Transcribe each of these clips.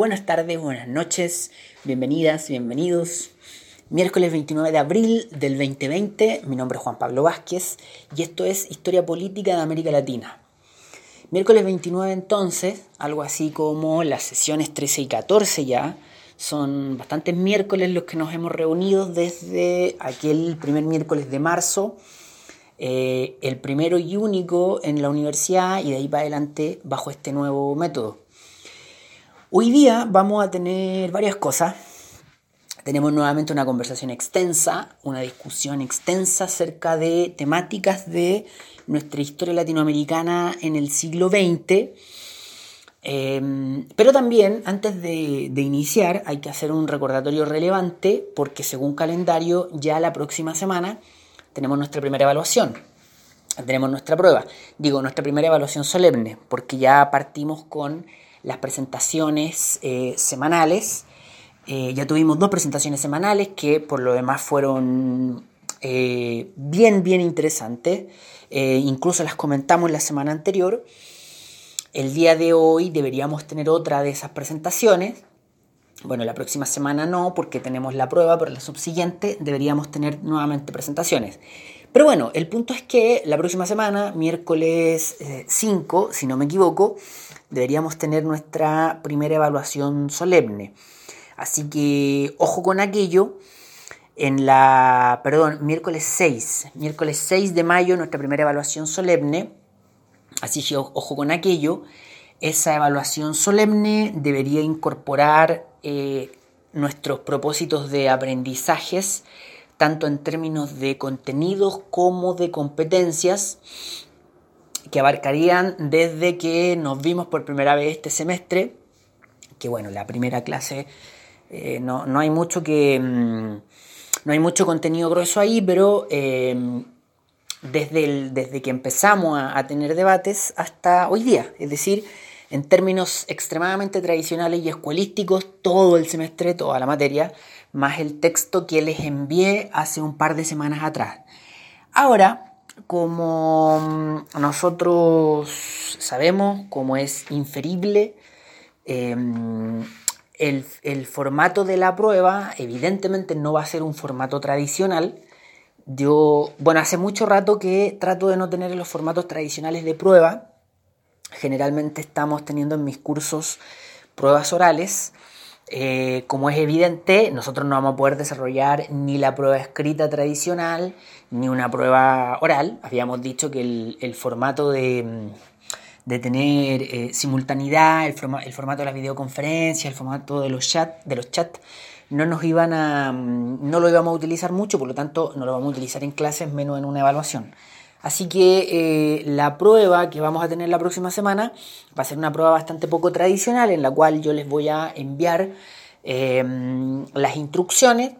Buenas tardes, buenas noches, bienvenidas, bienvenidos. Miércoles 29 de abril del 2020, mi nombre es Juan Pablo Vázquez y esto es Historia Política de América Latina. Miércoles 29 entonces, algo así como las sesiones 13 y 14 ya, son bastantes miércoles los que nos hemos reunido desde aquel primer miércoles de marzo, eh, el primero y único en la universidad y de ahí para adelante bajo este nuevo método. Hoy día vamos a tener varias cosas. Tenemos nuevamente una conversación extensa, una discusión extensa acerca de temáticas de nuestra historia latinoamericana en el siglo XX. Em, pero también, antes de, de, iniciar, hay que hacer un recordatorio relevante porque según calendario, ya la próxima semana tenemos nuestra primera evaluación. Tenemos nuestra prueba. Digo, nuestra primera evaluación solemne, porque ya partimos con las presentaciones eh, semanales. Eh, ya tuvimos dos presentaciones semanales que por lo demás fueron eh, bien, bien interesantes. incluso las comentamos la semana anterior. El día de hoy deberíamos tener otra de esas presentaciones. Bueno, la próxima semana no, porque tenemos la prueba, pero la subsiguiente deberíamos tener nuevamente presentaciones. Pero bueno, el punto es que la próxima semana, miércoles 5, si no me equivoco, deberíamos tener nuestra primera evaluación solemne. Así que ojo con aquello. En la, perdón, miércoles 6, miércoles 6 de mayo, nuestra primera evaluación solemne. Así que ojo con aquello. Esa evaluación solemne debería incorporar eh, nuestros propósitos de aprendizajes, tanto en términos de contenidos como de competencias, que abarcarían desde que nos vimos por primera vez este semestre, que bueno, la primera clase eh, no, hay mucho que... Mm, no hay mucho contenido grueso ahí, pero eh, desde, desde que empezamos a, a, tener debates hasta hoy día, es decir, en términos extremadamente tradicionales y escuelísticos, todo el semestre, toda la materia, más el texto que les envié hace un par de semanas atrás. Ahora, como mm, nosotros sabemos, como es inferible, em, el, formato de la prueba evidentemente no va a ser un formato tradicional. Yo, bueno, hace mucho rato que trato de no tener los formatos tradicionales de prueba. Generalmente estamos teniendo en mis cursos pruebas orales eh, como es evidente, nosotros no vamos a poder desarrollar ni la prueba escrita tradicional ni una prueba oral. Habíamos dicho que el, formato de, tener eh, simultaneidad, el, formato de las videoconferencias, el formato de los chats, de los chats, no nos iban a, no lo íbamos a utilizar mucho, por lo tanto no lo vamos a utilizar en clases, menos en una evaluación. Así que eh, la prueba que vamos a tener la próxima semana va a ser una prueba bastante poco tradicional en la cual yo les voy a enviar eh, las instrucciones,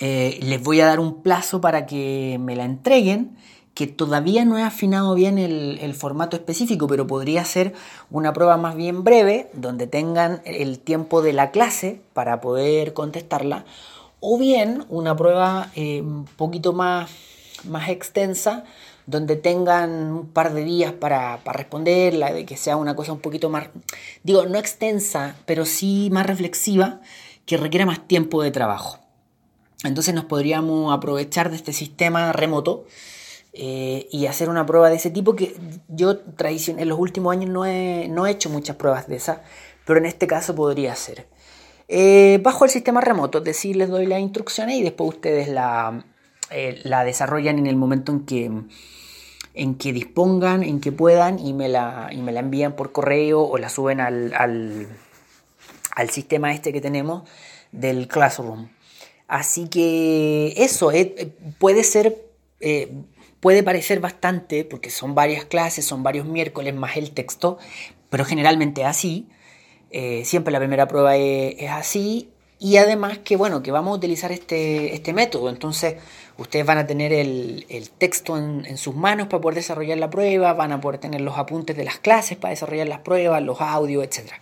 eh, les voy a dar un plazo para que me la entreguen, que todavía no he afinado bien el, formato específico, pero podría ser una prueba más bien breve, donde tengan el tiempo de la clase para poder contestarla, o bien una prueba un poquito más más extensa, donde tengan un par de días para, responderla, de que sea una cosa un poquito más, digo, no extensa, pero sí más reflexiva, que requiera más tiempo de trabajo. Entonces nos podríamos aprovechar de este sistema remoto eh, y hacer una prueba de ese tipo que yo en los últimos años no he, no he hecho muchas pruebas de esa, pero en este caso podría ser. Eh, bajo el sistema remoto, es decir, les doy las instrucciones y después ustedes la, eh, la desarrollan en el momento en que, en que dispongan, en que puedan y me la, y me la envían por correo o la suben al, al, sistema este que tenemos del Classroom. Así que eso eh, puede ser, eh, puede parecer bastante, porque son varias clases, son varios miércoles más el texto, pero generalmente así. siempre la primera prueba es, es, así. Y además que bueno, que vamos a utilizar este, este método. Entonces, Ustedes van a tener el, texto en, sus manos para poder desarrollar la prueba, van a poder tener los apuntes de las clases para desarrollar las pruebas, los audios, etc.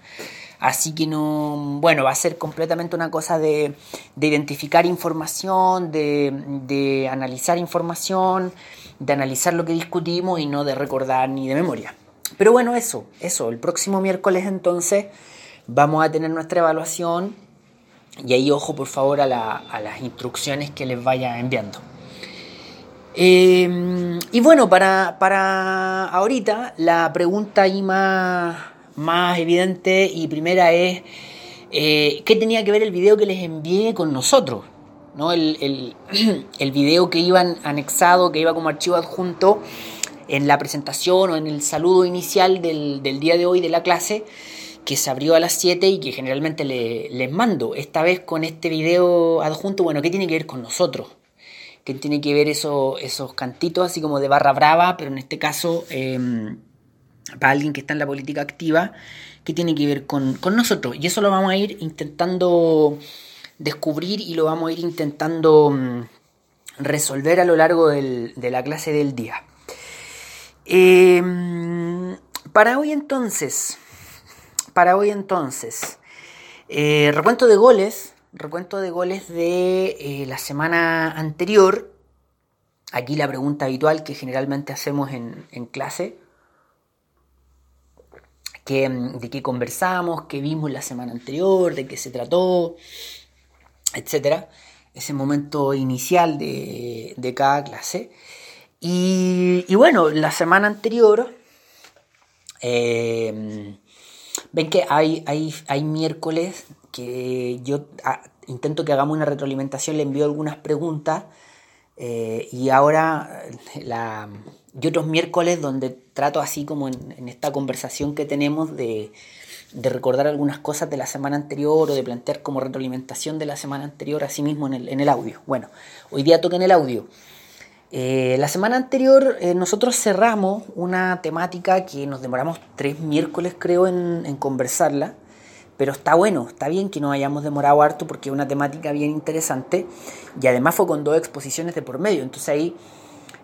Así que no, bueno, va a ser completamente una cosa de, identificar información, de, analizar información, de analizar lo que discutimos y no de recordar ni de memoria. Pero bueno, eso, eso, el próximo miércoles entonces vamos a tener nuestra evaluación y ahí ojo por favor a, las instrucciones que les vaya enviando. Em, y bueno, para, para ahorita la pregunta ahí más, más evidente y primera es, eh, ¿qué tenía que ver el video que les envié con nosotros? ¿No? El, el, video que iban anexado, que iba como archivo adjunto en la presentación o en el saludo inicial del, del día de hoy de la clase, que se abrió a las 7 y que generalmente les mando. Esta vez con este video adjunto, bueno, ¿qué tiene que ver con nosotros? ¿Qué tiene que ver eso, esos cantitos así como de barra brava, pero en este caso em, para alguien que está en la política activa, ¿qué tiene que ver con, nosotros? Y eso lo vamos a ir intentando descubrir y lo vamos a ir intentando mm, resolver a lo largo de la clase del día. Em, para hoy entonces, para hoy entonces. Eh, recuento de goles, recuento de goles de eh, la semana anterior. Aquí la pregunta habitual que generalmente hacemos en, clase. Mm, de qué conversamos, qué vimos la semana anterior, de qué se trató, etc. Ese momento inicial de, cada clase. Y, y, bueno, la semana anterior eh, Ven que hay, hay, hay miércoles que yo ah, intento que hagamos una retroalimentación, le envío algunas preguntas eh, y ahora la, y otros miércoles donde trato así como en, esta conversación que tenemos de, recordar algunas cosas de la semana anterior o de plantear como retroalimentación de la semana anterior así mismo en el, en audio. Bueno, hoy día toca en el audio. Eh, la semana anterior eh, nosotros cerramos una temática que nos demoramos tres miércoles creo en, conversarla, pero está bueno, está bien que nos hayamos demorado harto porque es una temática bien interesante y además fue con dos exposiciones de por medio, entonces ahí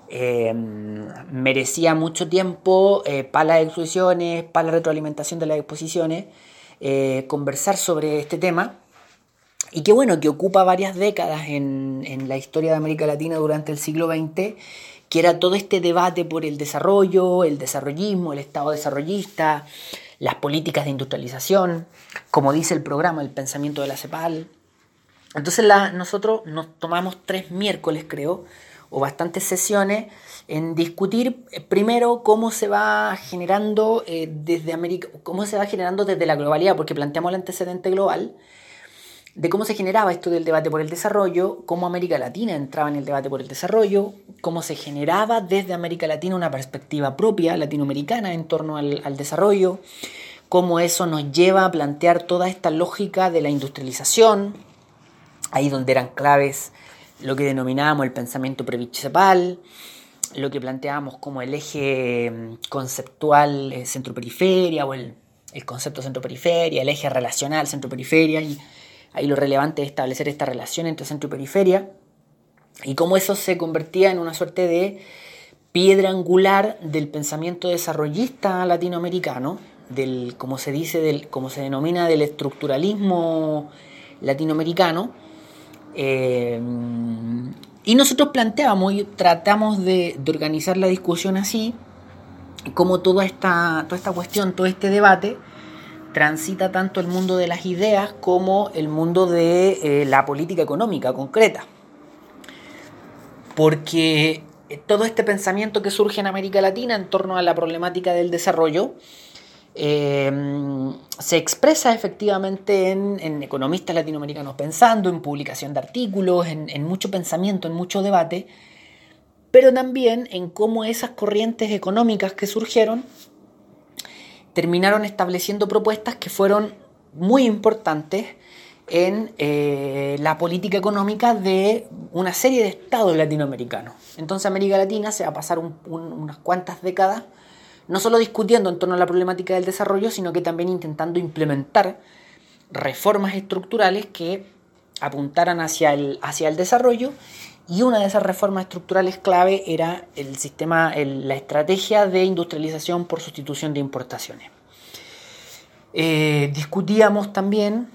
eh, merecía mucho tiempo para las exposiciones, para la retroalimentación de las exposiciones, conversar sobre este tema y que bueno, que ocupa varias décadas en, la historia de América Latina durante el siglo XX, que era todo este debate por el desarrollo, el desarrollismo, el Estado desarrollista, las políticas de industrialización, como dice el programa, el pensamiento de la CEPAL. Entonces nosotros nos tomamos tres miércoles, creo, o bastantes sesiones en discutir eh, primero cómo se va generando eh, desde América, cómo se va generando desde la globalidad, porque planteamos el antecedente global, de cómo se generaba esto del debate por el desarrollo, cómo América Latina entraba en el debate por el desarrollo, cómo se generaba desde América Latina una perspectiva propia latinoamericana en torno al, desarrollo, cómo eso nos lleva a plantear toda esta lógica de la industrialización, ahí donde eran claves lo que denominábamos el pensamiento previcepal, lo que planteábamos como el eje mm, conceptual eh, centro-periferia o el, el concepto centro-periferia, el eje relacional centro-periferia y Ahí lo relevante es establecer esta relación entre centro y periferia y cómo eso se convertía en una suerte de piedra angular del pensamiento desarrollista latinoamericano, del, como se dice, del, como se denomina, del estructuralismo latinoamericano. Eh, y nosotros planteábamos y tratamos de, organizar la discusión así, como toda esta, toda esta cuestión, todo este debate, transita tanto el mundo de las ideas como el mundo de eh, la política económica concreta. Porque eh, todo este pensamiento que surge en América Latina en torno a la problemática del desarrollo em, se expresa efectivamente en, economistas latinoamericanos pensando, en publicación de artículos, en, mucho pensamiento, en mucho debate, pero también en cómo esas corrientes económicas que surgieron terminaron estableciendo propuestas que fueron muy importantes en eh, la política económica de una serie de estados latinoamericanos. Entonces América Latina se va a pasar unas cuantas décadas no solo discutiendo en torno a la problemática del desarrollo, sino que también intentando implementar reformas estructurales que apuntaran hacia el, hacia el desarrollo y una de esas reformas estructurales clave era el sistema, la estrategia de industrialización por sustitución de importaciones. Eh, discutíamos también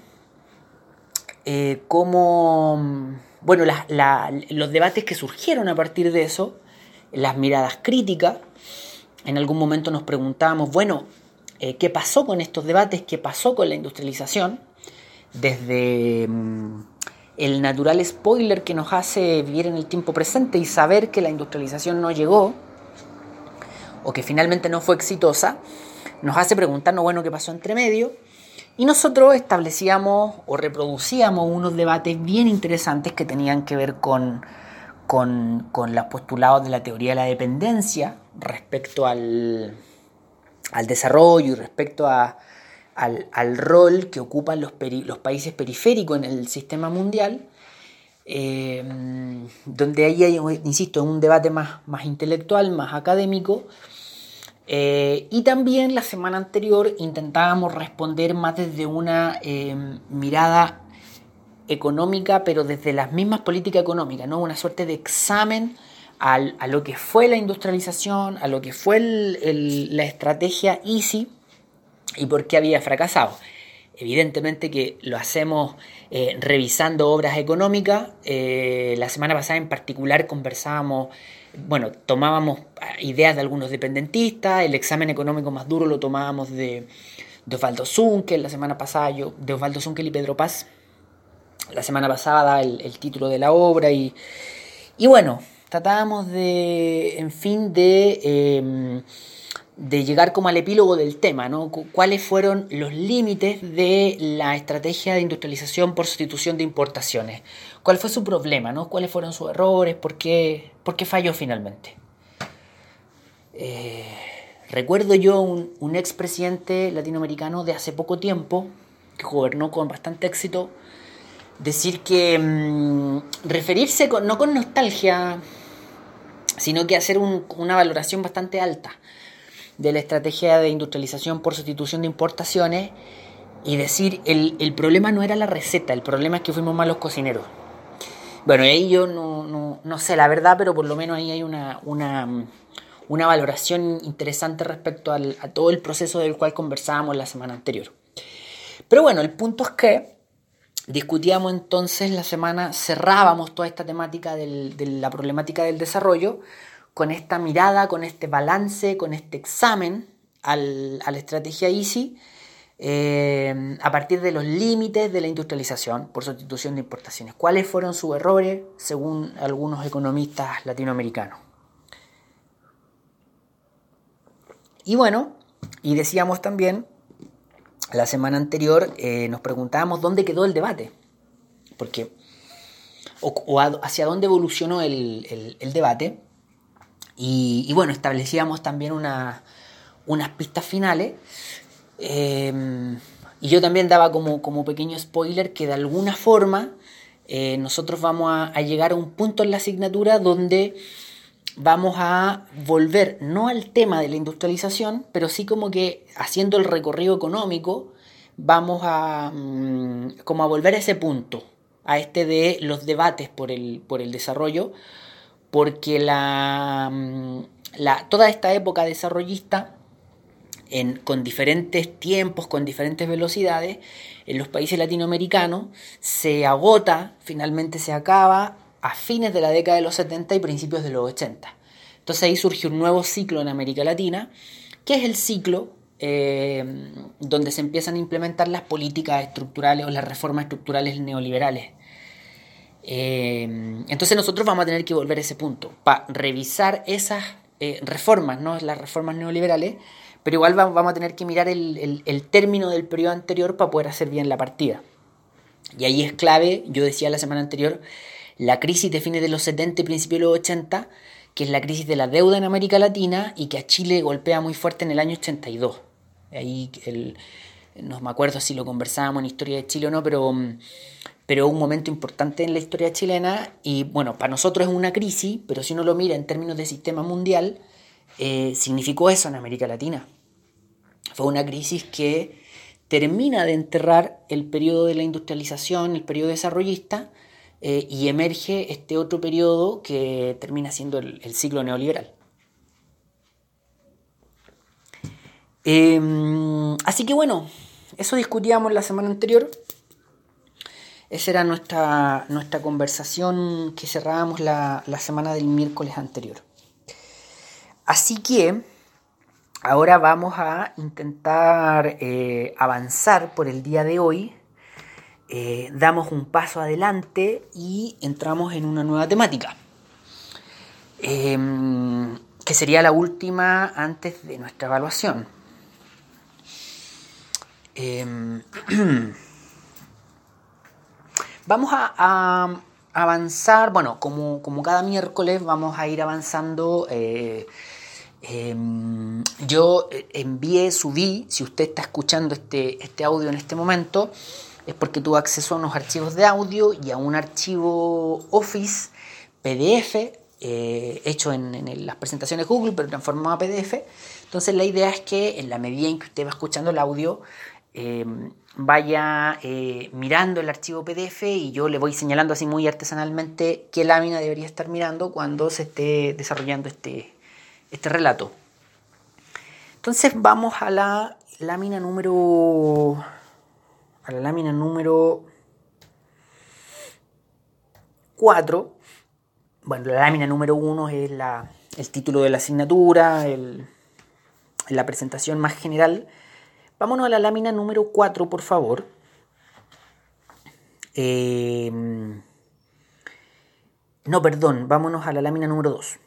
eh, cómo, bueno, los debates que surgieron a partir de eso, las miradas críticas. En algún momento nos preguntábamos, bueno, eh, qué pasó con estos debates, qué pasó con la industrialización, desde mm, el natural spoiler que nos hace vivir en el tiempo presente y saber que la industrialización no llegó o que finalmente no fue exitosa, nos hace preguntarnos, bueno, ¿qué pasó entre medio? Y nosotros establecíamos o reproducíamos unos debates bien interesantes que tenían que ver con, con, los postulados de la teoría de la dependencia respecto al, al desarrollo y respecto a, al, rol que ocupan los, países periféricos en el sistema mundial, eh, donde ahí hay, insisto, un debate más, más intelectual, más académico, eh, y también la semana anterior intentábamos responder más desde una eh, mirada económica, pero desde las mismas políticas económicas, ¿no? una suerte de examen a lo que fue la industrialización, a lo que fue la estrategia EASY y por qué había fracasado. Evidentemente que lo hacemos eh, revisando obras económicas. la semana pasada en particular conversábamos bueno, tomábamos ideas de algunos dependentistas, el examen económico más duro lo tomábamos de, de Osvaldo Zunkel, la semana pasada yo, de Osvaldo Zunkel y Pedro Paz, la semana pasada el, título de la obra y, y bueno, tratábamos de, en fin, de... Em, de llegar como al epílogo del tema, ¿no? ¿Cuáles fueron los límites de la estrategia de industrialización por sustitución de importaciones? ¿Cuál fue su problema, ¿no? ¿Cuáles fueron sus errores? ¿Por qué, por qué falló finalmente? Eh, recuerdo yo un, un expresidente latinoamericano de hace poco tiempo, que gobernó con bastante éxito, decir que mm, referirse no con nostalgia, sino que hacer una valoración bastante alta de la estrategia de industrialización por sustitución de importaciones y decir, el, el problema no era la receta, el problema es que fuimos malos cocineros. Bueno, ahí yo no, no, sé la verdad, pero por lo menos ahí hay una, una, una valoración interesante respecto al, a todo el proceso del cual conversábamos la semana anterior. Pero bueno, el punto es que discutíamos entonces la semana, cerrábamos toda esta temática de la problemática del desarrollo con esta mirada, con este balance, con este examen al, a la estrategia EASY eh, a partir de los límites de la industrialización por sustitución de importaciones. ¿Cuáles fueron sus errores según algunos economistas latinoamericanos? Y bueno, y decíamos también, la semana anterior eh, nos preguntábamos dónde quedó el debate, porque, o, hacia dónde evolucionó el debate, y, bueno, establecíamos también unas pistas finales. Eh, y yo también daba como, como, pequeño spoiler que de alguna forma eh, nosotros vamos a, llegar a un punto en la asignatura donde vamos a volver no al tema de la industrialización, pero sí como que haciendo el recorrido económico, vamos a mm, como a volver a ese punto, a este de los debates por el, por el desarrollo, porque mm, la, toda esta época desarrollista, con diferentes tiempos, con diferentes velocidades, en los países latinoamericanos, se agota, finalmente se acaba a fines de la década de los 70 y principios de los 80. Entonces ahí surge un nuevo ciclo en América Latina, que es el ciclo eh, donde se empiezan a implementar las políticas estructurales o las reformas estructurales neoliberales eh, entonces nosotros vamos a tener que volver a ese punto, para revisar esas eh, reformas, ¿no? las reformas neoliberales, pero igual vamos a tener que mirar el, término del periodo anterior para poder hacer bien la partida. Y ahí es clave, yo decía la semana anterior, la crisis de fines de los 70 y principios de los 80, que es la crisis de la deuda en América Latina y que a Chile golpea muy fuerte en el año 82. Ahí el, no me acuerdo si lo conversábamos en Historia de Chile o no, pero pero un momento importante en la historia chilena y bueno, para nosotros es una crisis, pero si uno lo mira en términos de sistema mundial, eh, significó eso en América Latina. Fue una crisis que termina de enterrar el periodo de la industrialización, el periodo desarrollista, eh, y emerge este otro periodo que termina siendo el, ciclo neoliberal. Em, así que bueno, eso discutíamos la semana anterior. Esa era nuestra, nuestra conversación que cerrábamos la, semana del miércoles anterior. Así que ahora vamos a intentar eh, avanzar por el día de hoy. Eh, damos un paso adelante y entramos en una nueva temática, em, que sería la última antes de nuestra evaluación. Em, vamos a, avanzar, bueno, como, cada miércoles vamos a ir avanzando. Eh, em, yo envié, subí, si usted está escuchando este, este audio en este momento, es porque tuvo acceso a unos archivos de audio y a un archivo Office PDF eh, hecho en, las presentaciones Google, pero transformado a PDF. Entonces la idea es que en la medida en que usted va escuchando el audio, eh, vaya eh, mirando el archivo PDF y yo le voy señalando así muy artesanalmente qué lámina debería estar mirando cuando se esté desarrollando este, este relato. Entonces vamos a la lámina número a la lámina número 4. Bueno, la lámina número 1 es la, el título de la asignatura, la presentación más general. Vámonos a la lámina número 4, por favor. Eh, no, perdón, vámonos a la lámina número 2.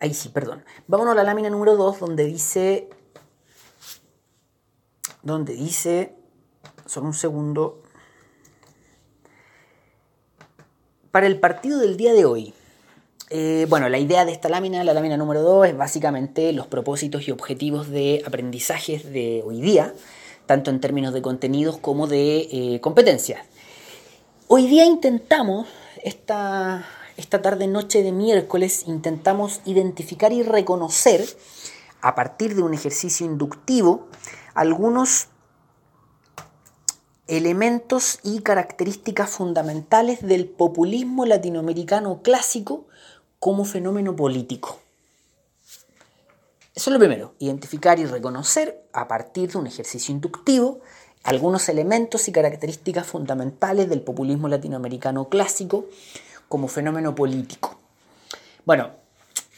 Ahí sí, perdón. Vámonos a la lámina número 2 donde dice donde dice, solo un segundo, para el partido del día de hoy. Eh, bueno, la idea de esta lámina, la lámina número 2, es básicamente los propósitos y objetivos de aprendizajes de hoy día, tanto en términos de contenidos como de eh, competencias. Hoy día intentamos, esta, esta tarde-noche de miércoles, intentamos identificar y reconocer, a partir de un ejercicio inductivo, algunos elementos y características fundamentales del populismo latinoamericano clásico como fenómeno político. Eso es lo primero, identificar y reconocer a partir de un ejercicio inductivo algunos elementos y características fundamentales del populismo latinoamericano clásico como fenómeno político. Bueno,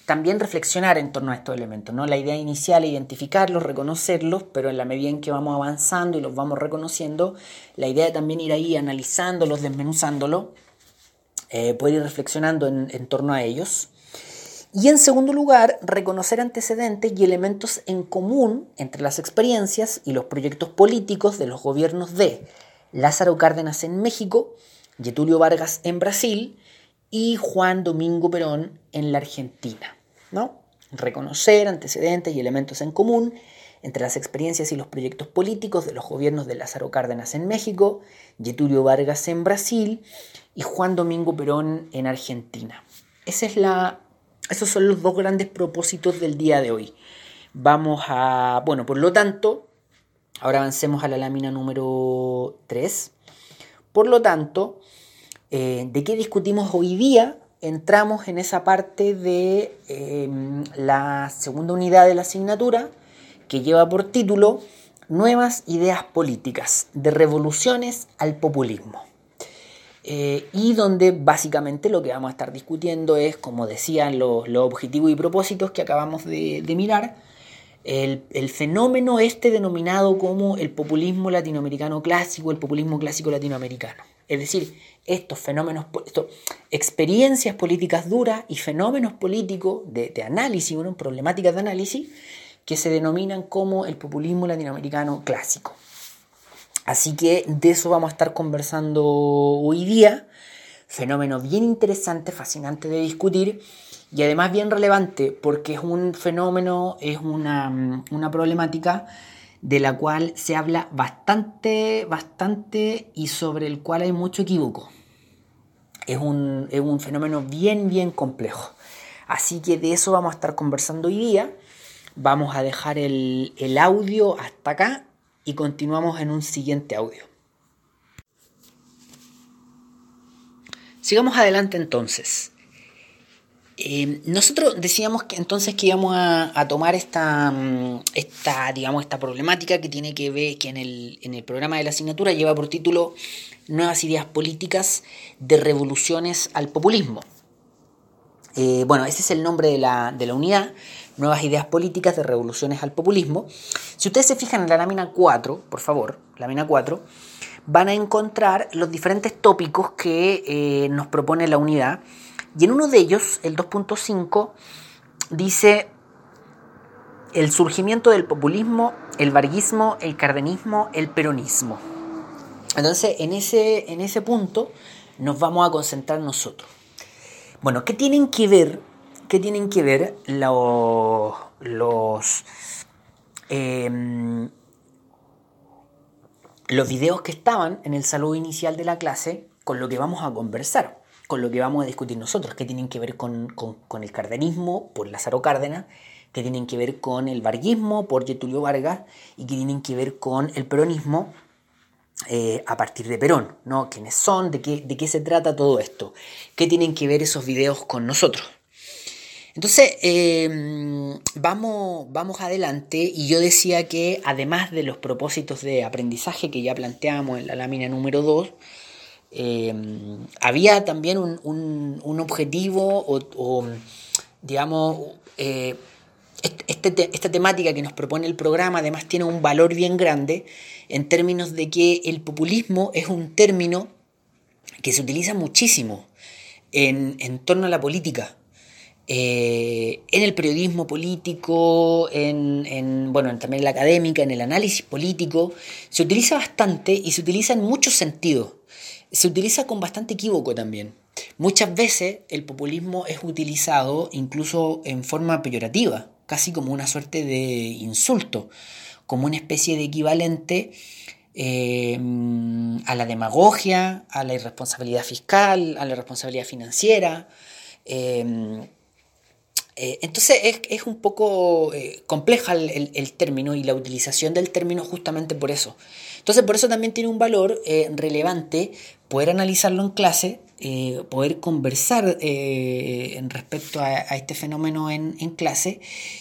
también reflexionar en torno a estos elementos. ¿no? La idea inicial es identificarlos, reconocerlos, pero en la medida en que vamos avanzando y los vamos reconociendo, la idea es también ir ahí analizándolos, desmenuzándolos, eh, poder ir reflexionando en, torno a ellos. Y en segundo lugar, reconocer antecedentes y elementos en común entre las experiencias y los proyectos políticos de los gobiernos de Lázaro Cárdenas en México, Getulio Vargas en Brasil y Juan Domingo Perón en la Argentina. ¿No? Reconocer antecedentes y elementos en común entre las experiencias y los proyectos políticos de los gobiernos de Lázaro Cárdenas en México, Getulio Vargas en Brasil y Juan Domingo Perón en Argentina. Esa es la, esos son los dos grandes propósitos del día de hoy. Vamos a, bueno, por lo tanto, ahora avancemos a la lámina número 3. Por lo tanto, eh, ¿de qué discutimos hoy día? Entramos en esa parte de em, la segunda unidad de la asignatura que lleva por título Nuevas ideas políticas, de revoluciones al populismo. Eh, y donde básicamente lo que vamos a estar discutiendo es, como decían los, objetivos y propósitos que acabamos de, mirar, el, el, fenómeno este denominado como el populismo latinoamericano clásico, el populismo clásico latinoamericano. Es decir, estos fenómenos, experiencias políticas duras y fenómenos políticos de, análisis, bueno, problemáticas de análisis, que se denominan como el populismo latinoamericano clásico. Así que de eso vamos a estar conversando hoy día. Fenómeno bien interesante, fascinante de discutir y además bien relevante porque es un fenómeno, es una, una problemática de la cual se habla bastante, bastante y sobre el cual hay mucho equívoco. Es un, fenómeno bien, bien complejo. Así que de eso vamos a estar conversando hoy día. Vamos a dejar el, el audio hasta acá y continuamos en un siguiente audio. Sigamos adelante entonces. Eh, nosotros decíamos que entonces que íbamos a, tomar esta, mm, esta, digamos, esta problemática que tiene que ver, que en el, en el programa de la asignatura lleva por título Nuevas ideas políticas de revoluciones al populismo. Eh, bueno, ese es el nombre de la, de la unidad, Nuevas Ideas Políticas de Revoluciones al Populismo. Si ustedes se fijan en la lámina 4, por favor, lámina 4, van a encontrar los diferentes tópicos que eh, nos propone la unidad. Y en uno de ellos, el 2.5, dice el surgimiento del populismo, el varguismo, el cardenismo, el peronismo. Entonces, en ese, en ese punto nos vamos a concentrar nosotros. Bueno, ¿qué tienen que ver, qué tienen que ver los, los, em, los videos que estaban en el saludo inicial de la clase con lo que vamos a conversar, con lo que vamos a discutir nosotros? ¿Qué tienen que ver con, con el cardenismo por Lázaro Cárdenas? que tienen que ver con el varguismo por Getulio Vargas y que tienen que ver con el peronismo eh, a partir de Perón, ¿no? ¿Quiénes son? ¿De qué, ¿De qué se trata todo esto? ¿Qué tienen que ver esos videos con nosotros? Entonces, em, vamos, vamos adelante y yo decía que además de los propósitos de aprendizaje que ya planteamos en la lámina número 2, em, había también un, objetivo o, digamos, eh, este esta temática que nos propone el programa además tiene un valor bien grande en términos de que el populismo es un término que se utiliza muchísimo en, torno a la política. Eh, en el periodismo político, en, bueno, también en la académica, en el análisis político, se utiliza bastante y se utiliza en muchos sentidos. Se utiliza con bastante equívoco también. Muchas veces el populismo es utilizado incluso en forma peyorativa casi como una suerte de insulto, como una especie de equivalente eh, a la demagogia, a la irresponsabilidad fiscal, a la responsabilidad financiera. Eh, eh, entonces es, un poco compleja el, término y la utilización del término justamente por eso. Entonces por eso también tiene un valor relevante poder analizarlo en clase eh, poder conversar eh, en respecto a, este fenómeno en, clase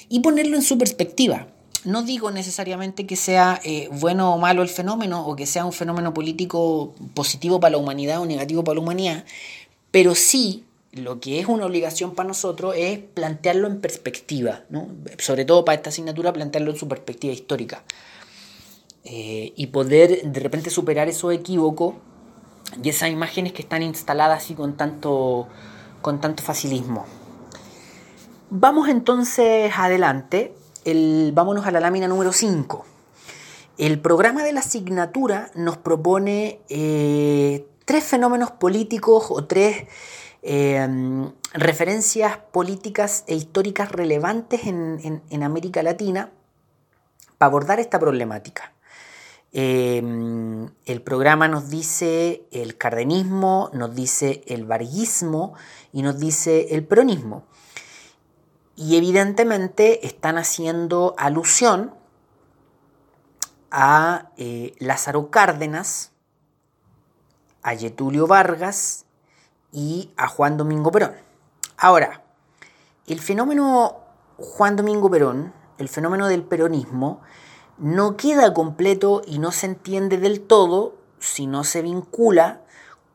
y ponerlo en su perspectiva. No digo necesariamente que sea eh, bueno o malo el fenómeno o que sea un fenómeno político positivo para la humanidad o negativo para la humanidad, pero sí lo que es una obligación para nosotros es plantearlo en perspectiva, sobre todo para esta asignatura, plantearlo en su perspectiva histórica. y poder de repente superar esos equívocos y esas imágenes que están instaladas así con tanto, con tanto facilismo. Vamos entonces adelante, vámonos a la lámina número 5. El programa de la asignatura nos propone eh, tres fenómenos políticos o tres eh, referencias políticas e históricas relevantes en América Latina para abordar esta problemática. Em, el programa nos dice el cardenismo, nos dice el varguismo y nos dice el peronismo. Y evidentemente están haciendo alusión a eh, Lázaro Cárdenas, a Getulio Vargas y a Juan Domingo Perón. Ahora, el fenómeno Juan Domingo Perón, el fenómeno del peronismo, no queda completo y no se entiende del todo si no se vincula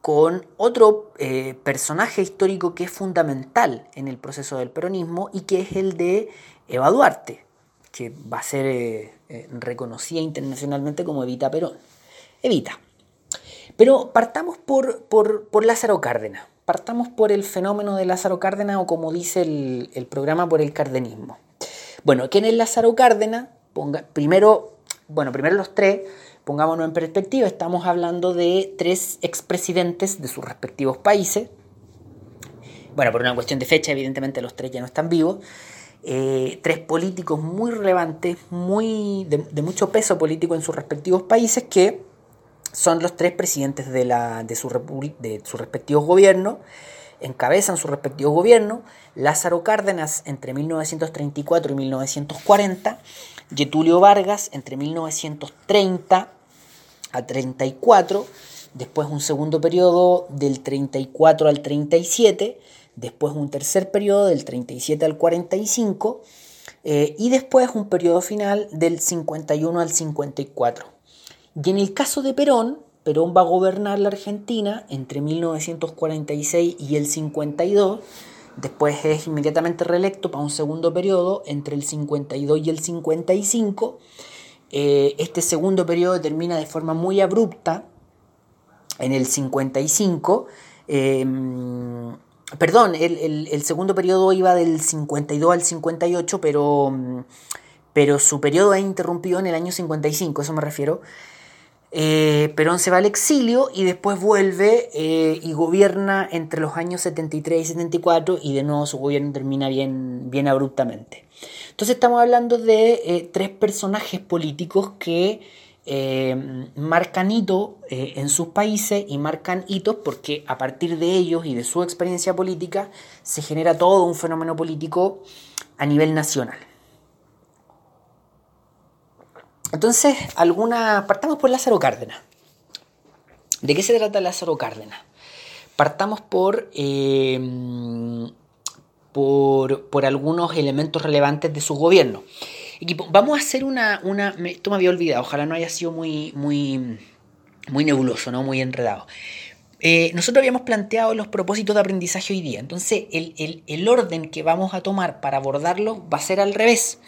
con otro eh, personaje histórico que es fundamental en el proceso del peronismo y que es el de Eva Duarte, que va a ser eh, eh, reconocida internacionalmente como Evita Perón. Evita. Pero partamos por, por, Lázaro Cárdenas, partamos por el fenómeno de Lázaro Cárdenas o como dice el, programa por el cardenismo. Bueno, ¿quién es Lázaro Cárdenas? primero, bueno, primero los tres, pongámonos en perspectiva, estamos hablando de tres expresidentes de sus respectivos países. Bueno, por una cuestión de fecha, evidentemente los tres ya no están vivos. Eh, tres políticos muy relevantes, muy de, mucho peso político en sus respectivos países, que son los tres presidentes de, la, de, su, de sus respectivos gobiernos, encabezan sus respectivos gobiernos, Lázaro Cárdenas entre 1934 y 1940, Getulio Vargas entre 1930 a 34, después un segundo periodo del 34 al 37, después un tercer periodo del 37 al 45 eh, y después un periodo final del 51 al 54. Y en el caso de Perón, Perón va a gobernar la Argentina entre 1946 y el 52, después es inmediatamente reelecto para un segundo periodo entre el 52 y el 55. Eh, este segundo periodo termina de forma muy abrupta en el 55. Em, perdón, el, segundo periodo iba del 52 al 58, pero, pero su periodo es interrumpido en el año 55, eso me refiero. Eh, Perón se va al exilio y después vuelve eh, y gobierna entre los años 73 y 74 y de nuevo su gobierno termina bien, bien abruptamente. Entonces estamos hablando de eh, tres personajes políticos que marcan hito en sus países y marcan hitos porque a partir de ellos y de su experiencia política se genera todo un fenómeno político a nivel nacional. Entonces, alguna. Partamos por Lázaro Cárdenas. ¿De qué se trata Lázaro Cárdenas? Partamos por, em, por, algunos elementos relevantes de su gobierno. Equipo, vamos a hacer una, una. Esto me había olvidado, ojalá no haya sido muy, muy, muy nebuloso, ¿no? muy enredado. Eh, nosotros habíamos planteado los propósitos de aprendizaje hoy día. Entonces, el, el, el, orden que vamos a tomar para abordarlo va a ser al revés.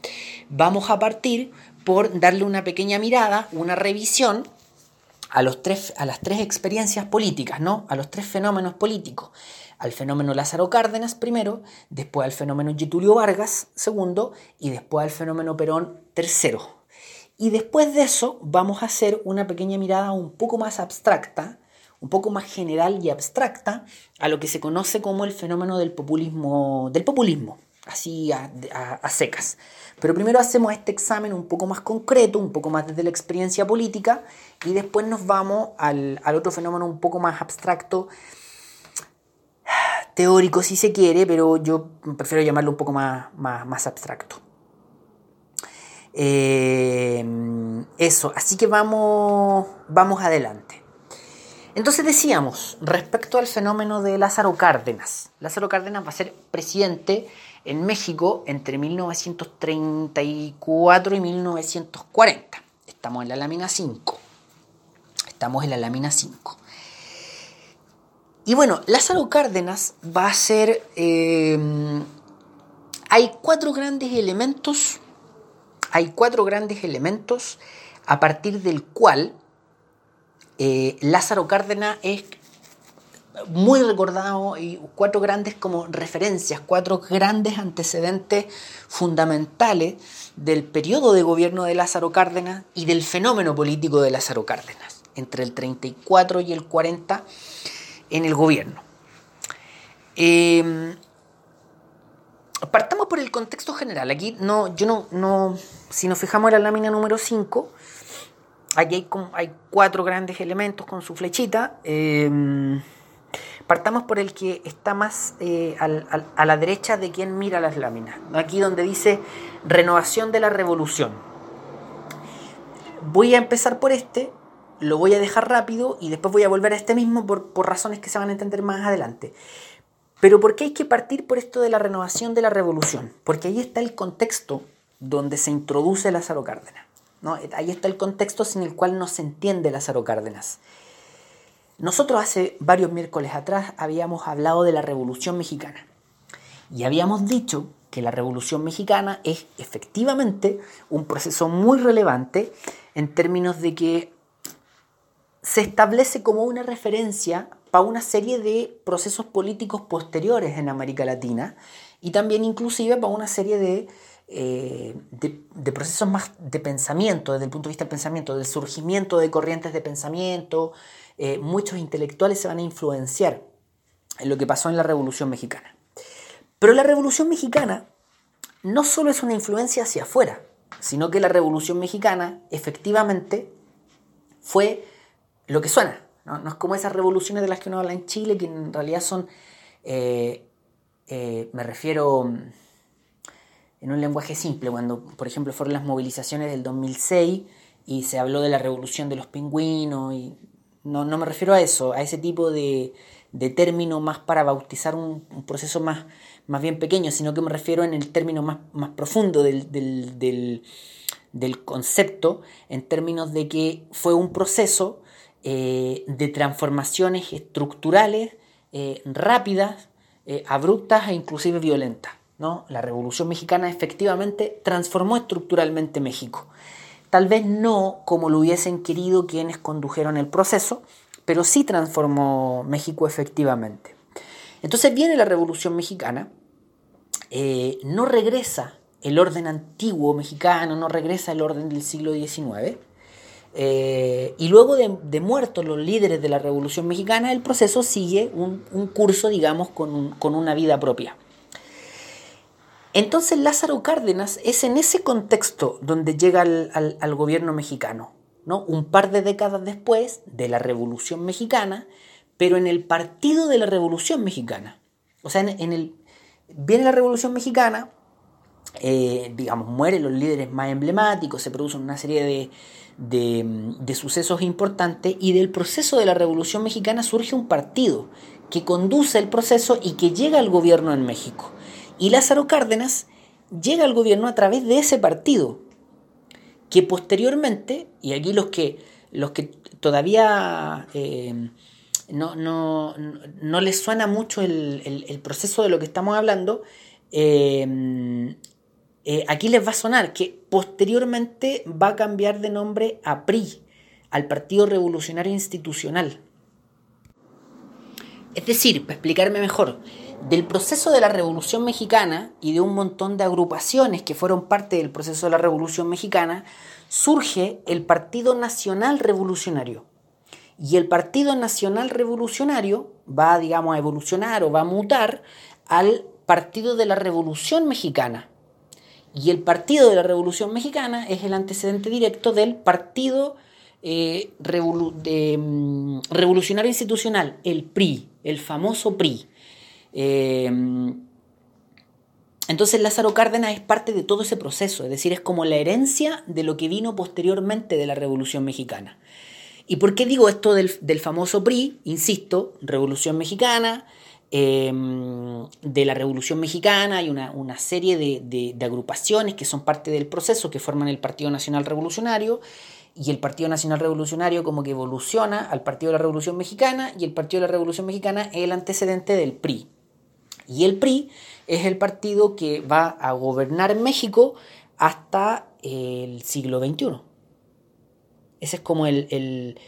Vamos a partir por darle una pequeña mirada, una revisión a, los tres, a las tres experiencias políticas, ¿no? a los tres fenómenos políticos. Al fenómeno Lázaro Cárdenas primero, después al fenómeno Getulio Vargas segundo y después al fenómeno Perón tercero. Y después de eso vamos a hacer una pequeña mirada un poco más abstracta, un poco más general y abstracta a lo que se conoce como el fenómeno del populismo, del populismo así a, secas. Pero primero hacemos este examen un poco más concreto, un poco más desde la experiencia política, y después nos vamos al, otro fenómeno un poco más abstracto, teórico si se quiere, pero yo prefiero llamarlo un poco más, más, abstracto. Eh, eso, así que vamos, vamos adelante. Entonces decíamos, respecto al fenómeno de Lázaro Cárdenas, Lázaro Cárdenas va a ser presidente en México entre 1934 y 1940. Estamos en la lámina 5. Estamos en la lámina 5. Y bueno, Lázaro Cárdenas va a ser... Eh, hay cuatro grandes elementos. Hay cuatro grandes elementos a partir del cual eh, Lázaro Cárdenas es muy recordado y cuatro grandes como referencias, cuatro grandes antecedentes fundamentales del periodo de gobierno de Lázaro Cárdenas y del fenómeno político de Lázaro Cárdenas, entre el 34 y el 40 en el gobierno. Em, partamos por el contexto general. Aquí no, yo no, no, si nos fijamos en la lámina número 5, aquí hay, hay cuatro grandes elementos con su flechita. Em, Partamos por el que está más eh, a la derecha de quien mira las láminas. Aquí donde dice renovación de la revolución. Voy a empezar por este, lo voy a dejar rápido y después voy a volver a este mismo por, por razones que se van a entender más adelante. Pero ¿por qué hay que partir por esto de la renovación de la revolución? Porque ahí está el contexto donde se introduce Lázaro Cárdenas. ¿no? Ahí está el contexto sin el cual no se entiende Lázaro Cárdenas. Nosotros hace varios miércoles atrás habíamos hablado de la Revolución Mexicana y habíamos dicho que la Revolución Mexicana es efectivamente un proceso muy relevante en términos de que se establece como una referencia para una serie de procesos políticos posteriores en América Latina y también inclusive para una serie de, eh, de, procesos más de pensamiento, desde el punto de vista del pensamiento, del surgimiento de corrientes de pensamiento, eh, muchos intelectuales se van a influenciar en lo que pasó en la Revolución Mexicana. Pero la Revolución Mexicana no solo es una influencia hacia afuera, sino que la Revolución Mexicana efectivamente fue lo que suena. No, es como esas revoluciones de las que uno habla en Chile, que en realidad son, eh, me refiero en un lenguaje simple, cuando por ejemplo fueron las movilizaciones del 2006 y se habló de la revolución de los pingüinos y no, me refiero a eso, a ese tipo de, término más para bautizar un, proceso más, más, bien pequeño, sino que me refiero en el término más, profundo del, concepto, en términos de que fue un proceso eh, de transformaciones estructurales eh, rápidas eh, abruptas e inclusive violentas. La Revolución Mexicana efectivamente transformó estructuralmente México. Tal vez no como lo hubiesen querido quienes condujeron el proceso, pero sí transformó México efectivamente. Entonces viene la Revolución Mexicana, eh, no regresa el orden antiguo mexicano, no regresa el orden del siglo XIX, eh, y luego de, muertos los líderes de la Revolución Mexicana, el proceso sigue un, curso, digamos, con, una vida propia. Entonces Lázaro Cárdenas es en ese contexto donde llega al, gobierno mexicano, ¿no? un par de décadas después de la Revolución Mexicana, pero en el partido de la Revolución Mexicana. O sea, en, el, viene la Revolución Mexicana, eh, digamos, mueren los líderes más emblemáticos, se producen una serie de, de, sucesos importantes y del proceso de la Revolución Mexicana surge un partido que conduce el proceso y que llega al gobierno en México. Y Lázaro Cárdenas llega al gobierno a través de ese partido, que posteriormente, y aquí los que, los que todavía eh, no, no, no, les suena mucho el, proceso de lo que estamos hablando, eh, eh, aquí les va a sonar que posteriormente va a cambiar de nombre a PRI, al Partido Revolucionario Institucional. Es decir, para explicarme mejor, del proceso de la Revolución Mexicana y de un montón de agrupaciones que fueron parte del proceso de la Revolución Mexicana, surge el Partido Nacional Revolucionario. Y el Partido Nacional Revolucionario va, digamos, a evolucionar o va a mutar al Partido de la Revolución Mexicana. Y el Partido de la Revolución Mexicana es el antecedente directo del Partido eh, mm, Revolucionario Institucional, el PRI, el famoso PRI. Em, entonces Lázaro Cárdenas es parte de todo ese proceso, es decir, es como la herencia de lo que vino posteriormente de la Revolución Mexicana. ¿Y por qué digo esto del, famoso PRI? Insisto, Revolución Mexicana, em, de la Revolución Mexicana hay una, serie de, agrupaciones que son parte del proceso, que forman el Partido Nacional Revolucionario, y el Partido Nacional Revolucionario como que evoluciona al Partido de la Revolución Mexicana, y el Partido de la Revolución Mexicana es el antecedente del PRI. Y el PRI es el partido que va a gobernar México hasta el siglo XXI. Ese es como el, el,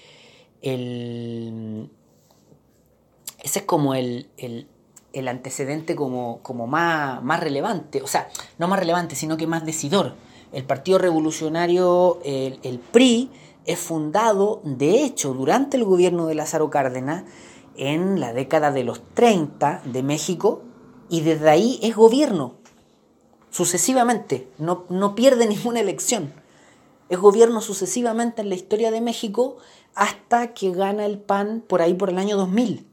ese es como el, el, antecedente como, como más, más, relevante, o sea, no más relevante, sino que más decidor. El Partido Revolucionario, el, el PRI, es fundado, de hecho, durante el gobierno de Lázaro Cárdenas, en la década de los 30 de México y desde ahí es gobierno, sucesivamente, no, no pierde ninguna elección. Es gobierno sucesivamente en la historia de México hasta que gana el PAN por ahí por el año 2000.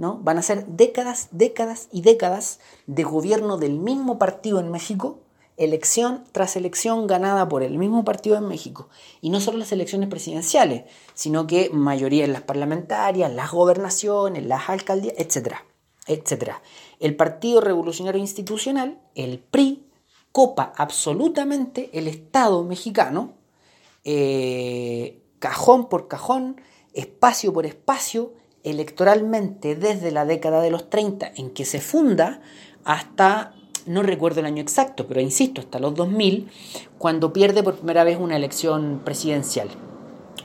¿no? Van a ser décadas, décadas y décadas de gobierno del mismo partido en México, elección tras elección ganada por el mismo partido en México. Y no solo las elecciones presidenciales, sino que mayoría en las parlamentarias, las gobernaciones, las alcaldías, etc. etcétera. El Partido Revolucionario Institucional, el PRI, copa absolutamente el Estado mexicano, eh, cajón por cajón, espacio por espacio, electoralmente desde la década de los 30 en que se funda hasta, no recuerdo el año exacto, pero insisto, hasta los 2000, cuando pierde por primera vez una elección presidencial.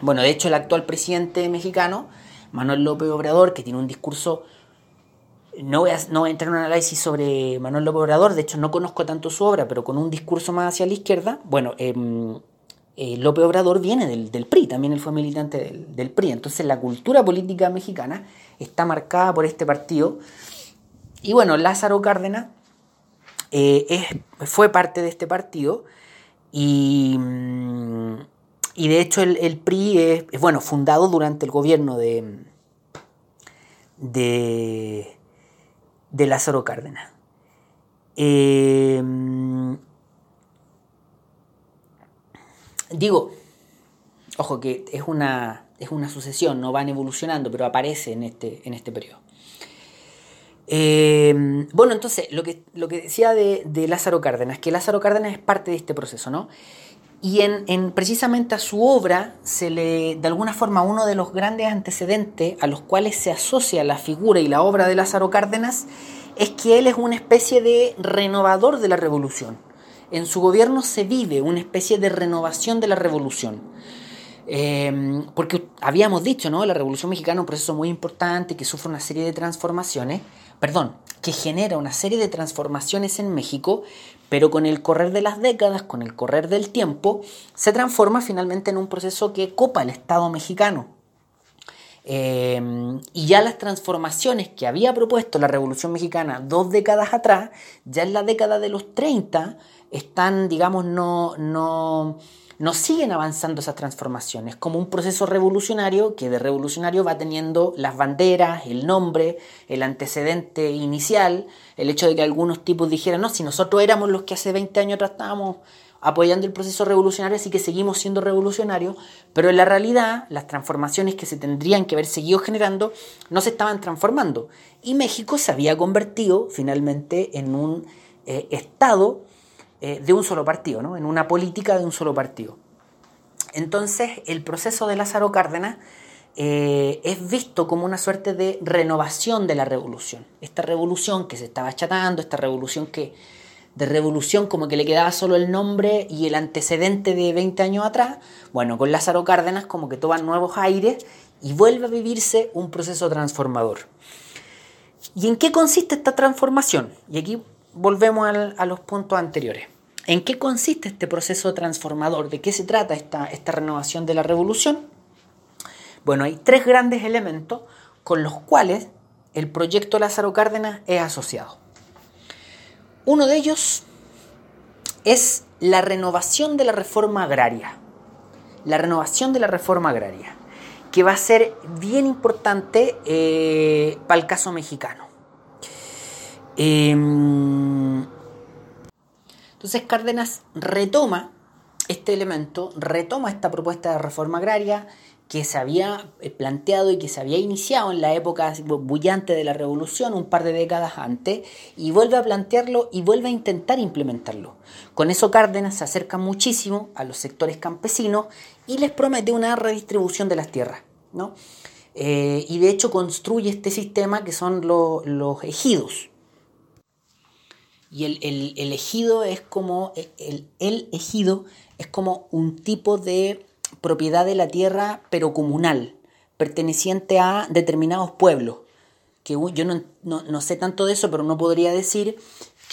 Bueno, de hecho el actual presidente mexicano, Manuel López Obrador, que tiene un discurso no voy, a, no entrar en un análisis sobre Manuel López Obrador, de hecho no conozco tanto su obra, pero con un discurso más hacia la izquierda, bueno, em, eh, López Obrador viene del, PRI, también él fue militante del, PRI, entonces la cultura política mexicana está marcada por este partido. Y bueno, Lázaro Cárdenas eh, fue parte de este partido y, mm, y de hecho el, PRI es, es, bueno, fundado durante el gobierno de, de de Lázaro Cárdenas. Em, digo, ojo que es una, es una sucesión, no van evolucionando, pero aparece en este, en este periodo. Em, bueno, entonces, lo que, lo que decía de, de, Lázaro Cárdenas, que Lázaro Cárdenas es parte de este proceso, ¿no? Y en, precisamente a su obra se le, de alguna forma, uno de los grandes antecedentes a los cuales se asocia la figura y la obra de Lázaro Cárdenas es que él es una especie de renovador de la revolución. En su gobierno se vive una especie de renovación de la revolución. Em, porque habíamos dicho, ¿no? La Revolución Mexicana es un proceso muy importante que sufre una serie de transformaciones, perdón, que genera una serie de transformaciones en México, pero con el correr de las décadas, con el correr del tiempo, se transforma finalmente en un proceso que copa el Estado mexicano. Em, y ya las transformaciones que había propuesto la Revolución Mexicana dos décadas atrás, ya en la década de los 30, están, digamos, no, no, no siguen avanzando esas transformaciones, como un proceso revolucionario que de revolucionario va teniendo las banderas, el nombre, el antecedente inicial, el hecho de que algunos tipos dijeran, no, si nosotros éramos los que hace 20 años atrás estábamos apoyando el proceso revolucionario, así que seguimos siendo revolucionarios, pero en la realidad las transformaciones que se tendrían que haber seguido generando no se estaban transformando. Y México se había convertido finalmente en un eh, Estado eh, de un solo partido, ¿no? en una política de un solo partido. Entonces, el proceso de Lázaro Cárdenas eh, es visto como una suerte de renovación de la revolución. Esta revolución que se estaba achatando, esta revolución que de revolución como que le quedaba solo el nombre y el antecedente de 20 años atrás, bueno, con Lázaro Cárdenas como que toman nuevos aires y vuelve a vivirse un proceso transformador. ¿Y en qué consiste esta transformación? Y aquí volvemos a los puntos anteriores. ¿En qué consiste este proceso transformador? ¿De qué se trata esta, esta renovación de la revolución? Bueno, hay tres grandes elementos con los cuales el proyecto Lázaro Cárdenas es asociado. Uno de ellos es la renovación de la reforma agraria. La renovación de la reforma agraria, que va a ser bien importante eh, para el caso mexicano. Em, entonces Cárdenas retoma este elemento, retoma esta propuesta de reforma agraria que se había eh, planteado y que se había iniciado en la época bullante de la revolución, un par de décadas antes, y vuelve a plantearlo y vuelve a intentar implementarlo. Con eso Cárdenas se acerca muchísimo a los sectores campesinos y les promete una redistribución de las tierras. ¿no? Eh, y de hecho construye este sistema que son los ejidos, y el, ejido es como, el, el ejido es como un tipo de propiedad de la tierra, pero comunal, perteneciente a determinados pueblos. Que yo no, sé tanto de eso, pero no podría decir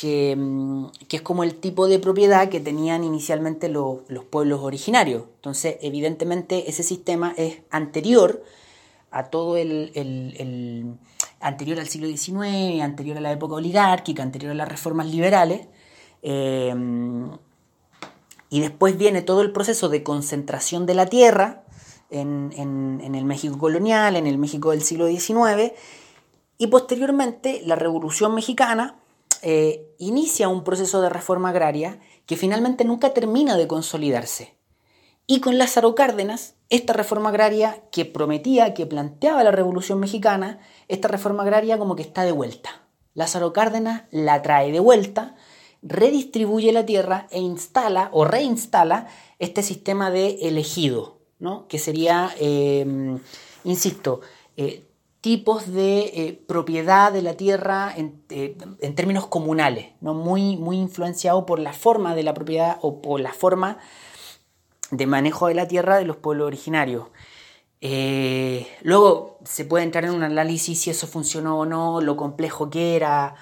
que, mm, que, es como el tipo de propiedad que tenían inicialmente los, pueblos originarios. Entonces, evidentemente, ese sistema es anterior a todo el anterior al siglo XIX, anterior a la época oligárquica, anterior a las reformas liberales. Eh, y después viene todo el proceso de concentración de la tierra en, el México colonial, en el México del siglo XIX. Y posteriormente la Revolución Mexicana eh, inicia un proceso de reforma agraria que finalmente nunca termina de consolidarse. Y con Lázaro Cárdenas, esta reforma agraria que prometía, que planteaba la Revolución Mexicana, esta reforma agraria como que está de vuelta. Lázaro Cárdenas la trae de vuelta, redistribuye la tierra e instala o reinstala este sistema de elegido, ¿no? que sería, eh, insisto, eh, tipos de eh, propiedad de la tierra en, términos comunales, ¿no? muy, muy influenciado por la forma de la propiedad o por la forma de manejo de la tierra de los pueblos originarios. Eh, luego se puede entrar en un análisis si eso funcionó o no, lo complejo que era,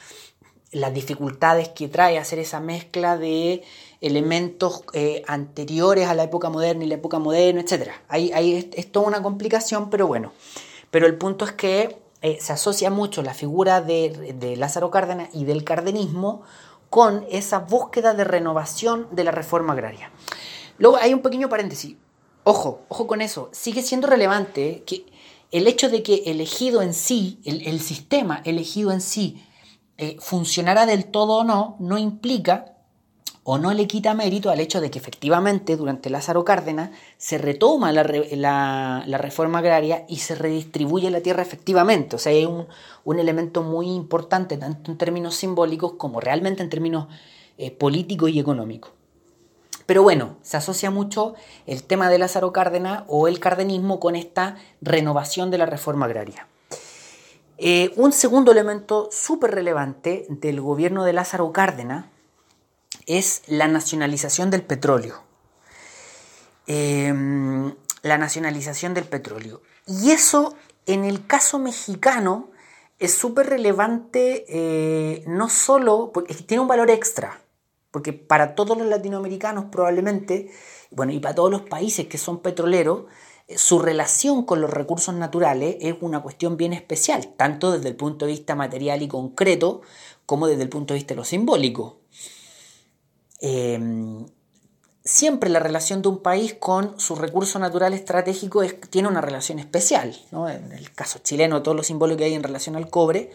las dificultades que trae hacer esa mezcla de elementos eh, anteriores a la época moderna y la época moderna, etc. Ahí, es, toda una complicación, pero bueno. Pero el punto es que eh, se asocia mucho la figura de, de Lázaro Cárdenas y del cardenismo con esa búsqueda de renovación de la reforma agraria. Luego hay un pequeño paréntesis. Ojo, ojo con eso. Sigue siendo relevante que el hecho de que elegido en sí, el, sistema elegido en sí, eh, funcionara del todo o no, no implica o no le quita mérito al hecho de que efectivamente durante Lázaro Cárdenas se retoma la, reforma agraria y se redistribuye la tierra efectivamente. O sea, hay un, elemento muy importante, tanto en términos simbólicos como realmente en términos eh, políticos y económicos. Pero bueno, se asocia mucho el tema de Lázaro Cárdenas o el cardenismo con esta renovación de la reforma agraria. Eh, un segundo elemento súper relevante del gobierno de Lázaro Cárdenas es la nacionalización del petróleo. Em, la nacionalización del petróleo. Y eso, en el caso mexicano, es súper relevante, eh, no solo, porque tiene un valor extra, porque para todos los latinoamericanos probablemente, bueno, y para todos los países que son petroleros, eh, su relación con los recursos naturales es una cuestión bien especial, tanto desde el punto de vista material y concreto, como desde el punto de vista de lo simbólico. Em, siempre la relación de un país con su recurso natural estratégico tiene una relación especial. En el caso chileno, todo lo simbólico que hay en relación al cobre,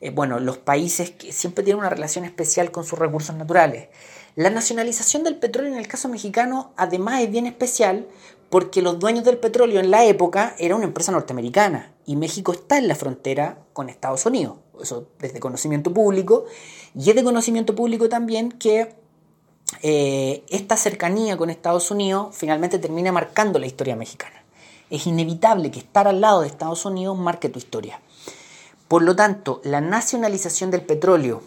eh, bueno, los países que siempre tienen una relación especial con sus recursos naturales. La nacionalización del petróleo en el caso mexicano además es bien especial porque los dueños del petróleo en la época era una empresa norteamericana y México está en la frontera con Estados Unidos. Eso desde conocimiento público. Y es de conocimiento público también que eh, esta cercanía con Estados Unidos finalmente termina marcando la historia mexicana. Es inevitable que estar al lado de Estados Unidos marque tu historia. Por lo tanto, la nacionalización del petróleo,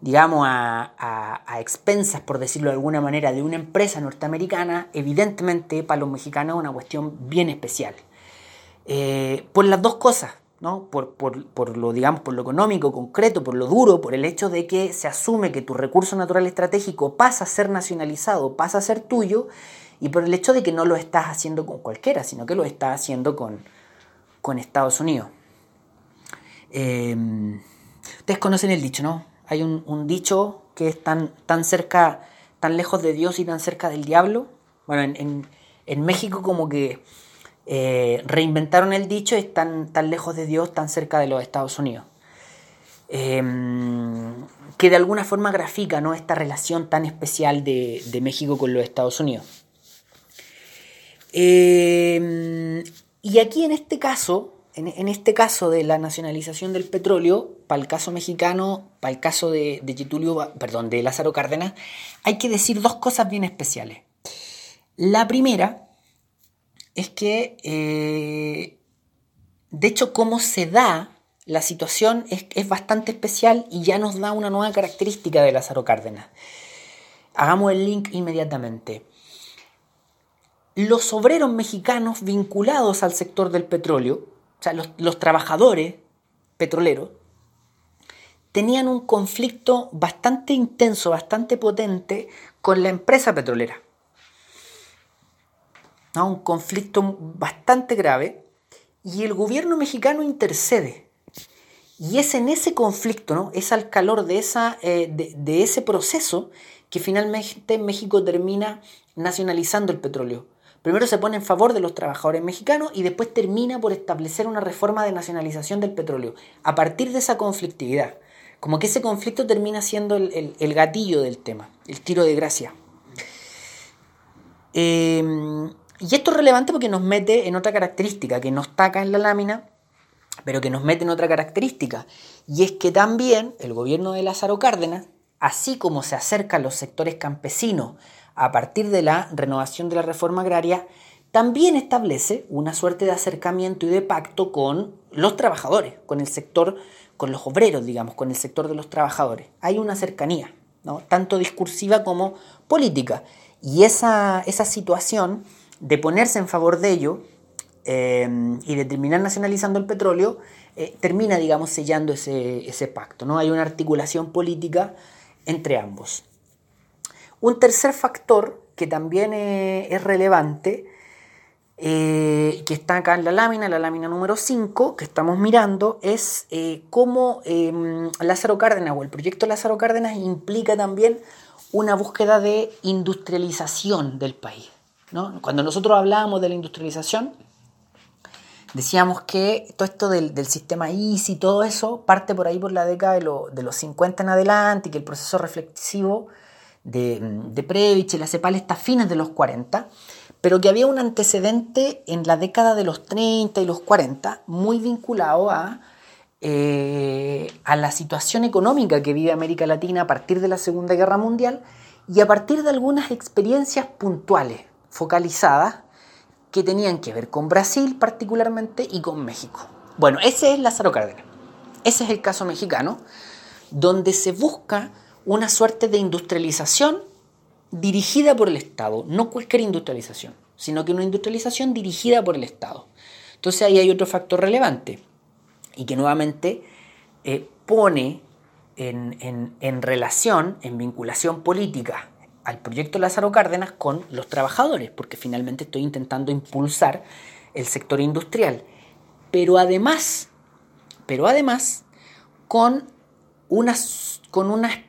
digamos, a, expensas, por decirlo de alguna manera, de una empresa norteamericana, evidentemente para los mexicanos es una cuestión bien especial. Eh, por las dos cosas. Por, lo, digamos, por lo económico, concreto, por lo duro, por el hecho de que se asume que tu recurso natural estratégico pasa a ser nacionalizado, pasa a ser tuyo, y por el hecho de que no lo estás haciendo con cualquiera, sino que lo estás haciendo con, Estados Unidos. Em, ustedes conocen el dicho, ¿no? Hay un, dicho que es tan, tan cerca, tan lejos de Dios y tan cerca del diablo. Bueno, en México como que eh, reinventaron el dicho y están tan lejos de Dios, tan cerca de los Estados Unidos. Em, que de alguna forma grafica ¿no? esta relación tan especial de, México con los Estados Unidos. Em, y aquí en este caso, en, este caso de la nacionalización del petróleo, para el caso mexicano, para el caso de, de perdón, de Lázaro Cárdenas, hay que decir dos cosas bien especiales. La primera es que, eh, de hecho, cómo se da la situación es, bastante especial y ya nos da una nueva característica de Lázaro Cárdenas. Hagamos el link inmediatamente. Los obreros mexicanos vinculados al sector del petróleo, o sea, los, los trabajadores petroleros, tenían un conflicto bastante intenso, bastante potente con la empresa petrolera un conflicto bastante grave, y el gobierno mexicano intercede. Y es en ese conflicto, ¿no? es al calor de, esa, eh, de, ese proceso que finalmente México termina nacionalizando el petróleo. Primero se pone en favor de los trabajadores mexicanos y después termina por establecer una reforma de nacionalización del petróleo. A partir de esa conflictividad, como que ese conflicto termina siendo el, gatillo del tema, el tiro de gracia. Eh, y esto es relevante porque nos mete en otra característica que no está acá en la lámina, pero que nos mete en otra característica. Y es que también el gobierno de Lázaro Cárdenas, así como se acerca a los sectores campesinos a partir de la renovación de la reforma agraria, también establece una suerte de acercamiento y de pacto con los trabajadores, con el sector, con los obreros, digamos, con el sector de los trabajadores. Hay una cercanía, tanto discursiva como política. Y esa, esa situación de ponerse en favor de ello eh, y de terminar nacionalizando el petróleo, eh, termina, digamos, sellando ese, pacto. ¿no? Hay una articulación política entre ambos. Un tercer factor que también eh, es relevante, que está acá en la lámina, la lámina número 5, que estamos mirando, es cómo Lázaro Cárdenas o el proyecto Lázaro Cárdenas implica también una búsqueda de industrialización del país. Cuando nosotros hablábamos de la industrialización, decíamos que todo esto del, sistema ISI y todo eso parte por ahí por la década de, los 50 en adelante y que el proceso reflexivo de, de Previch y la CEPAL fines de los 40, pero que había un antecedente en la década de los 30 y los 40 muy vinculado a, eh, a la situación económica que vive América Latina a partir de la Segunda Guerra Mundial y a partir de algunas experiencias puntuales focalizadas que tenían que ver con Brasil particularmente y con México. Bueno, ese es Lázaro Cárdenas. Ese es el caso mexicano, donde se busca una suerte de industrialización dirigida por el Estado, no cualquier industrialización, sino que una industrialización dirigida por el Estado. Entonces ahí hay otro factor relevante y que nuevamente eh, pone en, relación, en vinculación política al proyecto Lázaro Cárdenas con los trabajadores, porque finalmente estoy intentando impulsar el sector industrial. Pero además, pero además, con unas, con una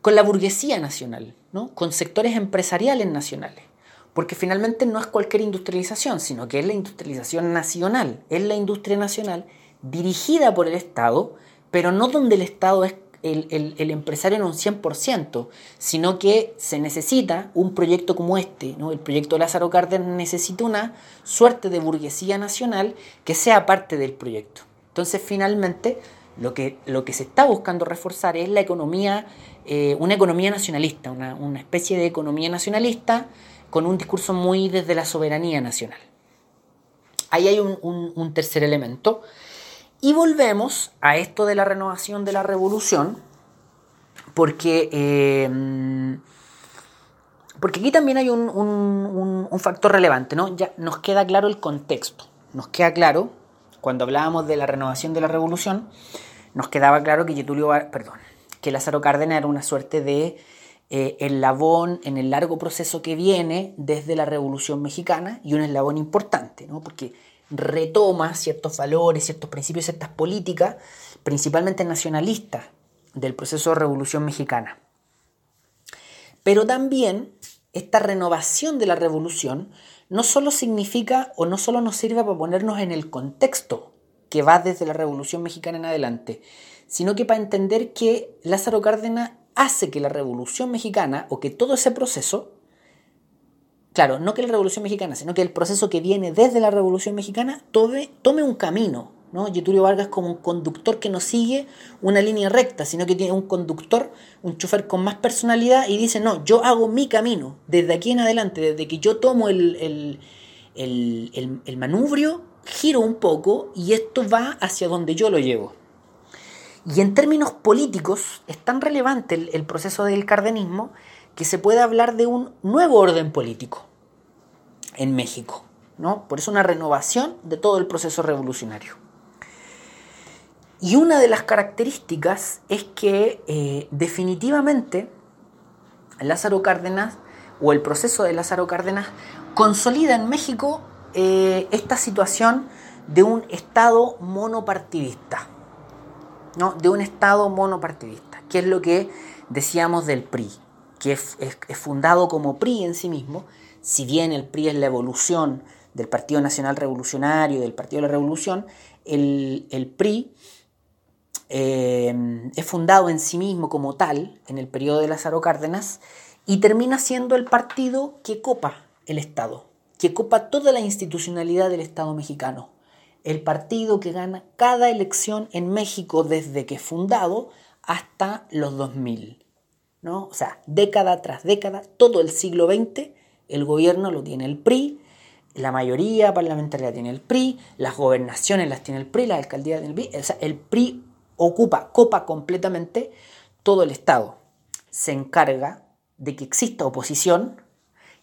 con la burguesía nacional, ¿no? con sectores empresariales nacionales. Porque finalmente no es cualquier industrialización, sino que es la industrialización nacional, es la industria nacional dirigida por el Estado, pero no donde el Estado es el, empresario en un 100%, sino que se necesita un proyecto como este, ¿no? el proyecto Lázaro Cárdenas necesita una suerte de burguesía nacional que sea parte del proyecto. Entonces finalmente lo que, lo que se está buscando reforzar es la economía, eh, una economía nacionalista, una, especie de economía nacionalista con un discurso muy desde la soberanía nacional. Ahí hay un tercer elemento y volvemos a esto de la renovación de la revolución, porque, eh, porque aquí también hay un, factor relevante, ¿no? Ya nos queda claro el contexto, nos queda claro, cuando hablábamos de la renovación de la revolución, nos quedaba claro que Getulio, perdón, que Lázaro Cárdenas era una suerte de eh, eslabón en el largo proceso que viene desde la Revolución Mexicana y un eslabón importante, ¿no? Porque retoma ciertos valores, ciertos principios, ciertas políticas, principalmente nacionalistas, del proceso de revolución mexicana. Pero también esta renovación de la revolución no solo significa o no solo nos sirve para ponernos en el contexto que va desde la revolución mexicana en adelante, sino que para entender que Lázaro Cárdenas hace que la revolución mexicana o que todo ese proceso claro, no que la Revolución Mexicana, sino que el proceso que viene desde la Revolución Mexicana tome, un camino. ¿no? Getulio Vargas como un conductor que no sigue una línea recta, sino que tiene un conductor, un chofer con más personalidad y dice, no, yo hago mi camino, desde aquí en adelante, desde que yo tomo el, el, el, el manubrio, giro un poco y esto va hacia donde yo lo llevo. Y en términos políticos es tan relevante el, proceso del cardenismo que se puede hablar de un nuevo orden político en México. ¿no? Por eso una renovación de todo el proceso revolucionario. Y una de las características es que eh, definitivamente Lázaro Cárdenas o el proceso de Lázaro Cárdenas consolida en México eh, esta situación de un Estado monopartidista. ¿No? De un Estado monopartidista, que es lo que decíamos del PRI, que es fundado como PRI en sí mismo, si bien el PRI es la evolución del Partido Nacional Revolucionario, del Partido de la Revolución, el, PRI eh, es fundado en sí mismo como tal en el periodo de Lázaro Cárdenas y termina siendo el partido que copa el Estado, que copa toda la institucionalidad del Estado mexicano. El partido que gana cada elección en México desde que fundado hasta los 2000. ¿no? O sea, década tras década, todo el siglo XX el gobierno lo tiene el PRI, la mayoría parlamentaria tiene el PRI, las gobernaciones las tiene el PRI, las alcaldías tienen el PRI. O sea, el PRI ocupa, copa completamente todo el Estado. Se encarga de que exista oposición,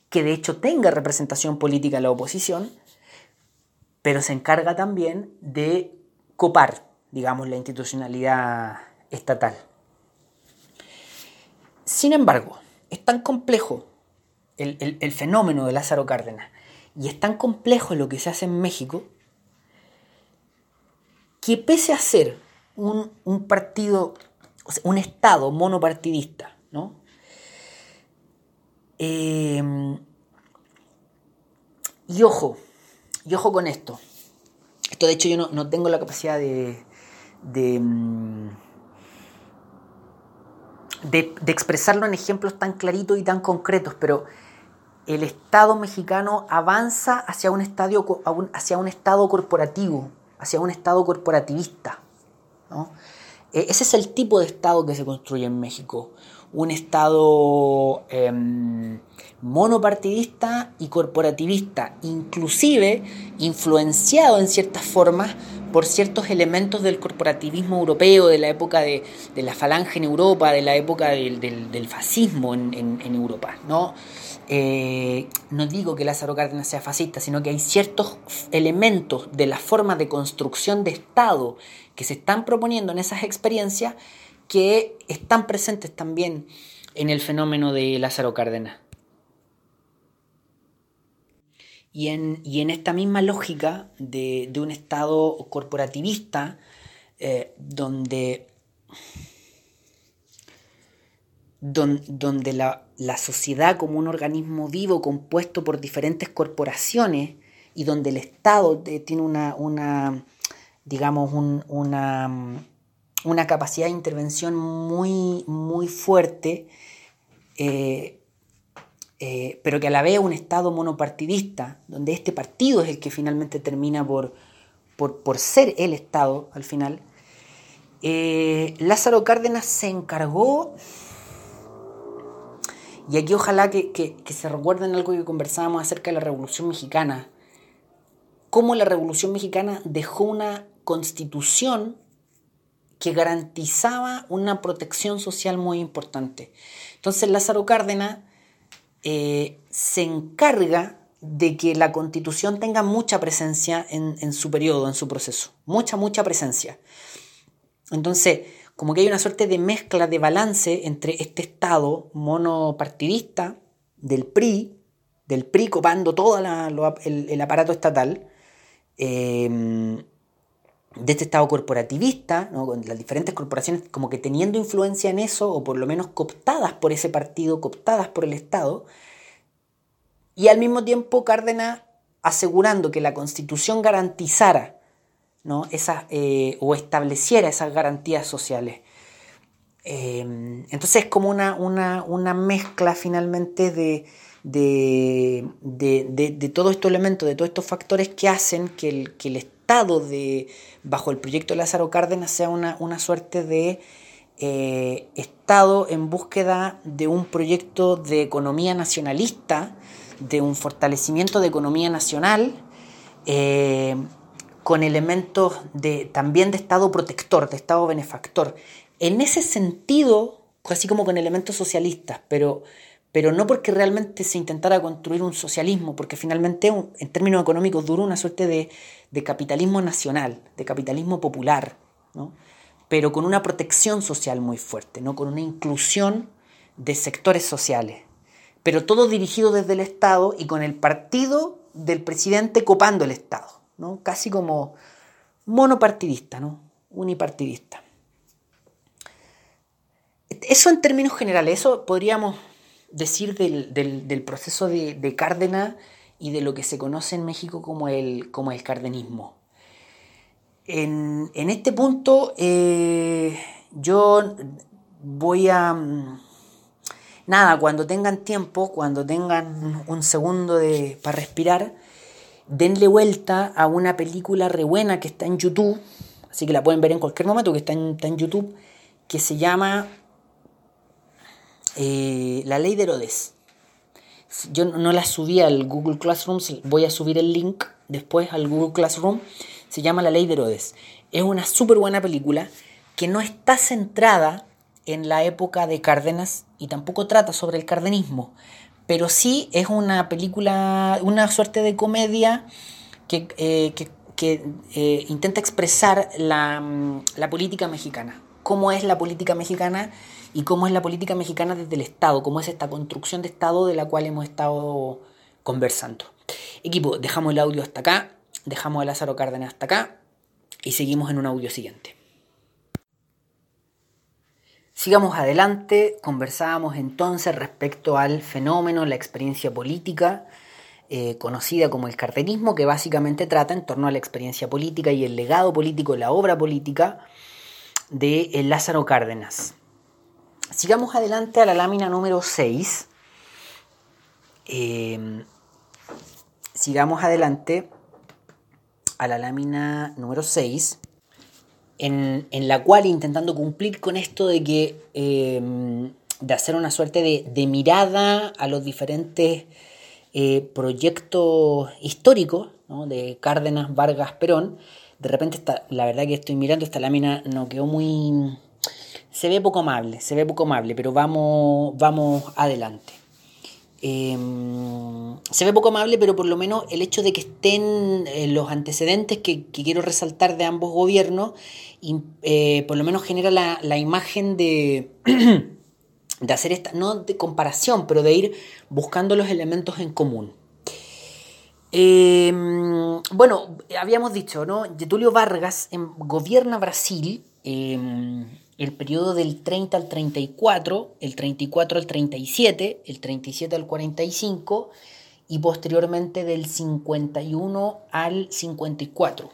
que de hecho tenga representación política la oposición, pero se encarga también de copar, digamos, la institucionalidad estatal. Sin embargo, es tan complejo el, fenómeno de Lázaro Cárdenas. Y es tan complejo lo que se hace en México que pese a ser un, partido, un Estado monopartidista, ¿no? Em, y ojo, y ojo con esto. Esto de hecho yo no, tengo la capacidad de, mm, de, de, expresarlo en ejemplos tan claritos y tan concretos, pero el Estado mexicano avanza hacia un, hacia un Estado corporativo, hacia un Estado corporativista. E, ese es el tipo de Estado que se construye en México. un Estado em, monopartidista y corporativista, inclusive influenciado en ciertas formas por ciertos elementos del corporativismo europeo, de la época de, la falange en Europa, de la época del, fascismo en, Europa. ¿no? Eh, no digo que Lázaro Cárdenas sea fascista, sino que hay ciertos elementos de la forma de construcción de Estado que se están proponiendo en esas experiencias que están presentes también en el fenómeno de Lázaro Cárdenas. Y en, esta misma lógica de, un Estado corporativista, eh, donde, donde la, sociedad como un organismo vivo compuesto por diferentes corporaciones y donde el Estado tiene una, una digamos, una, una capacidad de intervención muy, muy fuerte, eh, eh, pero que a la vez un Estado monopartidista, donde este partido es el que finalmente termina por, por, ser el Estado al final, eh, Lázaro Cárdenas se encargó, y aquí ojalá que, se recuerden algo que conversábamos acerca de la Revolución Mexicana, cómo la Revolución Mexicana dejó una constitución que garantizaba una protección social muy importante. Entonces Lázaro Cárdenas eh, se encarga de que la constitución tenga mucha presencia en, su periodo, en su proceso. Mucha, mucha presencia. Entonces, como que hay una suerte de mezcla de balance entre este Estado monopartidista del PRI, del PRI copando todo el, aparato estatal, eh, de este Estado corporativista, con las diferentes corporaciones como que teniendo influencia en eso, o por lo menos cooptadas por ese partido, cooptadas por el Estado, y al mismo tiempo Cárdenas asegurando que la Constitución garantizara ¿no? Eh, o estableciera esas garantías sociales. Eh, entonces es como una, una, mezcla finalmente de, de, de, todos estos elementos, de todos estos factores que hacen que el, que el Estado de, bajo el proyecto de Lázaro Cárdenas sea una, suerte de eh, Estado en búsqueda de un proyecto de economía nacionalista, de un fortalecimiento de economía nacional, eh, con elementos de, también de Estado protector, de Estado benefactor. En ese sentido, así como con elementos socialistas, pero pero no porque realmente se intentara construir un socialismo, porque finalmente en términos económicos duró una suerte de, capitalismo nacional, de capitalismo popular, pero con una protección social muy fuerte, ¿no? con una inclusión de sectores sociales, pero todo dirigido desde el Estado y con el partido del presidente copando el Estado, ¿no? casi como monopartidista, ¿no? unipartidista. Eso en términos generales, eso podríamos decir del, proceso de, Cárdenas y de lo que se conoce en México como el, como el cardenismo. En, este punto eh, yo voy a... Mm, nada, cuando tengan tiempo, cuando tengan un segundo de, para respirar, denle vuelta a una película re buena que está en YouTube, así que la pueden ver en cualquier momento, que está está en YouTube, que se llama eh, la ley de Herodes. Yo no la subí al Google Classroom, voy a subir el link después al Google Classroom. Se llama La ley de Herodes. Es una súper buena película que no está centrada en la época de Cárdenas y tampoco trata sobre el cardenismo, pero sí es una película, una suerte de comedia que, eh, eh, intenta expresar la, mm, la política mexicana. ¿Cómo es la política mexicana? y cómo es la política mexicana desde el Estado, cómo es esta construcción de Estado de la cual hemos estado conversando. Equipo, dejamos el audio hasta acá, dejamos a Lázaro Cárdenas hasta acá y seguimos en un audio siguiente. Sigamos adelante, conversábamos entonces respecto al fenómeno, la experiencia política, eh, conocida como el cardenismo, que básicamente trata en torno a la experiencia política y el legado político, la obra política de Lázaro Cárdenas. Sigamos adelante a la lámina número 6. Eh, sigamos adelante a la lámina número 6, en, la cual intentando cumplir con esto de que eh, de hacer una suerte de, mirada a los diferentes eh, proyectos históricos de Cárdenas, Vargas, Perón. De repente, está, la verdad que estoy mirando esta lámina, no quedó muy... Se ve poco amable, se ve poco amable, pero vamos, vamos adelante. Em, se ve poco amable, pero por lo menos el hecho de que estén eh, los antecedentes que, quiero resaltar de ambos gobiernos, eh, por lo menos genera la, imagen de, de hacer esta, no de comparación, pero de ir buscando los elementos en común. Em, bueno, habíamos dicho, ¿no? Getulio Vargas gobierna Brasil. Em, el periodo del 30 al 34, el 34 al 37, el 37 al 45 y posteriormente del 51 al 54.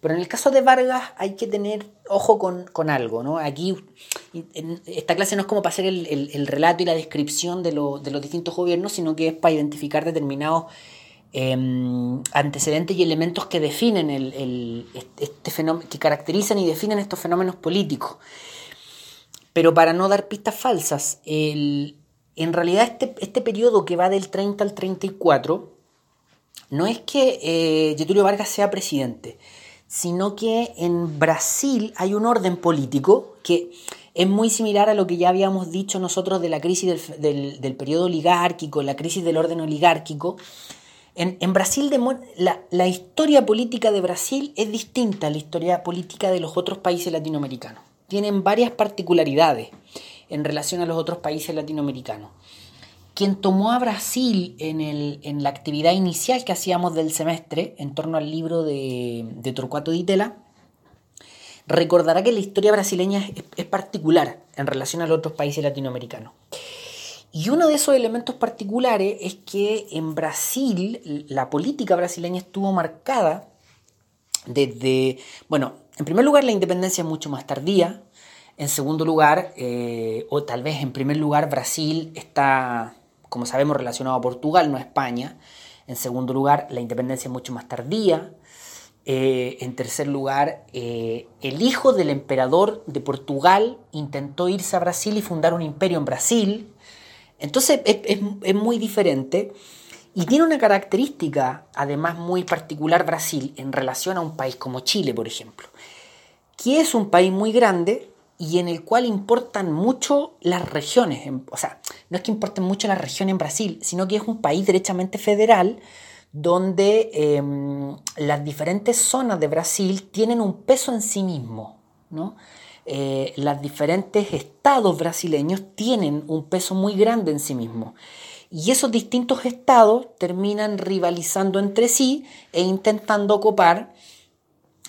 Pero en el caso de Vargas hay que tener ojo con, algo, ¿no? Aquí esta clase no es como para hacer el, relato y la descripción de, de, los distintos gobiernos, sino que es para identificar determinados em, antecedentes y elementos que definen el, este fenómeno, que caracterizan y definen estos fenómenos políticos. Pero para no dar pistas falsas, en realidad este, este periodo que va del 30 al 34 no es que eh, Getulio Vargas sea presidente, sino que en Brasil hay un orden político que es muy similar a lo que ya habíamos dicho nosotros de la crisis del, periodo oligárquico, la crisis del orden oligárquico. En, Brasil, la, historia política de Brasil es distinta a la historia política de los otros países latinoamericanos tienen varias particularidades en relación a los otros países latinoamericanos. Quien tomó a Brasil en, la actividad inicial que hacíamos del semestre en torno al libro de, de Torcuato Di Tella, recordará que la historia brasileña es, particular en relación a los otros países latinoamericanos. Y uno de esos elementos particulares es que en Brasil la política brasileña estuvo marcada desde, bueno, en primer lugar, la independencia es mucho más tardía. En segundo lugar, eh, o tal vez en primer lugar, Brasil está, como sabemos, relacionado a Portugal, no a España. En segundo lugar, la independencia es mucho más tardía. Eh, en tercer lugar, eh, el hijo del emperador de Portugal intentó irse a Brasil y fundar un imperio en Brasil. Entonces es muy diferente. Y tiene una característica, además, muy particular Brasil en relación a un país como Chile, por ejemplo, que es un país muy grande y en el cual importan mucho las regiones. O sea, no es que importen mucho las regiones en Brasil, sino que es un país derechamente federal donde em, las diferentes zonas de Brasil tienen un peso en sí mismo. ¿no? Eh, los diferentes estados brasileños tienen un peso muy grande en sí mismo. Y esos distintos estados terminan rivalizando entre sí e intentando ocupar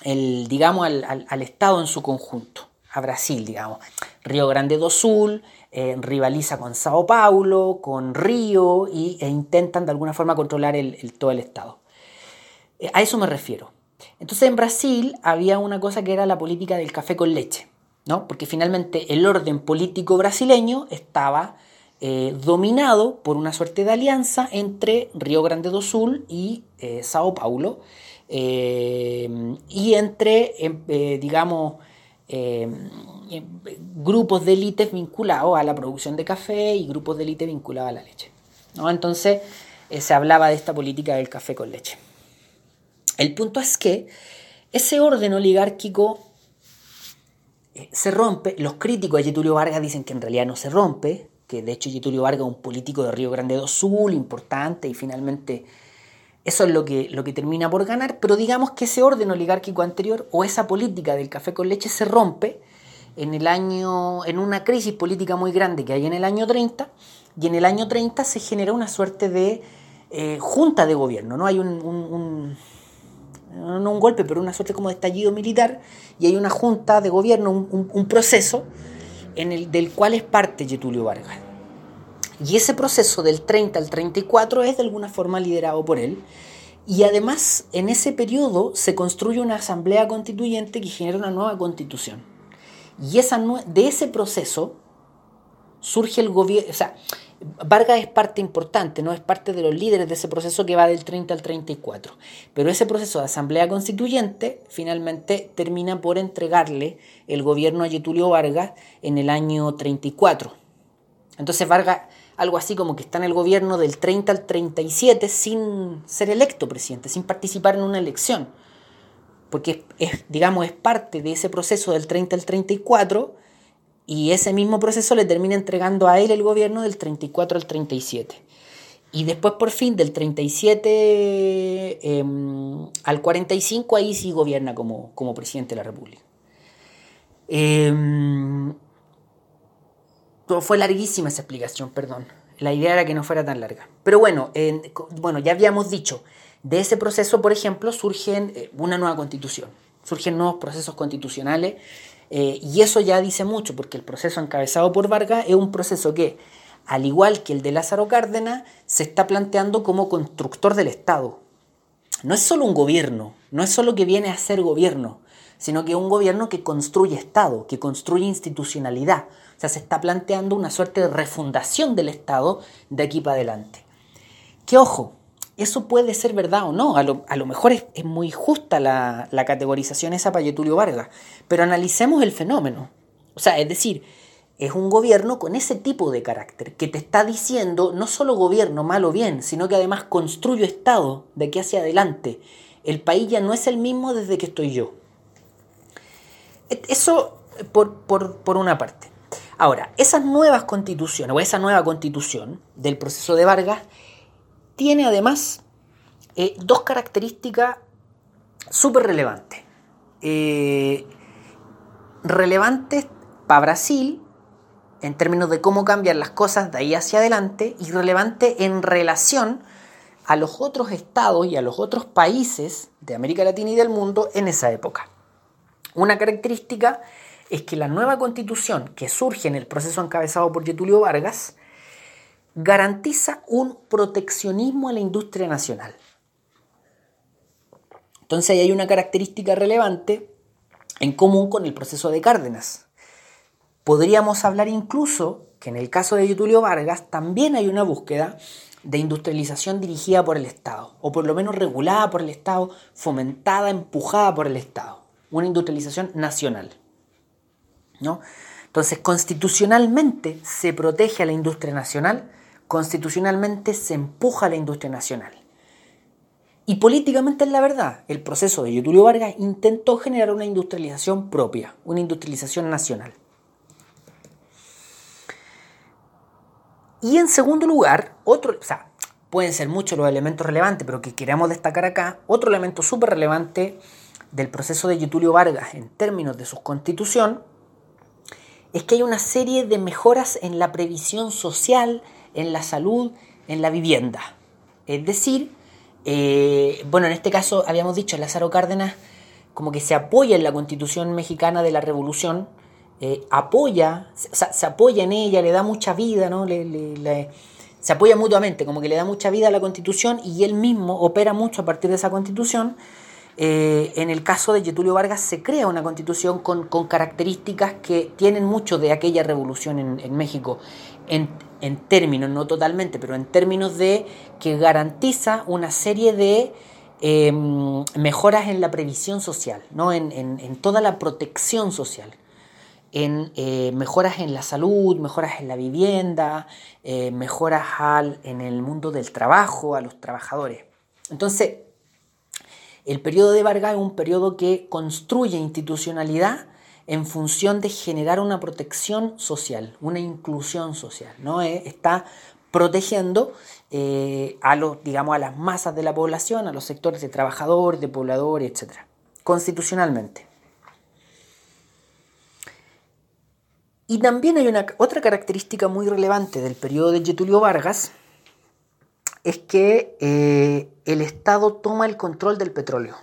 el, digamos, al, estado en su conjunto, a Brasil, digamos. Río Grande do Sul eh, rivaliza con Sao Paulo, con Río, y, e intentan de alguna forma controlar el, todo el estado. Eh, a eso me refiero. Entonces en Brasil había una cosa que era la política del café con leche, ¿no? porque finalmente el orden político brasileño estaba eh, dominado por una suerte de alianza entre Río Grande do Sul y eh, Sao Paulo, eh, y entre, em, digamos, em, grupos de élites vinculados a la producción de café y grupos de élite vinculados a la leche. ¿no? Entonces se hablaba de esta política del café con leche. El punto es que ese orden oligárquico se rompe, los críticos de Getulio Vargas dicen que en realidad no se rompe, que de hecho Getulio Vargas un político de Río Grande do Sul, importante, y finalmente eso es lo que, lo que termina por ganar, pero digamos que ese orden oligárquico anterior o esa política del café con leche se rompe en el año, en una crisis política muy grande que hay en el año 30, y en el año 30 se genera una suerte de eh, junta de gobierno, ¿no? Hay un, no un golpe, pero una suerte como de estallido militar, y hay una junta de gobierno, un proceso en el, del cual es parte Getulio Vargas. Y ese proceso del 30 al 34 es de alguna forma liderado por él. Y además, en ese periodo se construye una asamblea constituyente que genera una nueva constitución. Y esa, de ese proceso surge el gobierno, Vargas es parte importante, no es parte de los líderes de ese proceso que va del 30 al 34. Pero ese proceso de asamblea constituyente finalmente termina por entregarle el gobierno a Getulio Vargas en el año 34. Entonces Vargas, algo así como que está en el gobierno del 30 al 37 sin ser electo presidente, sin participar en una elección. Porque es, digamos, es parte de ese proceso del 30 al 34 y ese mismo proceso le termina entregando a él el gobierno del 34 al 37. Y después por fin del 37 em, al 45 ahí sí gobierna como, como presidente de la República. Eh, fue larguísima esa explicación, perdón. La idea era que no fuera tan larga. Pero bueno, bueno ya habíamos dicho, de ese proceso, por ejemplo, surgen eh, una nueva constitución, surgen nuevos procesos constitucionales eh, y eso ya dice mucho, porque el proceso encabezado por Vargas es un proceso que, al igual que el de Lázaro Cárdenas, se está planteando como constructor del Estado. No es solo un gobierno, no es solo que viene a ser gobierno, sino que es un gobierno que construye Estado, que construye institucionalidad. O sea, se está planteando una suerte de refundación del Estado de aquí para adelante. Que ojo, eso puede ser verdad o no. A lo, mejor es, muy justa la, categorización esa para Getulio Vargas. Pero analicemos el fenómeno. O sea, es decir, es un gobierno con ese tipo de carácter, que te está diciendo no solo gobierno mal o bien, sino que además construyo Estado de aquí hacia adelante. El país ya no es el mismo desde que estoy yo. E, eso por, por una parte. Ahora, esas nuevas constituciones o esa nueva constitución del proceso de Vargas tiene además eh, dos características súper relevantes. Eh, relevantes para Brasil en términos de cómo cambian las cosas de ahí hacia adelante y relevante en relación a los otros estados y a los otros países de América Latina y del mundo en esa época. Una característica es que la nueva constitución que surge en el proceso encabezado por Getulio Vargas garantiza un proteccionismo a la industria nacional. Entonces ahí hay una característica relevante en común con el proceso de Cárdenas. Podríamos hablar incluso que en el caso de Getulio Vargas también hay una búsqueda de industrialización dirigida por el Estado, o por lo menos regulada por el Estado, fomentada, empujada por el Estado. Una industrialización nacional. ¿no? Entonces, constitucionalmente se protege a la industria nacional constitucionalmente se empuja a la industria nacional. Y políticamente es la verdad, el proceso de Getulio Vargas intentó generar una industrialización propia, una industrialización nacional. Y en segundo lugar, otro, o sea, pueden ser muchos los elementos relevantes, pero que queremos destacar acá, otro elemento súper relevante del proceso de Getulio Vargas en términos de su constitución, es que hay una serie de mejoras en la previsión social, en la salud, en la vivienda. Es decir, eh, bueno, en este caso habíamos dicho, Lázaro Cárdenas como que se apoya en la constitución mexicana de la revolución, eh, apoya, se apoya en ella, le da mucha vida, ¿no? se apoya mutuamente, como que le da mucha vida a la constitución y él mismo opera mucho a partir de esa constitución. Eh, en el caso de Getulio Vargas se crea una constitución con, características que tienen mucho de aquella revolución en, México. En términos, no totalmente, pero en términos de que garantiza una serie de em, mejoras en la previsión social, ¿no? en, toda la protección social, en eh, mejoras en la salud, mejoras en la vivienda, eh, mejoras al, en el mundo del trabajo, a los trabajadores. Entonces, el periodo de Vargas es un periodo que construye institucionalidad en función de generar una protección social, una inclusión social, ¿no? Eh, está protegiendo eh, a los, digamos, a las masas de la población, a los sectores de trabajadores, de pobladores, etc. Constitucionalmente. Y también hay una, otra característica muy relevante del periodo de Getulio Vargas, es que eh, el Estado toma el control del petróleo.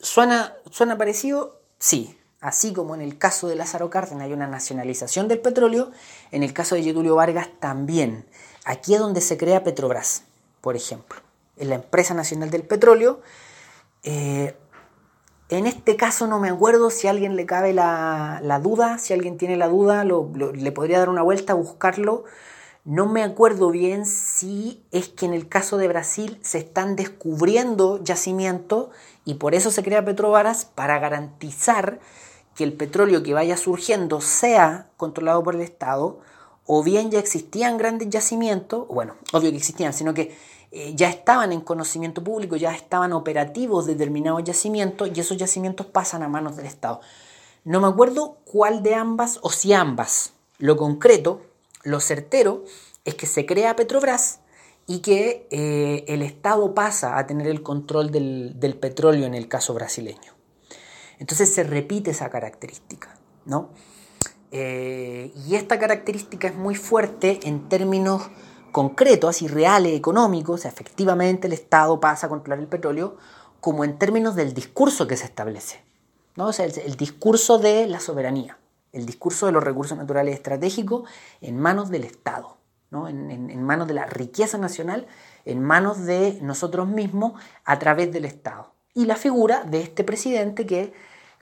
¿Suena, suena parecido? Sí, así como en el caso de Lázaro Cárdenas hay una nacionalización del petróleo, en el caso de Getulio Vargas también. Aquí es donde se crea Petrobras, por ejemplo, en la empresa nacional del petróleo. Eh, en este caso no me acuerdo si a alguien le cabe la, duda, si alguien tiene la duda, le podría dar una vuelta a buscarlo. No me acuerdo bien si es que en el caso de Brasil se están descubriendo yacimientos y por eso se crea Petrobras para garantizar que el petróleo que vaya surgiendo sea controlado por el Estado o bien ya existían grandes yacimientos, bueno, obvio que existían, sino que eh, ya estaban en conocimiento público, ya estaban operativos determinados yacimientos y esos yacimientos pasan a manos del Estado. No me acuerdo cuál de ambas o si ambas. Lo concreto, lo certero, es que se crea Petrobras y que eh, el Estado pasa a tener el control del, petróleo en el caso brasileño. Entonces se repite esa característica, ¿no? Eh, y esta característica es muy fuerte en términos concretos, así reales, económicos, efectivamente el Estado pasa a controlar el petróleo, como en términos del discurso que se establece, ¿no? O sea, el discurso de la soberanía, el discurso de los recursos naturales estratégicos en manos del Estado en, manos de la riqueza nacional, en manos de nosotros mismos a través del Estado. Y la figura de este presidente que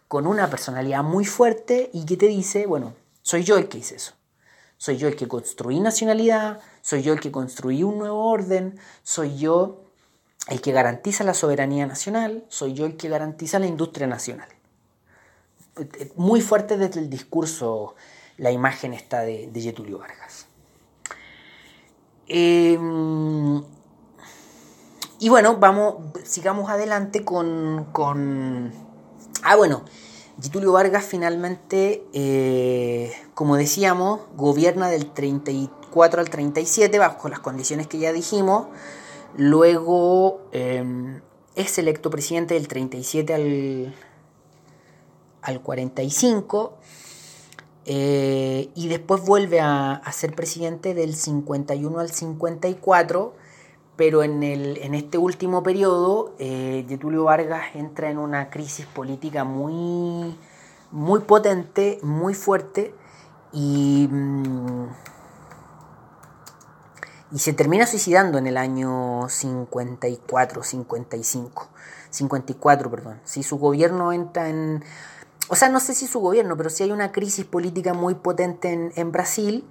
con una personalidad muy fuerte y que te dice, bueno, soy yo el que hice eso. Soy yo el que construí nacionalidad, soy yo el que construí un nuevo orden, soy yo el que garantiza la soberanía nacional, soy yo el que garantiza la industria nacional. Muy fuerte desde el discurso la imagen esta de, de Getulio Vargas. Em, y bueno, vamos, sigamos adelante con, con... Ah, bueno, Getulio Vargas finalmente, eh, como decíamos, gobierna del 34 al 37 bajo las condiciones que ya dijimos. Luego em, es electo presidente del 37 al, al 45 eh, y después vuelve a, ser presidente del 51 al 54, pero en, el, en este último periodo eh, Getulio Vargas entra en una crisis política muy, muy potente, muy fuerte, y, mm, y se termina suicidando en el año 54, 55, 54, perdón. Si su gobierno entra en o sea, no sé si su gobierno, pero sí hay una crisis política muy potente en, Brasil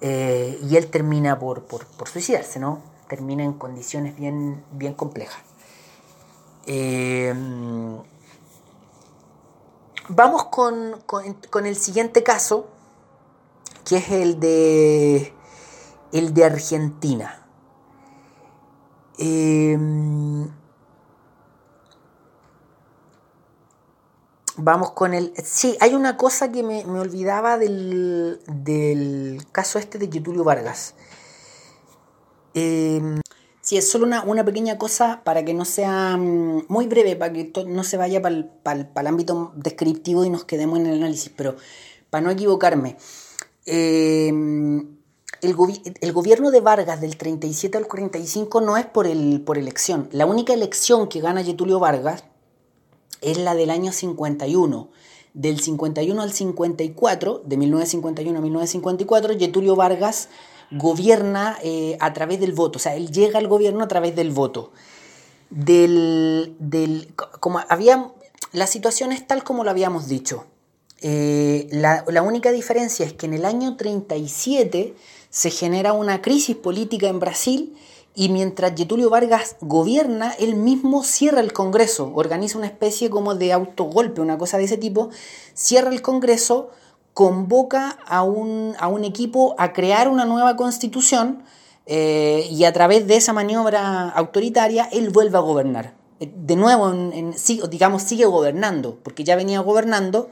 eh, y él termina por, suicidarse, ¿no? Termina en condiciones bien, bien complejas. Eh, vamos con, el siguiente caso, que es el de, el de Argentina. Eh, Vamos con el... Sí, hay una cosa que me, olvidaba del, caso este de Getulio Vargas. Eh, sí, es solo una, pequeña cosa para que no sea mm, muy breve, para que no se vaya para el, ámbito descriptivo y nos quedemos en el análisis, pero para no equivocarme. Em, el, el, gobierno de Vargas del 37 al 45 no es por, el, por elección. La única elección que gana Getulio Vargas es la del año 51. Del 51 al 54, de 1951 a 1954, Getulio Vargas gobierna eh, a través del voto, o sea, él llega al gobierno a través del voto. Del, como había, la situación es tal como lo habíamos dicho. Eh, la, la única diferencia es que en el año 37 se genera una crisis política en Brasil y mientras Getulio Vargas gobierna, él mismo cierra el Congreso, organiza una especie como de autogolpe, una cosa de ese tipo, cierra el Congreso, convoca a un, a un equipo a crear una nueva constitución eh, y a través de esa maniobra autoritaria él vuelve a gobernar. De nuevo, en, digamos, sigue gobernando, porque ya venía gobernando,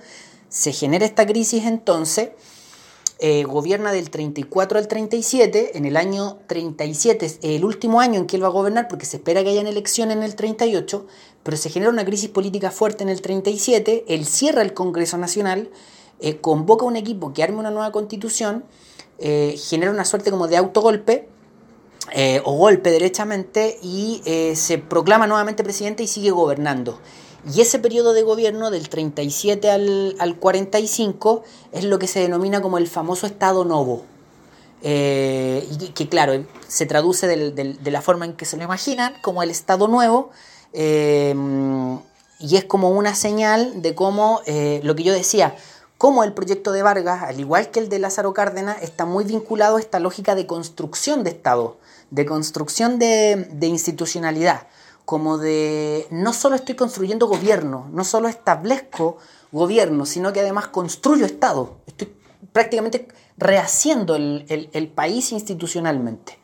se genera esta crisis entonces eh, gobierna del 34 al 37, en el año 37 es el último año en que él va a gobernar porque se espera que hayan elecciones en el 38, pero se genera una crisis política fuerte en el 37, él cierra el Congreso Nacional, eh, convoca un equipo que arme una nueva constitución, eh, genera una suerte como de autogolpe, o golpe derechamente, y se proclama nuevamente presidente y sigue gobernando. Y ese periodo de gobierno del 37 al, al 45 es lo que se denomina como el famoso Estado Novo. Eh, que claro, se traduce de la forma en que se lo imaginan, como el Estado Nuevo, eh, y es como una señal de cómo, eh, lo que yo decía, cómo el proyecto de Vargas, al igual que el de Lázaro Cárdenas, está muy vinculado a esta lógica de construcción de Estado, de construcción de institucionalidad como de no solo estoy construyendo gobierno, no solo establezco gobierno, sino que además construyo Estado. Estoy prácticamente rehaciendo el, país institucionalmente.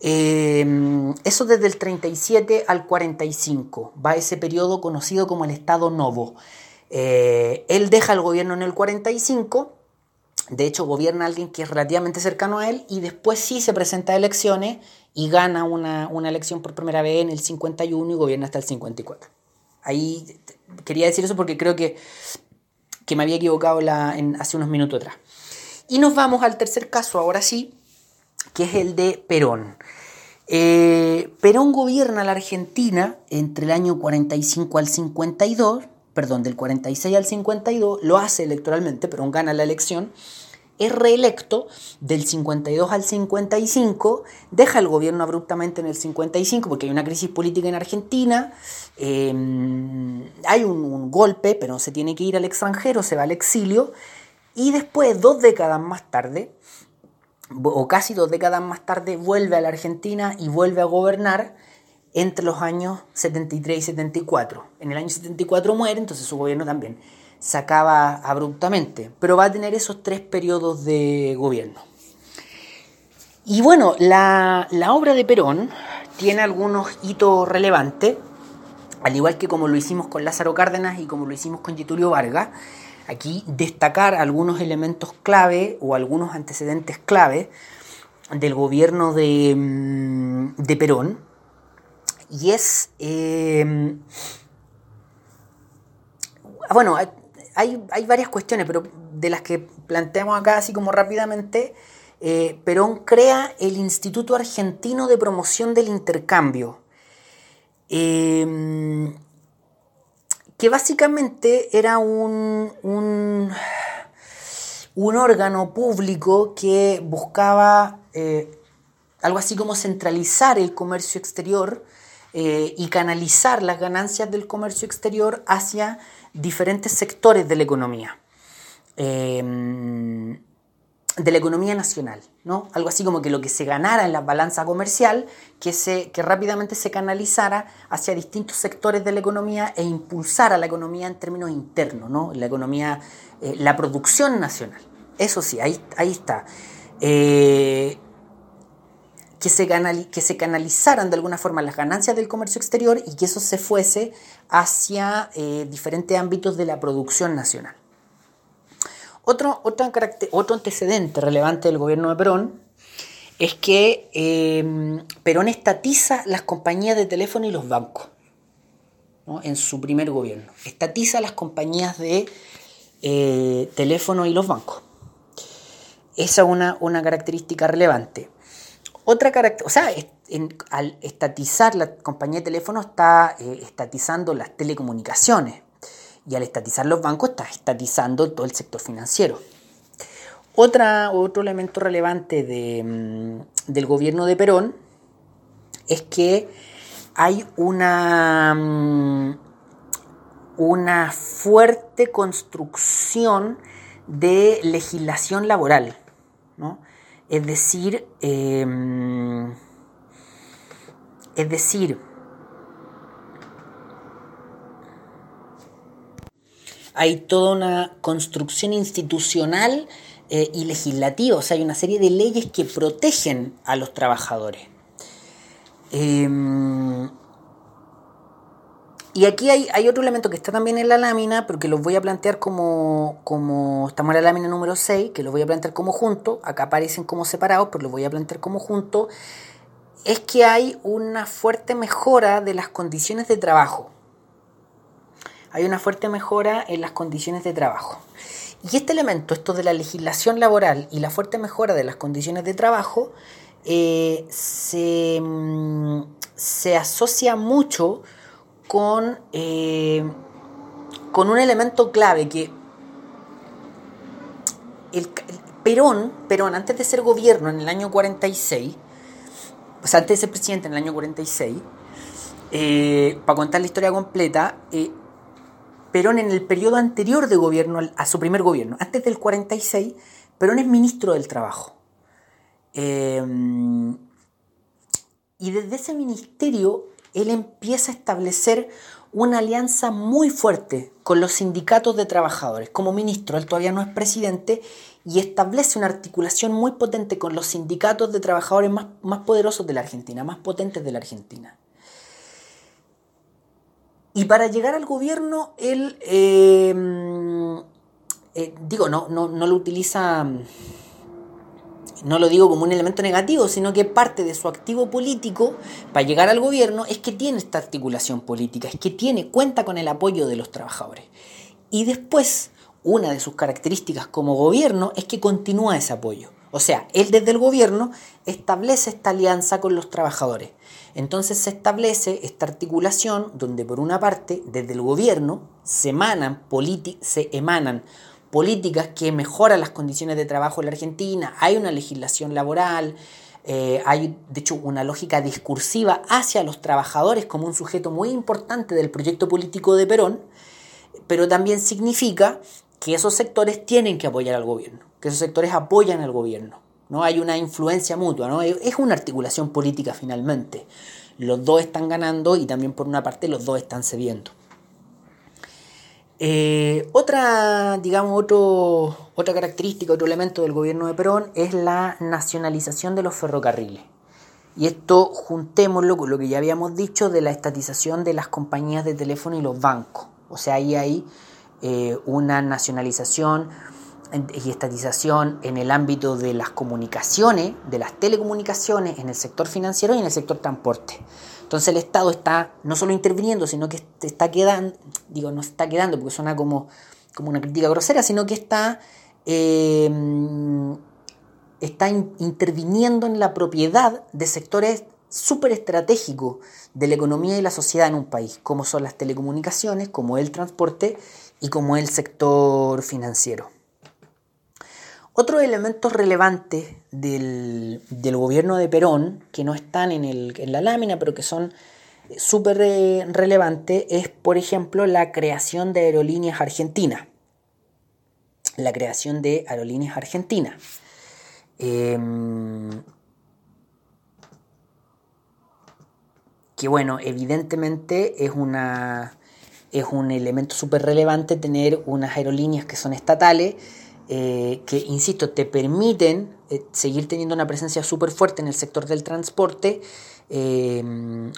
Eh, eso desde el 37 al 45 va ese periodo conocido como el Estado Novo. Eh, él deja el gobierno en el 45, de hecho gobierna alguien que es relativamente cercano a él y después sí se presenta a elecciones y gana una, elección por primera vez en el 51 y gobierna hasta el 54. Ahí quería decir eso porque creo que, que me había equivocado en, hace unos minutos atrás. Y nos vamos al tercer caso, ahora sí, que es el de Perón. Eh, Perón gobierna la Argentina entre el año 45 al 52 perdón, del 46 al 52, lo hace electoralmente, pero gana la elección, es reelecto del 52 al 55, deja el gobierno abruptamente en el 55 porque hay una crisis política en Argentina, em, hay un, un, golpe, pero se tiene que ir al extranjero, se va al exilio, y después, dos décadas más tarde, o casi dos décadas más tarde, vuelve a la Argentina y vuelve a gobernar entre los años 73 y 74. En el año 74 muere, entonces su gobierno también se acaba abruptamente, pero va a tener esos tres periodos de gobierno. Y bueno, la, obra de Perón tiene algunos hitos relevantes, al igual que como lo hicimos con Lázaro Cárdenas y como lo hicimos con Getulio Vargas, aquí destacar algunos elementos clave o algunos antecedentes clave del gobierno de, mm, de Perón, y es... Em, bueno, hay, varias cuestiones, pero de las que planteamos acá así como rápidamente, eh, Perón crea el Instituto Argentino de Promoción del Intercambio, em, que básicamente era un, un, órgano público que buscaba eh, algo así como centralizar el comercio exterior eh, y canalizar las ganancias del comercio exterior hacia diferentes sectores de la economía. Em, de la economía nacional, ¿no? Algo así como que lo que se ganara en la balanza comercial, que, se, que rápidamente se canalizara hacia distintos sectores de la economía e impulsara la economía en términos internos, ¿no? La economía, eh, la producción nacional. Eso sí, ahí, ahí está. Eh, que se, que se canalizaran de alguna forma las ganancias del comercio exterior y que eso se fuese hacia eh, diferentes ámbitos de la producción nacional. Otro, otro, otro antecedente relevante del gobierno de Perón es que em, Perón estatiza las compañías de teléfono y los bancos en su primer gobierno. Estatiza las compañías de eh, teléfono y los bancos. Esa es una, una característica relevante. Otra característica, o sea, al estatizar la compañía de teléfono está eh, estatizando las telecomunicaciones y al estatizar los bancos está estatizando todo el sector financiero. Otra, otro elemento relevante mm, del gobierno de Perón es que hay una, mm, una fuerte construcción de legislación laboral. ¿no? Es decir, em, es decir, hay toda una construcción institucional eh, y legislativa, o sea, hay una serie de leyes que protegen a los trabajadores. Em, y aquí hay, otro elemento que está también en la lámina, pero que los voy a plantear como, como estamos en la lámina número 6, que los voy a plantear como juntos, acá aparecen como separados, pero los voy a plantear como juntos, es que hay una fuerte mejora de las condiciones de trabajo. Hay una fuerte mejora en las condiciones de trabajo. Y este elemento, esto de la legislación laboral y la fuerte mejora de las condiciones de trabajo, eh, se, mm, se asocia mucho con, eh, con un elemento clave que el, Perón, Perón, antes de ser gobierno en el año 46, o sea, antes de ser presidente en el año 46, eh, para contar la historia completa, eh, Perón en el periodo anterior de gobierno, a su primer gobierno, antes del 46, Perón es ministro del Trabajo. y desde ese ministerio él empieza a establecer una alianza muy fuerte con los sindicatos de trabajadores. Como ministro, él todavía no es presidente y establece una articulación muy potente con los sindicatos de trabajadores más, más poderosos de la Argentina, más potentes de la Argentina. Y para llegar al gobierno, él, eh, eh, digo, no, no, no lo utiliza no lo digo como un elemento negativo, sino que parte de su activo político para llegar al gobierno es que tiene esta articulación política, es que tiene, cuenta con el apoyo de los trabajadores. Y después, una de sus características como gobierno es que continúa ese apoyo. O sea, él desde el gobierno establece esta alianza con los trabajadores. Entonces se establece esta articulación donde por una parte desde el gobierno se emanan, se emanan políticas que mejoran las condiciones de trabajo en la Argentina, hay una legislación laboral, eh, hay de hecho una lógica discursiva hacia los trabajadores como un sujeto muy importante del proyecto político de Perón, pero también significa que esos sectores tienen que apoyar al gobierno, que esos sectores apoyan al gobierno. ¿no? Hay una influencia mutua, ¿no? es una articulación política finalmente. Los dos están ganando y también por una parte los dos están cediendo. Eh, otra, digamos, otro, otra característica, otro elemento del gobierno de Perón es la nacionalización de los ferrocarriles. Y esto juntémoslo con lo que ya habíamos dicho de la estatización de las compañías de teléfono y los bancos. O sea, ahí hay eh, una nacionalización y estatización en el ámbito de las comunicaciones, de las telecomunicaciones, en el sector financiero y en el sector transporte. Entonces el Estado está no solo interviniendo, sino que está quedando, digo, no está quedando porque suena como, como una crítica grosera, sino que está, eh, está interviniendo en la propiedad de sectores súper estratégicos de la economía y la sociedad en un país, como son las telecomunicaciones, como el transporte y como el sector financiero. Otros elementos relevantes del, gobierno de Perón, que no están en, en la lámina, pero que son súper relevantes, es, por ejemplo, la creación de aerolíneas argentinas. La creación de aerolíneas argentinas. Em, que bueno, evidentemente es una es un elemento súper relevante tener unas aerolíneas que son estatales eh, que, insisto, te permiten eh, seguir teniendo una presencia súper fuerte en el sector del transporte, eh,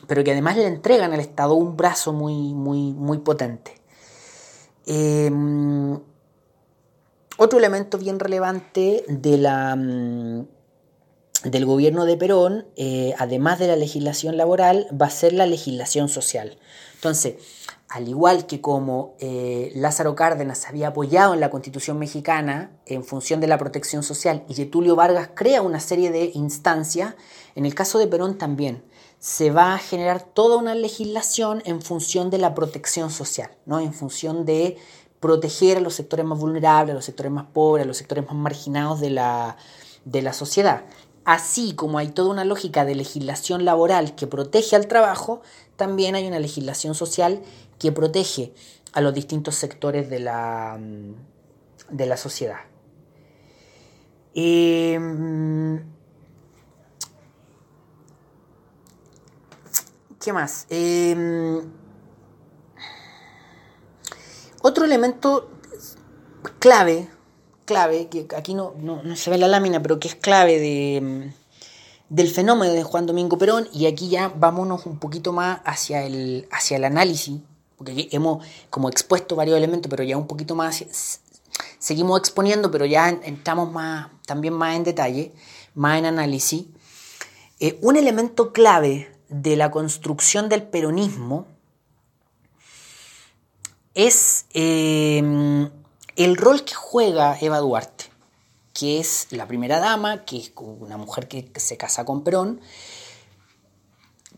pero que además le entregan al Estado un brazo muy, muy, muy potente. otro elemento bien relevante de la, mm, del gobierno de Perón, además de la legislación laboral, va a ser la legislación social. Entonces, al igual que como eh, Lázaro Cárdenas había apoyado en la Constitución mexicana en función de la protección social y Getulio Vargas crea una serie de instancias, en el caso de Perón también se va a generar toda una legislación en función de la protección social, ¿no? en función de proteger a los sectores más vulnerables, a los sectores más pobres, a los sectores más marginados de la, de la sociedad. Así como hay toda una lógica de legislación laboral que protege al trabajo, también hay una legislación social que protege a los distintos sectores de la, mm, de la sociedad. Em, ¿Qué más? Em, otro elemento clave, clave, que aquí no, no, se ve la lámina, pero que es clave de, mm, del fenómeno de Juan Domingo Perón, y aquí ya vámonos un poquito más hacia el, hacia el análisis porque hemos como expuesto varios elementos, pero ya un poquito más, seguimos exponiendo, pero ya entramos más, también más en detalle, más en análisis. Eh, un elemento clave de la construcción del peronismo es eh, el rol que juega Eva Duarte, que es la primera dama, que es una mujer que se casa con Perón,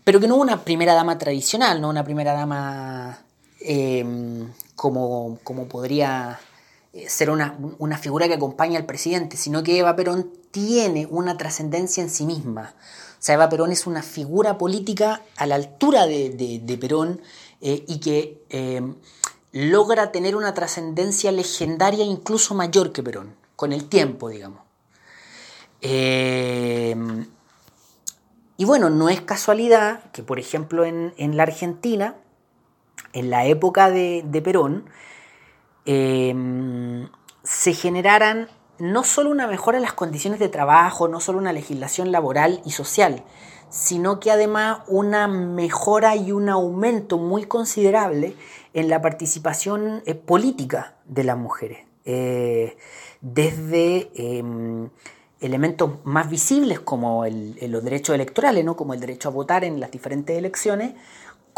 pero que no una primera dama tradicional, no una primera dama Em, como, como, podría eh, ser una, figura que acompaña al presidente, sino que Eva Perón tiene una trascendencia en sí misma. O sea, Eva Perón es una figura política a la altura de, Perón eh, y que em, logra tener una trascendencia legendaria incluso mayor que Perón, con el tiempo, digamos. Em, y bueno, no es casualidad que, por ejemplo, en, en la Argentina, en la época de, Perón em, se generaran no solo una mejora en las condiciones de trabajo, no solo una legislación laboral y social, sino que además una mejora y un aumento muy considerable en la participación eh, política de las mujeres. Eh, desde em, elementos más visibles como los derechos electorales, ¿no? como el derecho a votar en las diferentes elecciones,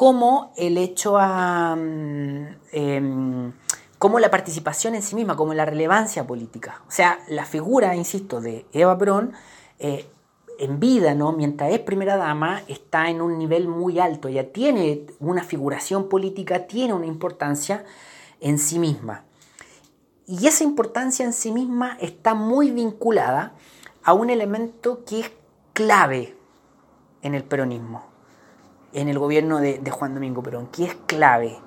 como el hecho a... Mm, em, como la participación en sí misma, como la relevancia política. O sea, la figura, insisto, de Eva Perón, eh, en vida, ¿no? mientras es primera dama, está en un nivel muy alto. Ella tiene una figuración política, tiene una importancia en sí misma. Y esa importancia en sí misma está muy vinculada a un elemento que es clave en el peronismo, en el gobierno de, Juan Domingo Perón, que es clave.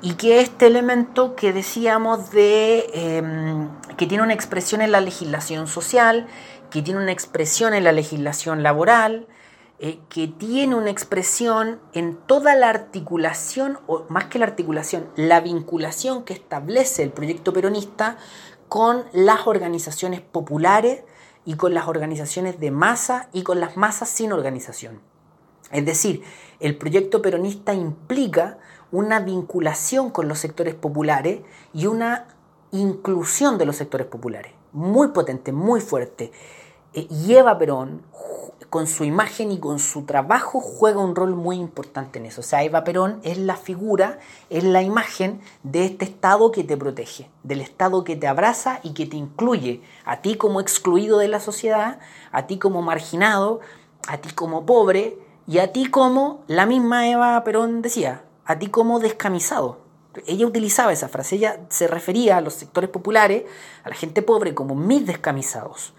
Y que este elemento que decíamos de em, que tiene una expresión en la legislación social, que tiene una expresión en la legislación laboral, eh, que tiene una expresión en toda la articulación, o más que la articulación, la vinculación que establece el proyecto peronista con las organizaciones populares y con las organizaciones de masa y con las masas sin organización. Es decir, el proyecto peronista implica una vinculación con los sectores populares y una inclusión de los sectores populares. Muy potente, muy fuerte. Eh, y Eva Perón, con su imagen y con su trabajo, juega un rol muy importante en eso. O sea, Eva Perón es la figura, es la imagen de este Estado que te protege, del Estado que te abraza y que te incluye a ti como excluido de la sociedad, a ti como marginado, a ti como pobre, y a ti como, la misma Eva Perón decía, a ti como descamisado. Ella utilizaba esa frase, ella se refería a los sectores populares, a la gente pobre, como mis descamisados.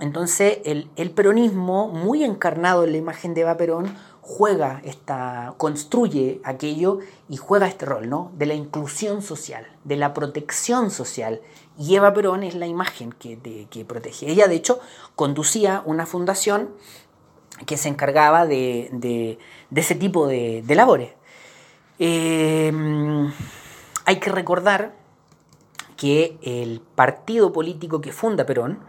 Entonces el, peronismo, muy encarnado en la imagen de Eva Perón, juega esta, construye aquello y juega este rol, ¿no? De la inclusión social, de la protección social. Y Eva Perón es la imagen que, que protege. Ella, de hecho, conducía una fundación que se encargaba de, ese tipo de, labores. Em, hay que recordar que el partido político que funda Perón,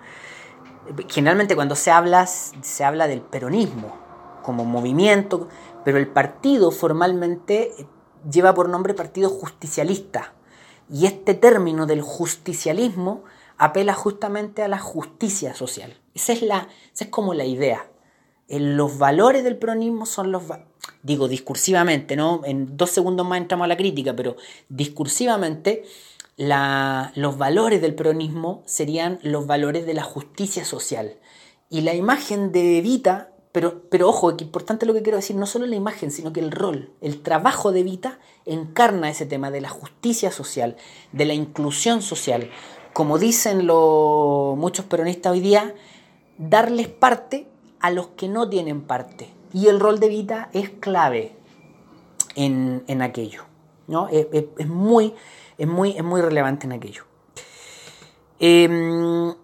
generalmente cuando se habla, se habla del peronismo como movimiento, pero el partido formalmente lleva por nombre Partido Justicialista. Y este término del justicialismo apela justamente a la justicia social. Esa es, la, esa es como la idea los valores del peronismo son los... Digo discursivamente, ¿no? En dos segundos más entramos a la crítica, pero discursivamente los valores del peronismo serían los valores de la justicia social. Y la imagen de Evita, pero, pero ojo, que importante lo que quiero decir, no solo la imagen, sino que el rol, el trabajo de Evita encarna ese tema de la justicia social, de la inclusión social. Como dicen los, muchos peronistas hoy día, darles parte a los que no tienen parte. Y el rol de Vita es clave en, aquello. ¿no? Es, muy, es, muy, es muy relevante en aquello. Em,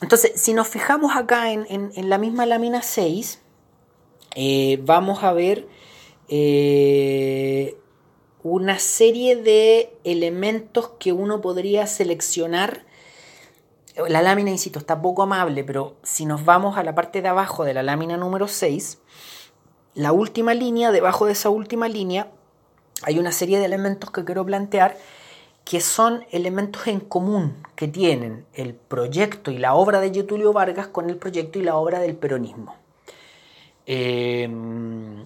entonces, si nos fijamos acá en, la misma lámina 6, eh, vamos a ver eh, una serie de elementos que uno podría seleccionar la lámina, insisto, está poco amable, pero si nos vamos a la parte de abajo de la lámina número 6, la última línea, debajo de esa última línea, hay una serie de elementos que quiero plantear que son elementos en común que tienen el proyecto y la obra de Getulio Vargas con el proyecto y la obra del peronismo. Em,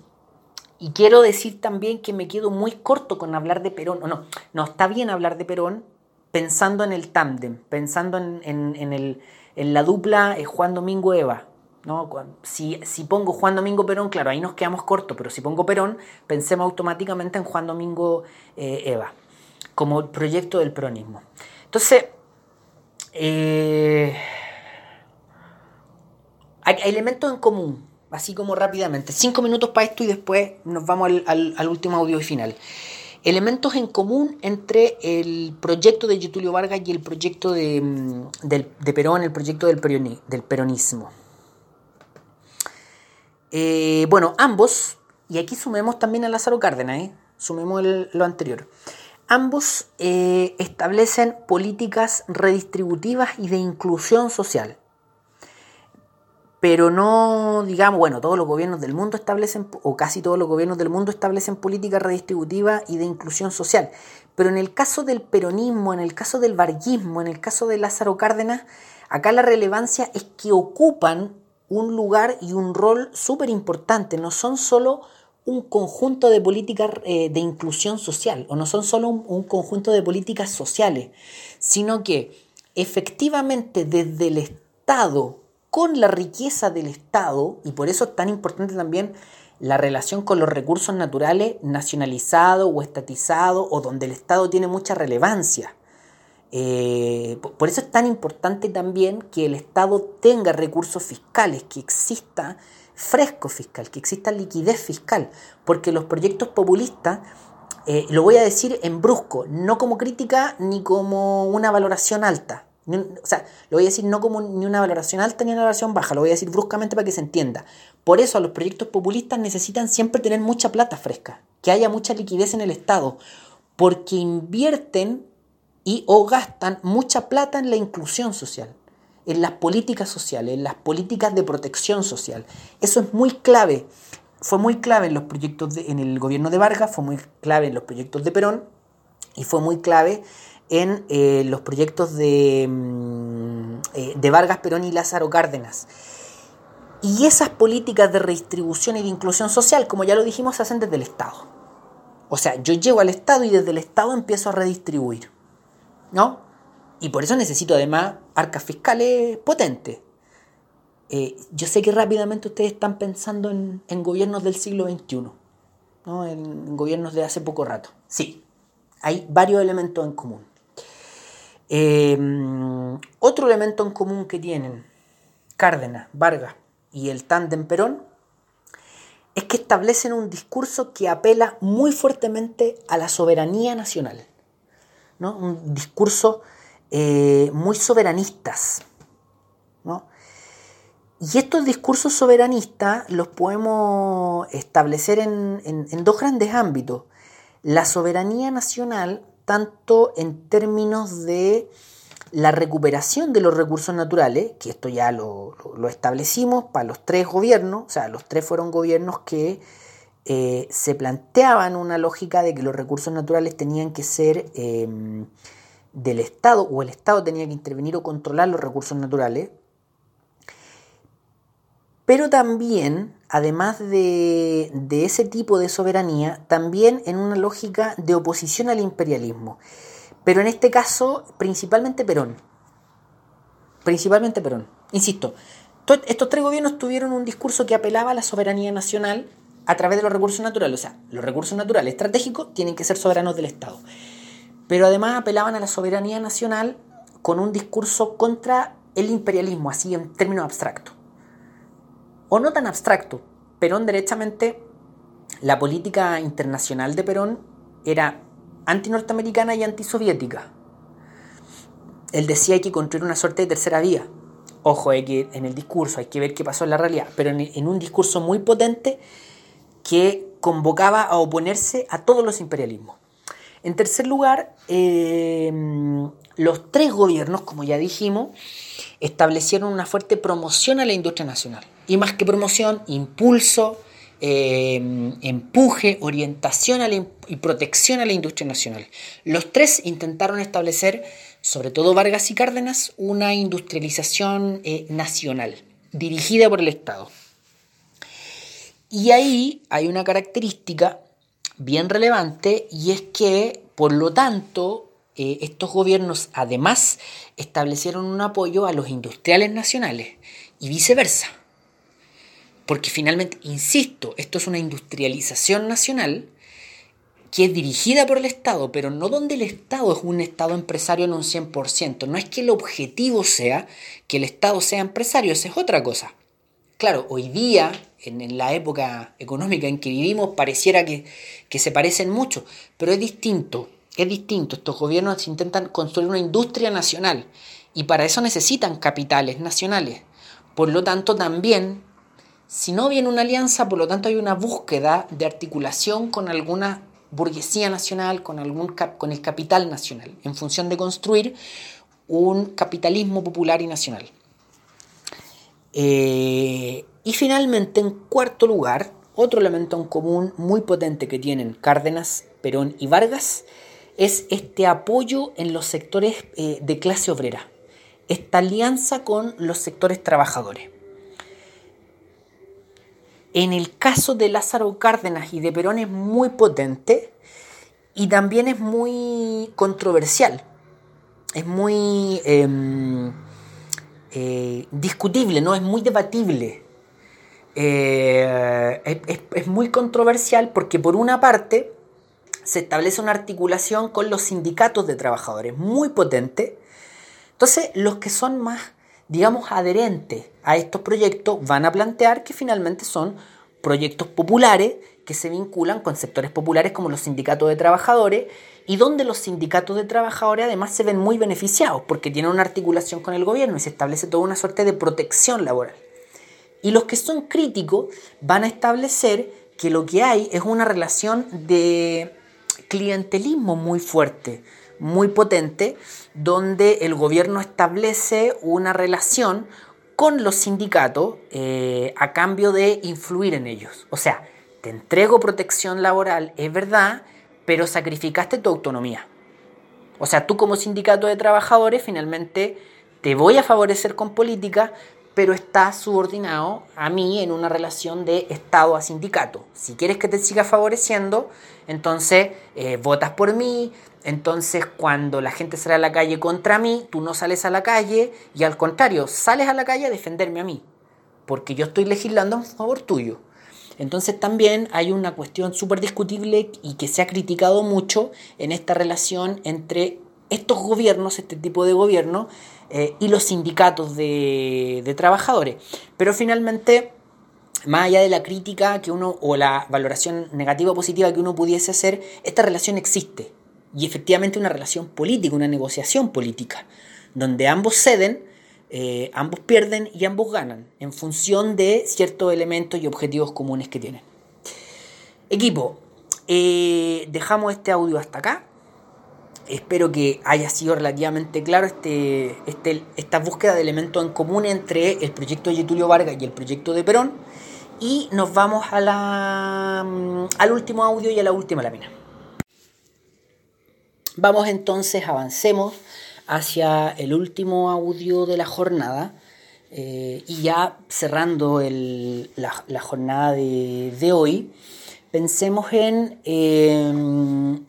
y quiero decir también que me quedo muy corto con hablar de Perón. No, no, está bien hablar de Perón, pensando en el tándem, pensando en, la dupla eh, Juan Domingo Eva. ¿no? Si, pongo Juan Domingo Perón, claro, ahí nos quedamos cortos, pero si pongo Perón, pensemos automáticamente en Juan Domingo eh, Eva, como proyecto del peronismo. Entonces, eh, hay, elementos en común, así como rápidamente. Cinco minutos para esto y después nos vamos al, al último audio y final elementos en común entre el proyecto de Getulio Vargas y el proyecto de, mm, Perón, el proyecto del, peronismo. Eh, bueno, ambos, y aquí sumemos también a Lázaro Cárdenas, ¿eh? sumemos lo anterior. Ambos eh, establecen políticas redistributivas y de inclusión social. Pero no, digamos, bueno, todos los gobiernos del mundo establecen, o casi todos los gobiernos del mundo establecen políticas redistributivas y de inclusión social. Pero en el caso del peronismo, en el caso del varguismo, en el caso de Lázaro Cárdenas, acá la relevancia es que ocupan un lugar y un rol súper importante. No son solo un conjunto de políticas eh, de inclusión social, o no son solo un, conjunto de políticas sociales, sino que efectivamente desde el Estado, con la riqueza del Estado, y por eso es tan importante también la relación con los recursos naturales nacionalizados o estatizados, o donde el Estado tiene mucha relevancia. Eh, por eso es tan importante también que el Estado tenga recursos fiscales, que exista fresco fiscal, que exista liquidez fiscal, porque los proyectos populistas, eh, lo voy a decir en brusco, no como crítica ni como una valoración alta, o sea, lo voy a decir no como ni una valoración alta ni una valoración baja, lo voy a decir bruscamente para que se entienda. Por eso los proyectos populistas necesitan siempre tener mucha plata fresca, que haya mucha liquidez en el Estado, porque invierten y o gastan mucha plata en la inclusión social, en las políticas sociales, en las políticas de protección social. Eso es muy clave. Fue muy clave en los proyectos en el gobierno de Vargas, fue muy clave en los proyectos de Perón y fue muy clave en eh, los proyectos de, mm, eh, de Vargas, Perón y Lázaro Cárdenas. Y esas políticas de redistribución y de inclusión social, como ya lo dijimos, se hacen desde el Estado. O sea, yo llego al Estado y desde el Estado empiezo a redistribuir. ¿no? Y por eso necesito además arcas fiscales potentes. Eh, yo sé que rápidamente ustedes están pensando en, gobiernos del siglo XXI, ¿no? en, gobiernos de hace poco rato. Sí, hay varios elementos en común. Em, otro elemento en común que tienen Cárdenas, Vargas y el tándem Perón es que establecen un discurso que apela muy fuertemente a la soberanía nacional un discurso eh, muy soberanistas. Y estos discursos soberanistas los podemos establecer en, en, dos grandes ámbitos. La soberanía nacional, tanto en términos de la recuperación de los recursos naturales, que esto ya lo, establecimos para los tres gobiernos, o sea, los tres fueron gobiernos que eh, se planteaban una lógica de que los recursos naturales tenían que ser em, del Estado o el Estado tenía que intervenir o controlar los recursos naturales. Pero también, además de, de ese tipo de soberanía, también en una lógica de oposición al imperialismo. Pero en este caso, principalmente Perón. Principalmente Perón. Insisto, estos tres gobiernos tuvieron un discurso que apelaba a la soberanía nacional a través de los recursos naturales. O sea, los recursos naturales estratégicos tienen que ser soberanos del Estado. Pero además apelaban a la soberanía nacional con un discurso contra el imperialismo, así en términos abstractos. O no tan abstracto. Perón, derechamente, la política internacional de Perón era anti-norteamericana y antisoviética. Él decía que hay que construir una suerte de tercera vía. Ojo, en el discurso hay que ver qué pasó en la realidad, pero en un discurso muy potente que convocaba a oponerse a todos los imperialismos. En tercer lugar, eh, los tres gobiernos, como ya dijimos, establecieron una fuerte promoción a la industria nacional. Y más que promoción, impulso, eh, empuje, orientación y protección a la industria nacional. Los tres intentaron establecer, sobre todo Vargas y Cárdenas, una industrialización eh, nacional, dirigida por el Estado. Y ahí hay una característica bien relevante y es que, por lo tanto, eh, estos gobiernos además establecieron un apoyo a los industriales nacionales y viceversa. Porque finalmente, insisto, esto es una industrialización nacional que es dirigida por el Estado, pero no donde el Estado es un Estado empresario en un 100%. No es que el objetivo sea que el Estado sea empresario, esa es otra cosa. Claro, hoy día en, la época económica en que vivimos pareciera que, se parecen mucho, pero es distinto, es distinto. Estos gobiernos intentan construir una industria nacional y para eso necesitan capitales nacionales. Por lo tanto, también, si no viene una alianza, por lo tanto hay una búsqueda de articulación con algunas burguesía nacional, con, algún con el capital nacional, en función de construir un capitalismo popular y nacional. Eh, y finalmente, en cuarto lugar, otro elemento en común muy potente que tienen Cárdenas, Perón y Vargas es este apoyo en los sectores eh, de clase obrera, esta alianza con los sectores trabajadores. En el caso de Lázaro Cárdenas y de Perón es muy potente y también es muy controversial, es muy em, eh, discutible, ¿no? es muy debatible. Eh, es, es muy controversial porque por una parte se establece una articulación con los sindicatos de trabajadores muy potente. Entonces, los que son más digamos, adherentes a estos proyectos van a plantear que finalmente son proyectos populares que se vinculan con sectores populares como los sindicatos de trabajadores y donde los sindicatos de trabajadores además se ven muy beneficiados porque tienen una articulación con el gobierno y se establece toda una suerte de protección laboral. Y los que son críticos van a establecer que lo que hay es una relación de clientelismo muy fuerte, muy potente, donde el gobierno establece una relación con los sindicatos eh, a cambio de influir en ellos. O sea, te entrego protección laboral, es verdad, pero sacrificaste tu autonomía. O sea, tú como sindicato de trabajadores finalmente te voy a favorecer con política, pero estás subordinado a mí en una relación de Estado a sindicato. Si quieres que te siga favoreciendo, entonces eh, votas por mí, entonces cuando la gente sale a la calle contra mí, tú no sales a la calle y al contrario, sales a la calle a defenderme a mí, porque yo estoy legislando en favor tuyo. Entonces también hay una cuestión súper discutible y que se ha criticado mucho en esta relación entre estos gobiernos, este tipo de gobierno, eh, y los sindicatos de, trabajadores. Pero finalmente, más allá de la crítica que uno o la valoración negativa o positiva que uno pudiese hacer, esta relación existe. Y efectivamente una relación política, una negociación política, donde ambos ceden, eh, ambos pierden y ambos ganan, en función de ciertos elementos y objetivos comunes que tienen. Equipo, eh, dejamos este audio hasta acá espero que haya sido relativamente claro este, este, esta búsqueda de elementos en común entre el proyecto de Getulio Vargas y el proyecto de Perón. Y nos vamos a la, mm, al último audio y a la última lámina. Vamos entonces, avancemos hacia el último audio de la jornada. Eh, y ya cerrando la, jornada de, hoy, pensemos en eh,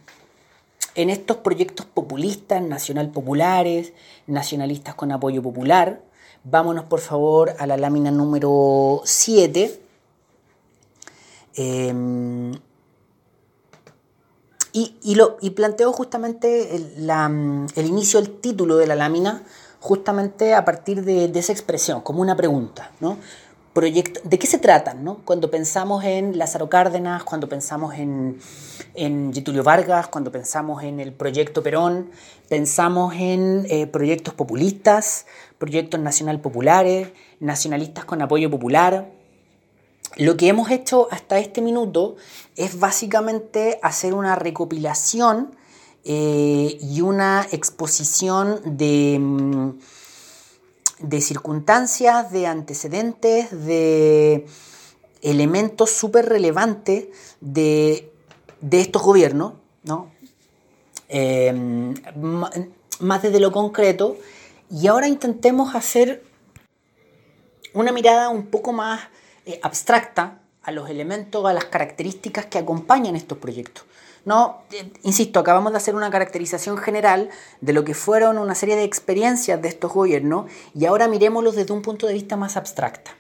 en estos proyectos populistas, nacional populares, nacionalistas con apoyo popular. Vámonos por favor a la lámina número 7. Em, y, y planteo justamente el, inicio, el título de la lámina, justamente a partir de esa expresión, como una pregunta. ¿no? ¿De qué se tratan? ¿no? Cuando pensamos en Lázaro Cárdenas, cuando pensamos en, en Getulio Vargas, cuando pensamos en el proyecto Perón, pensamos en eh, proyectos populistas, proyectos nacional populares, nacionalistas con apoyo popular. Lo que hemos hecho hasta este minuto es básicamente hacer una recopilación eh, y una exposición de... De circunstancias, de antecedentes, de elementos súper relevantes de, estos gobiernos, ¿no? Eh, más desde lo concreto, y ahora intentemos hacer una mirada un poco más eh, abstracta a los elementos, a las características que acompañan estos proyectos. No, insisto, acabamos de hacer una caracterización general de lo que fueron una serie de experiencias de estos gobiernos y ahora miremoslos desde un punto de vista más abstracta.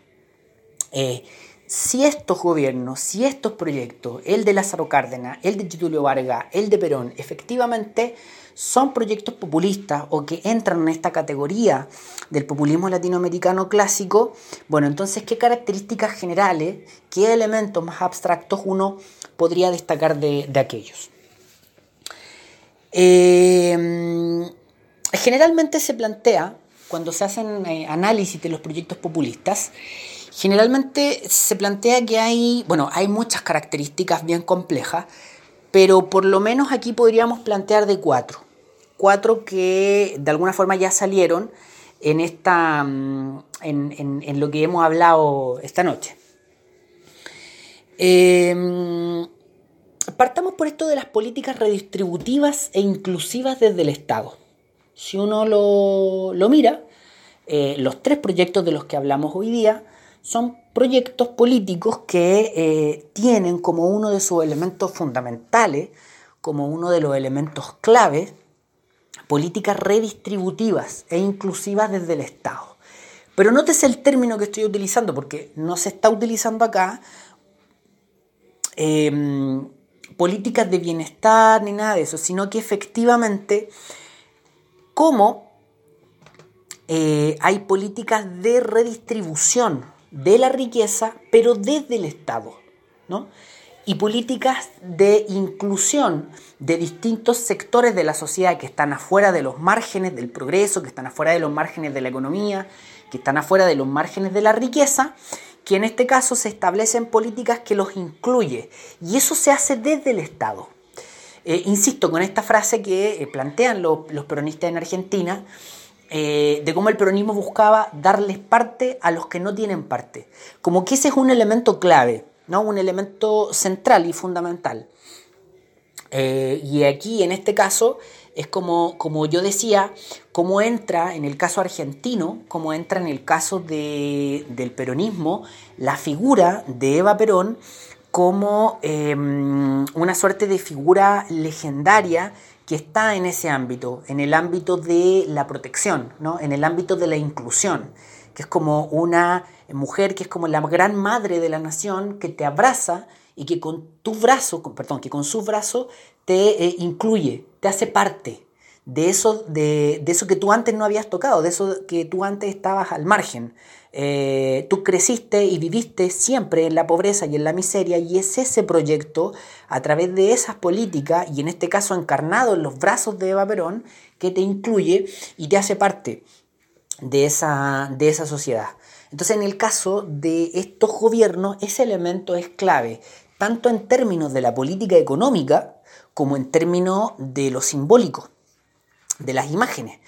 Eh, si estos gobiernos, si estos proyectos, el de Lázaro Cárdenas, el de Getulio Vargas, el de Perón, efectivamente son proyectos populistas o que entran en esta categoría del populismo latinoamericano clásico, bueno, entonces, ¿qué características generales, qué elementos más abstractos uno podría destacar de, aquellos? Eh, generalmente se plantea, cuando se hacen eh, análisis de los proyectos populistas, generalmente se plantea que hay, bueno, hay muchas características bien complejas, pero por lo menos aquí podríamos plantear de cuatro. Cuatro que de alguna forma ya salieron en, esta, mm, en, lo que hemos hablado esta noche. Em, partamos por esto de las políticas redistributivas e inclusivas desde el Estado. Si uno lo, mira, eh, los tres proyectos de los que hablamos hoy día son proyectos políticos que eh, tienen como uno de sus elementos fundamentales, como uno de los elementos clave, políticas redistributivas e inclusivas desde el Estado. Pero nótese el término que estoy utilizando, porque no se está utilizando acá em, políticas de bienestar ni nada de eso, sino que efectivamente cómo eh, hay políticas de redistribución de la riqueza, pero desde el Estado, ¿no? Y políticas de inclusión de distintos sectores de la sociedad que están afuera de los márgenes del progreso, que están afuera de los márgenes de la economía, que están afuera de los márgenes de la riqueza, que en este caso se establecen políticas que los incluye. Y eso se hace desde el Estado. Eh, insisto con esta frase que eh, plantean los peronistas en Argentina, eh, de cómo el peronismo buscaba darles parte a los que no tienen parte. Como que ese es un elemento clave, ¿no? un elemento central y fundamental. Y aquí, en este caso, es como, como yo decía, cómo entra en el caso argentino, cómo entra en el caso del peronismo, la figura de Eva Perón como em, una suerte de figura legendaria que está en ese ámbito, en el ámbito de la protección, ¿no? en el ámbito de la inclusión, que es como una mujer que es como la gran madre de la nación que te abraza y que con tu brazo, perdón, que con su brazo te eh, incluye, te hace parte de eso, de, eso que tú antes no habías tocado, de eso que tú antes estabas al margen. Eh, tú creciste y viviste siempre en la pobreza y en la miseria y es ese proyecto, a través de esas políticas, y en este caso encarnado en los brazos de Eva Perón, que te incluye y te hace parte de esa, de esa sociedad. Entonces en el caso de estos gobiernos, ese elemento es clave, tanto en términos de la política económica como en términos de lo simbólico, de las imágenes.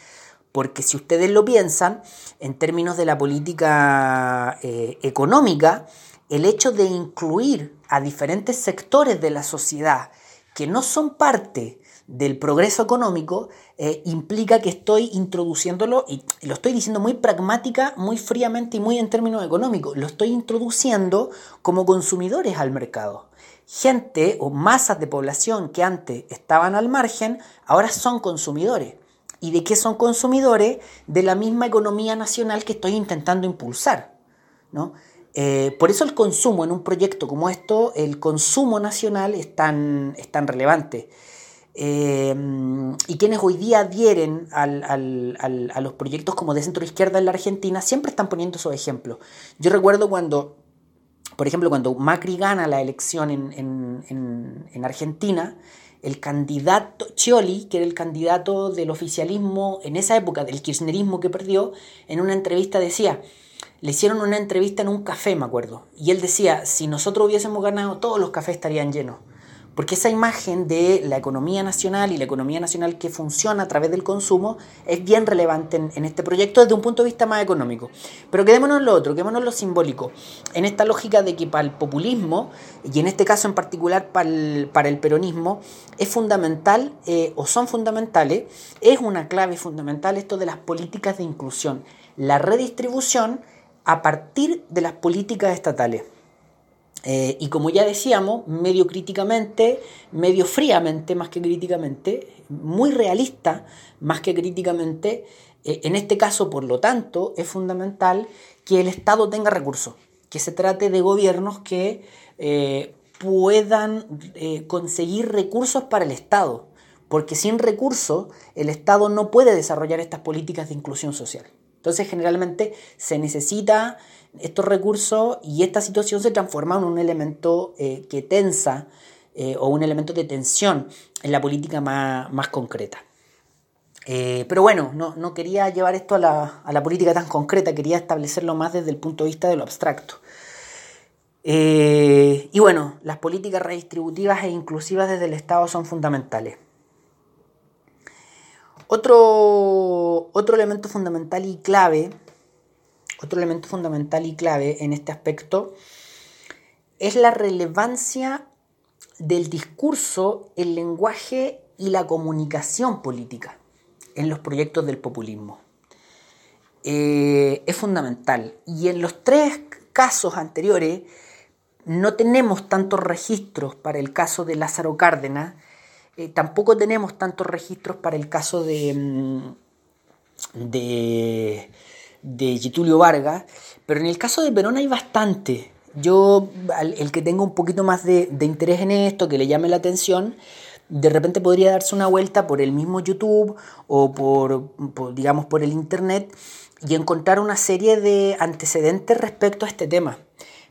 Porque si ustedes lo piensan, en términos de la política eh, económica, el hecho de incluir a diferentes sectores de la sociedad que no son parte del progreso económico eh, implica que estoy introduciéndolo, y lo estoy diciendo muy pragmática, muy fríamente y muy en términos económicos, lo estoy introduciendo como consumidores al mercado. Gente o masas de población que antes estaban al margen, ahora son consumidores y de qué son consumidores de la misma economía nacional que estoy intentando impulsar. ¿no? Eh, por eso el consumo en un proyecto como esto, el consumo nacional es tan, es tan relevante. Eh, y quienes hoy día adhieren al, al, a los proyectos como de centro izquierda en la Argentina siempre están poniendo esos ejemplos. Yo recuerdo cuando, por ejemplo, cuando Macri gana la elección en, en, en Argentina, el candidato Chioli, que era el candidato del oficialismo en esa época, del kirchnerismo que perdió, en una entrevista decía, le hicieron una entrevista en un café, me acuerdo, y él decía, si nosotros hubiésemos ganado, todos los cafés estarían llenos. Porque esa imagen de la economía nacional y la economía nacional que funciona a través del consumo es bien relevante en, este proyecto desde un punto de vista más económico. Pero quedémonos en lo otro, quedémonos en lo simbólico. En esta lógica de que para el populismo, y en este caso en particular para el, peronismo, es fundamental eh, o son fundamentales, es una clave fundamental esto de las políticas de inclusión, la redistribución a partir de las políticas estatales. Eh, y como ya decíamos, medio críticamente, medio fríamente más que críticamente, muy realista más que críticamente, eh, en este caso, por lo tanto, es fundamental que el Estado tenga recursos, que se trate de gobiernos que eh, puedan conseguir recursos para el Estado, porque sin recursos el Estado no puede desarrollar estas políticas de inclusión social. Entonces, generalmente se necesita estos recursos y esta situación se transforma en un elemento eh, que tensa eh, o un elemento de tensión en la política más, concreta. Eh, pero bueno, no, quería llevar esto a la, política tan concreta, quería establecerlo más desde el punto de vista de lo abstracto. Y bueno, las políticas redistributivas e inclusivas desde el Estado son fundamentales. Otro, otro elemento fundamental y clave, otro elemento fundamental y clave en este aspecto es la relevancia del discurso, el lenguaje y la comunicación política en los proyectos del populismo. Eh, es fundamental. Y en los tres casos anteriores no tenemos tantos registros para el caso de Lázaro Cárdenas, eh, tampoco tenemos tantos registros para el caso de, mm, de, de Getulio Vargas, pero en el caso de Perón hay bastante. Yo, el que tenga un poquito más de, interés en esto, que le llame la atención, de repente podría darse una vuelta por el mismo YouTube o por, digamos, por el Internet y encontrar una serie de antecedentes respecto a este tema.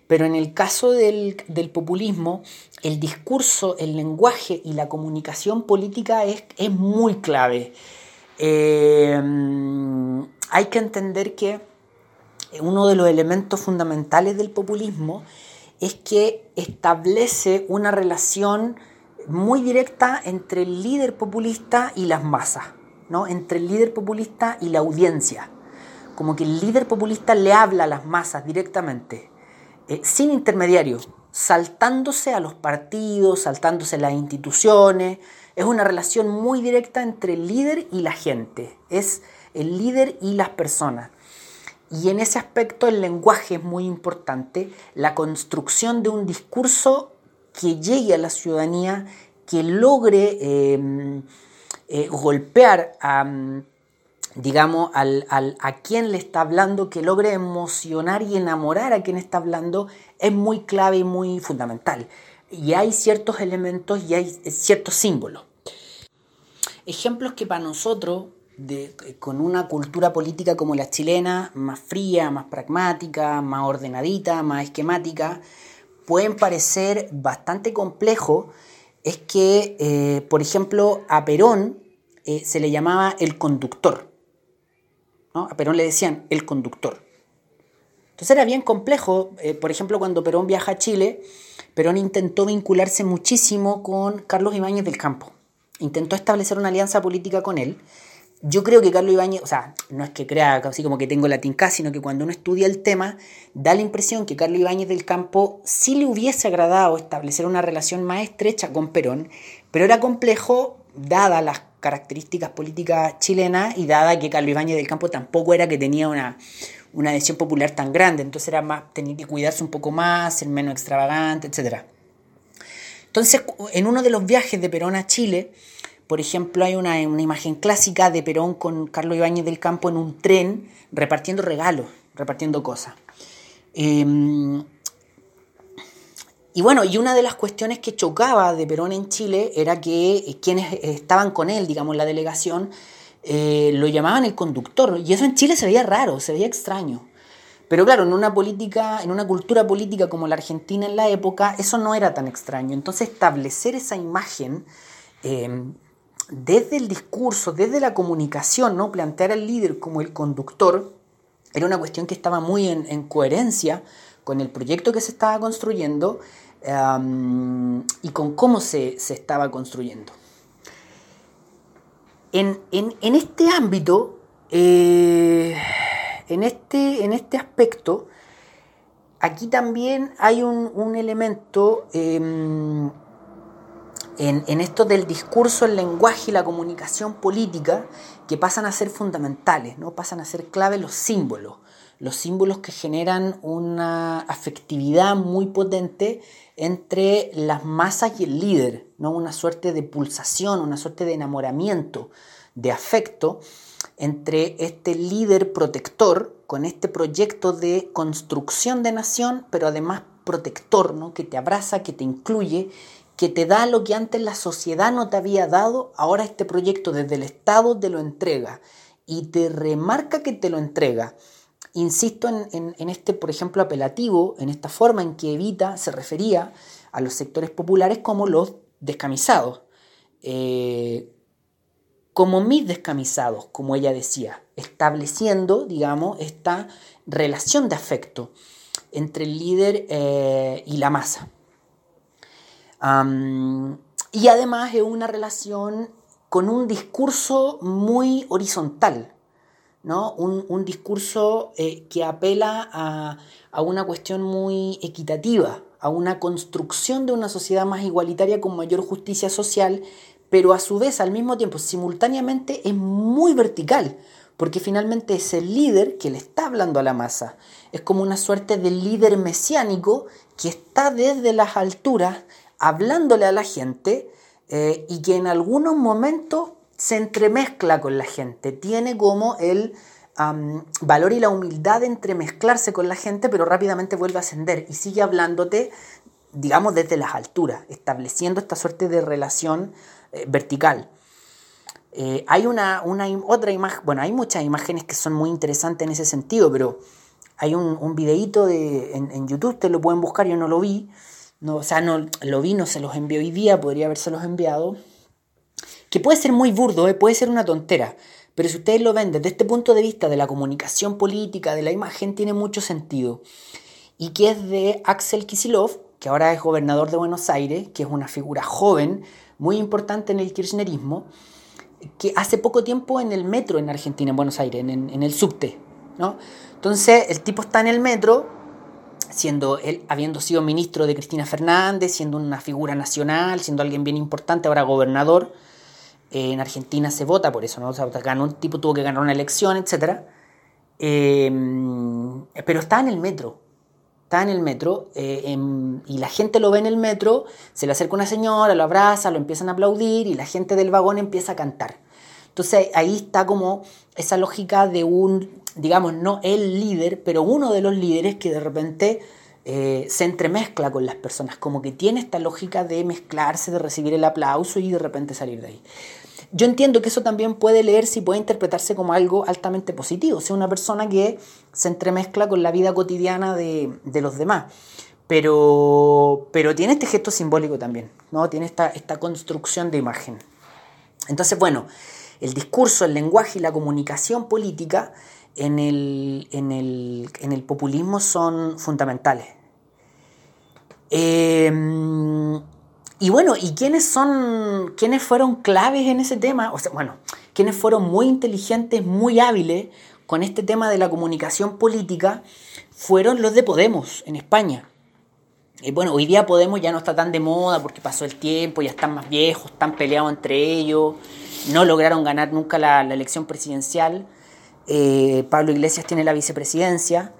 Pero en el caso del, populismo, el discurso, el lenguaje y la comunicación política es, es muy clave. Eh, hay que entender que uno de los elementos fundamentales del populismo es que establece una relación muy directa entre el líder populista y las masas, ¿no? entre el líder populista y la audiencia. Como que el líder populista le habla a las masas directamente, eh, sin intermediarios, saltándose a los partidos, saltándose las instituciones. Es una relación muy directa entre el líder y la gente, es el líder y las personas. Y en ese aspecto el lenguaje es muy importante, la construcción de un discurso que llegue a la ciudadanía, que logre em, eh, golpear a, digamos, al, a quien le está hablando, que logre emocionar y enamorar a quien está hablando, es muy clave y muy fundamental. Y hay ciertos elementos y hay ciertos símbolos. Ejemplos que para nosotros con una cultura política como la chilena, más fría, más pragmática, más ordenadita, más esquemática, pueden parecer bastante complejos, es que, eh, por ejemplo, a Perón eh, se le llamaba el conductor. A Perón le decían el conductor. Entonces era bien complejo. Eh, por ejemplo, cuando Perón viaja a Chile, Perón intentó vincularse muchísimo con Carlos Ibáñez del Campo. Intentó establecer una alianza política con él yo creo que Carlos Ibáñez, o sea, no es que crea así como que tengo la tinca, sino que cuando uno estudia el tema, da la impresión que Carlos Ibáñez del Campo sí le hubiese agradado establecer una relación más estrecha con Perón, pero era complejo, dada las características políticas chilenas y dada que Carlos Ibáñez del Campo tampoco era que tenía una, una adhesión popular tan grande, entonces era más, tenía que cuidarse un poco más, ser menos extravagante, etc. Entonces, en uno de los viajes de Perón a Chile, por ejemplo, hay una, imagen clásica de Perón con Carlos Ibáñez del Campo en un tren repartiendo regalos, repartiendo cosas. Em, y bueno, y una de las cuestiones que chocaba de Perón en Chile era que eh, quienes estaban con él, digamos, la delegación, eh, lo llamaban el conductor. Y eso en Chile se veía raro, se veía extraño. Pero claro, en una política, en una cultura política como la Argentina en la época, eso no era tan extraño. Entonces establecer esa imagen em, desde el discurso, desde la comunicación, ¿no? plantear al líder como el conductor, era una cuestión que estaba muy en, coherencia con el proyecto que se estaba construyendo y con cómo se, estaba construyendo. En, este ámbito, eh, en, este, en este aspecto, aquí también hay un, elemento em, en, esto del discurso, el lenguaje y la comunicación política que pasan a ser fundamentales, ¿no? pasan a ser clave los símbolos, los símbolos que generan una afectividad muy potente entre las masas y el líder, ¿no? una suerte de pulsación, una suerte de enamoramiento, de afecto entre este líder protector con este proyecto de construcción de nación, pero además protector, ¿no? que te abraza, que te incluye que te da lo que antes la sociedad no te había dado, ahora este proyecto desde el Estado te lo entrega y te remarca que te lo entrega. Insisto en, este, por ejemplo, apelativo, en esta forma en que Evita se refería a los sectores populares como los descamisados, eh, como mis descamisados, como ella decía, estableciendo, digamos, esta relación de afecto. entre el líder eh, y la masa. Y además es una relación con un discurso muy horizontal, ¿no? un, discurso eh, que apela a, a una cuestión muy equitativa, a una construcción de una sociedad más igualitaria con mayor justicia social, pero a su vez, al mismo tiempo, simultáneamente, es muy vertical, porque finalmente es el líder que le está hablando a la masa. Es como una suerte de líder mesiánico que está desde las alturas hablándole a la gente eh, y que en algunos momentos se entremezcla con la gente. Tiene como el valor y la humildad de entremezclarse con la gente, pero rápidamente vuelve a ascender y sigue hablándote, digamos, desde las alturas, estableciendo esta suerte de relación eh, vertical. Eh, hay una, otra imagen, bueno, hay muchas imágenes que son muy interesantes en ese sentido, pero hay un, un videíto de, en, YouTube, te lo pueden buscar, yo no lo vi, no, o sea, no lo vi, no se los envió hoy día, podría habérselos enviado, que puede ser muy burdo, eh, puede ser una tontera, pero si ustedes lo ven desde este punto de vista de la comunicación política, de la imagen, tiene mucho sentido. Y que es de Axel Kisilov, que ahora es gobernador de Buenos Aires, que es una figura joven, muy importante en el kirchnerismo, que hace poco tiempo en el metro en Argentina, en Buenos Aires, en, el subte. ¿no? Entonces, el tipo está en el metro, siendo él, habiendo sido ministro de Cristina Fernández, siendo una figura nacional, siendo alguien bien importante, ahora gobernador en Argentina se vota por eso, ¿no? O sea, ganó, un tipo tuvo que ganar una elección, etc. Em, pero está en el metro. Está en el metro eh, y la gente lo ve en el metro, se le acerca una señora, lo abraza, lo empiezan a aplaudir y la gente del vagón empieza a cantar. Entonces ahí está como esa lógica de un, digamos, no el líder, pero uno de los líderes que de repente eh, se entremezcla con las personas, como que tiene esta lógica de mezclarse, de recibir el aplauso y de repente salir de ahí. Yo entiendo que eso también puede leerse y puede interpretarse como algo altamente positivo, o sea, una persona que se entremezcla con la vida cotidiana de, los demás. Pero, pero tiene este gesto simbólico también, ¿no? Tiene esta, esta construcción de imagen. Entonces, bueno, el discurso, el lenguaje y la comunicación política en el, en el, populismo son fundamentales. Eh, y bueno, ¿y quiénes son, quiénes fueron claves en ese tema? O sea, bueno, quiénes fueron muy inteligentes, muy hábiles con este tema de la comunicación política, fueron los de Podemos en España. Y bueno, hoy día Podemos ya no está tan de moda porque pasó el tiempo, ya están más viejos, están peleados entre ellos, no lograron ganar nunca la, elección presidencial. Eh, Pablo Iglesias tiene la vicepresidencia.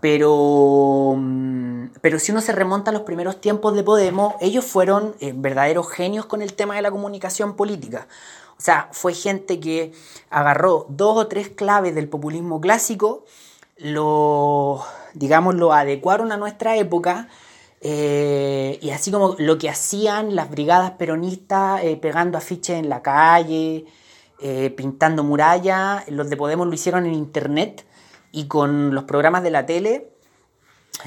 Pero, mm, pero si uno se remonta a los primeros tiempos de Podemos, ellos fueron eh, verdaderos genios con el tema de la comunicación política. O sea, fue gente que agarró dos o tres claves del populismo clásico, lo, digamos, lo adecuaron a nuestra época, eh, y así como lo que hacían las brigadas peronistas pegando afiches en la calle, pintando murallas, los de Podemos lo hicieron en internet y con los programas de la tele.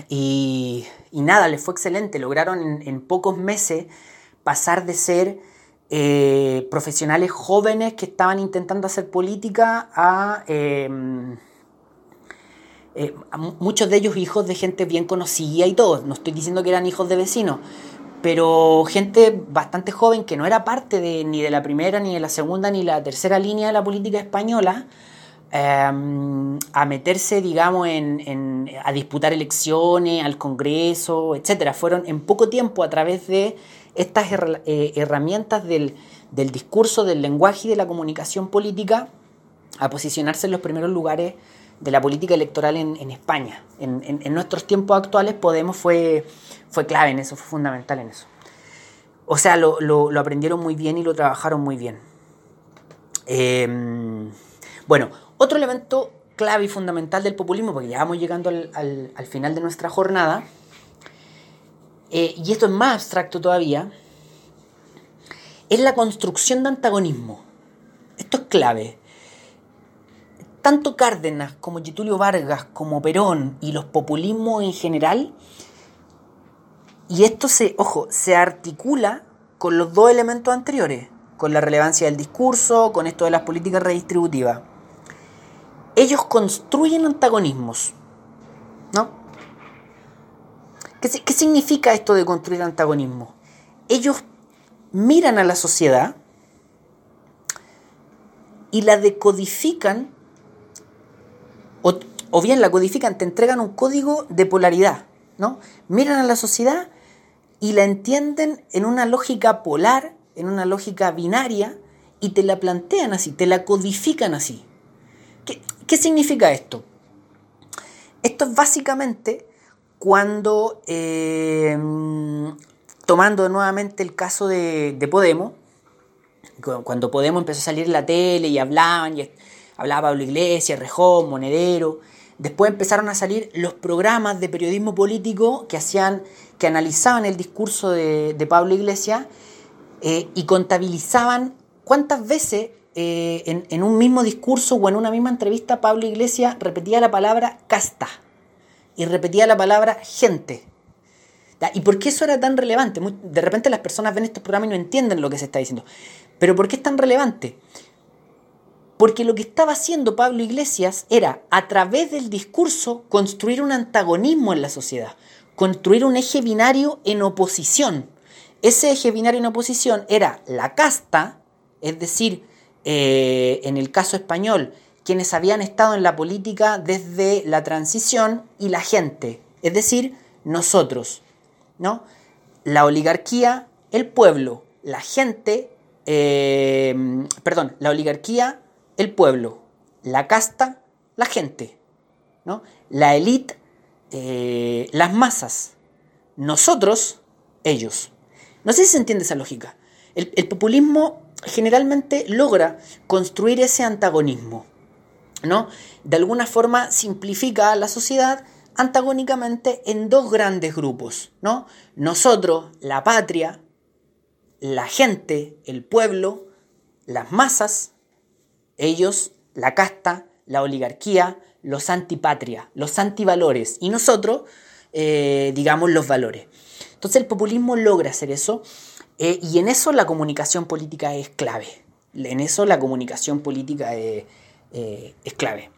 Y, nada, les fue excelente. Lograron en, pocos meses pasar de ser eh, profesionales jóvenes que estaban intentando hacer política a, em, eh, muchos de ellos hijos de gente bien conocida y todo. No estoy diciendo que eran hijos de vecinos, pero gente bastante joven que no era parte de, ni de la primera, ni de la segunda, ni la tercera línea de la política española Em, a meterse, digamos, en, a disputar elecciones, al Congreso, etcétera. Fueron en poco tiempo a través de estas eh, herramientas del, discurso, del lenguaje y de la comunicación política a posicionarse en los primeros lugares de la política electoral en, España. En, nuestros tiempos actuales Podemos fue, fue clave en eso, fue fundamental en eso. O sea, lo, aprendieron muy bien y lo trabajaron muy bien. Em, bueno, otro elemento clave y fundamental del populismo, porque ya vamos llegando al, final de nuestra jornada, eh, y esto es más abstracto todavía, es la construcción de antagonismo. Esto es clave. Tanto Cárdenas como Getulio Vargas, como Perón y los populismos en general, y esto se, ojo, se articula con los dos elementos anteriores, con la relevancia del discurso, con esto de las políticas redistributivas ellos construyen antagonismos, ¿no? ¿Qué, ¿Qué significa esto de construir antagonismo? Ellos miran a la sociedad y la decodifican, o, o, bien la codifican, te entregan un código de polaridad, ¿no? Miran a la sociedad y la entienden en una lógica polar, en una lógica binaria, y te la plantean así, te la codifican así. ¿Qué, qué significa esto? Esto es básicamente cuando, eh, tomando nuevamente el caso de, de Podemos, cuando Podemos empezó a salir en la tele y hablaban, y hablaba Pablo Iglesias, Rejón, Monedero, después empezaron a salir los programas de periodismo político que hacían, que analizaban el discurso de, Pablo Iglesias eh, y contabilizaban cuántas veces eh, en, un mismo discurso o en una misma entrevista Pablo Iglesias repetía la palabra casta y repetía la palabra gente. ¿Y por qué eso era tan relevante? De repente las personas ven estos programas y no entienden lo que se está diciendo. Pero ¿por qué es tan relevante? Porque lo que estaba haciendo Pablo Iglesias era, a través del discurso, construir un antagonismo en la sociedad, construir un eje binario en oposición. Ese eje binario en oposición era la casta, es decir, eh, en el caso español, quienes habían estado en la política desde la transición y la gente, es decir, nosotros, ¿no? La oligarquía, el pueblo, la gente, eh, perdón, la oligarquía, el pueblo, la casta, la gente, ¿no? La élite, eh, las masas, nosotros, ellos. No sé si se entiende esa lógica. el populismo generalmente logra construir ese antagonismo. ¿no? De alguna forma simplifica a la sociedad antagónicamente en dos grandes grupos, ¿no? Nosotros, la patria, la gente, el pueblo, las masas, ellos, la casta, la oligarquía, los antipatria, los antivalores, y nosotros, eh, digamos, los valores. Entonces el populismo logra hacer eso, eh, y en eso la comunicación política es clave. En eso la comunicación política eh, es clave.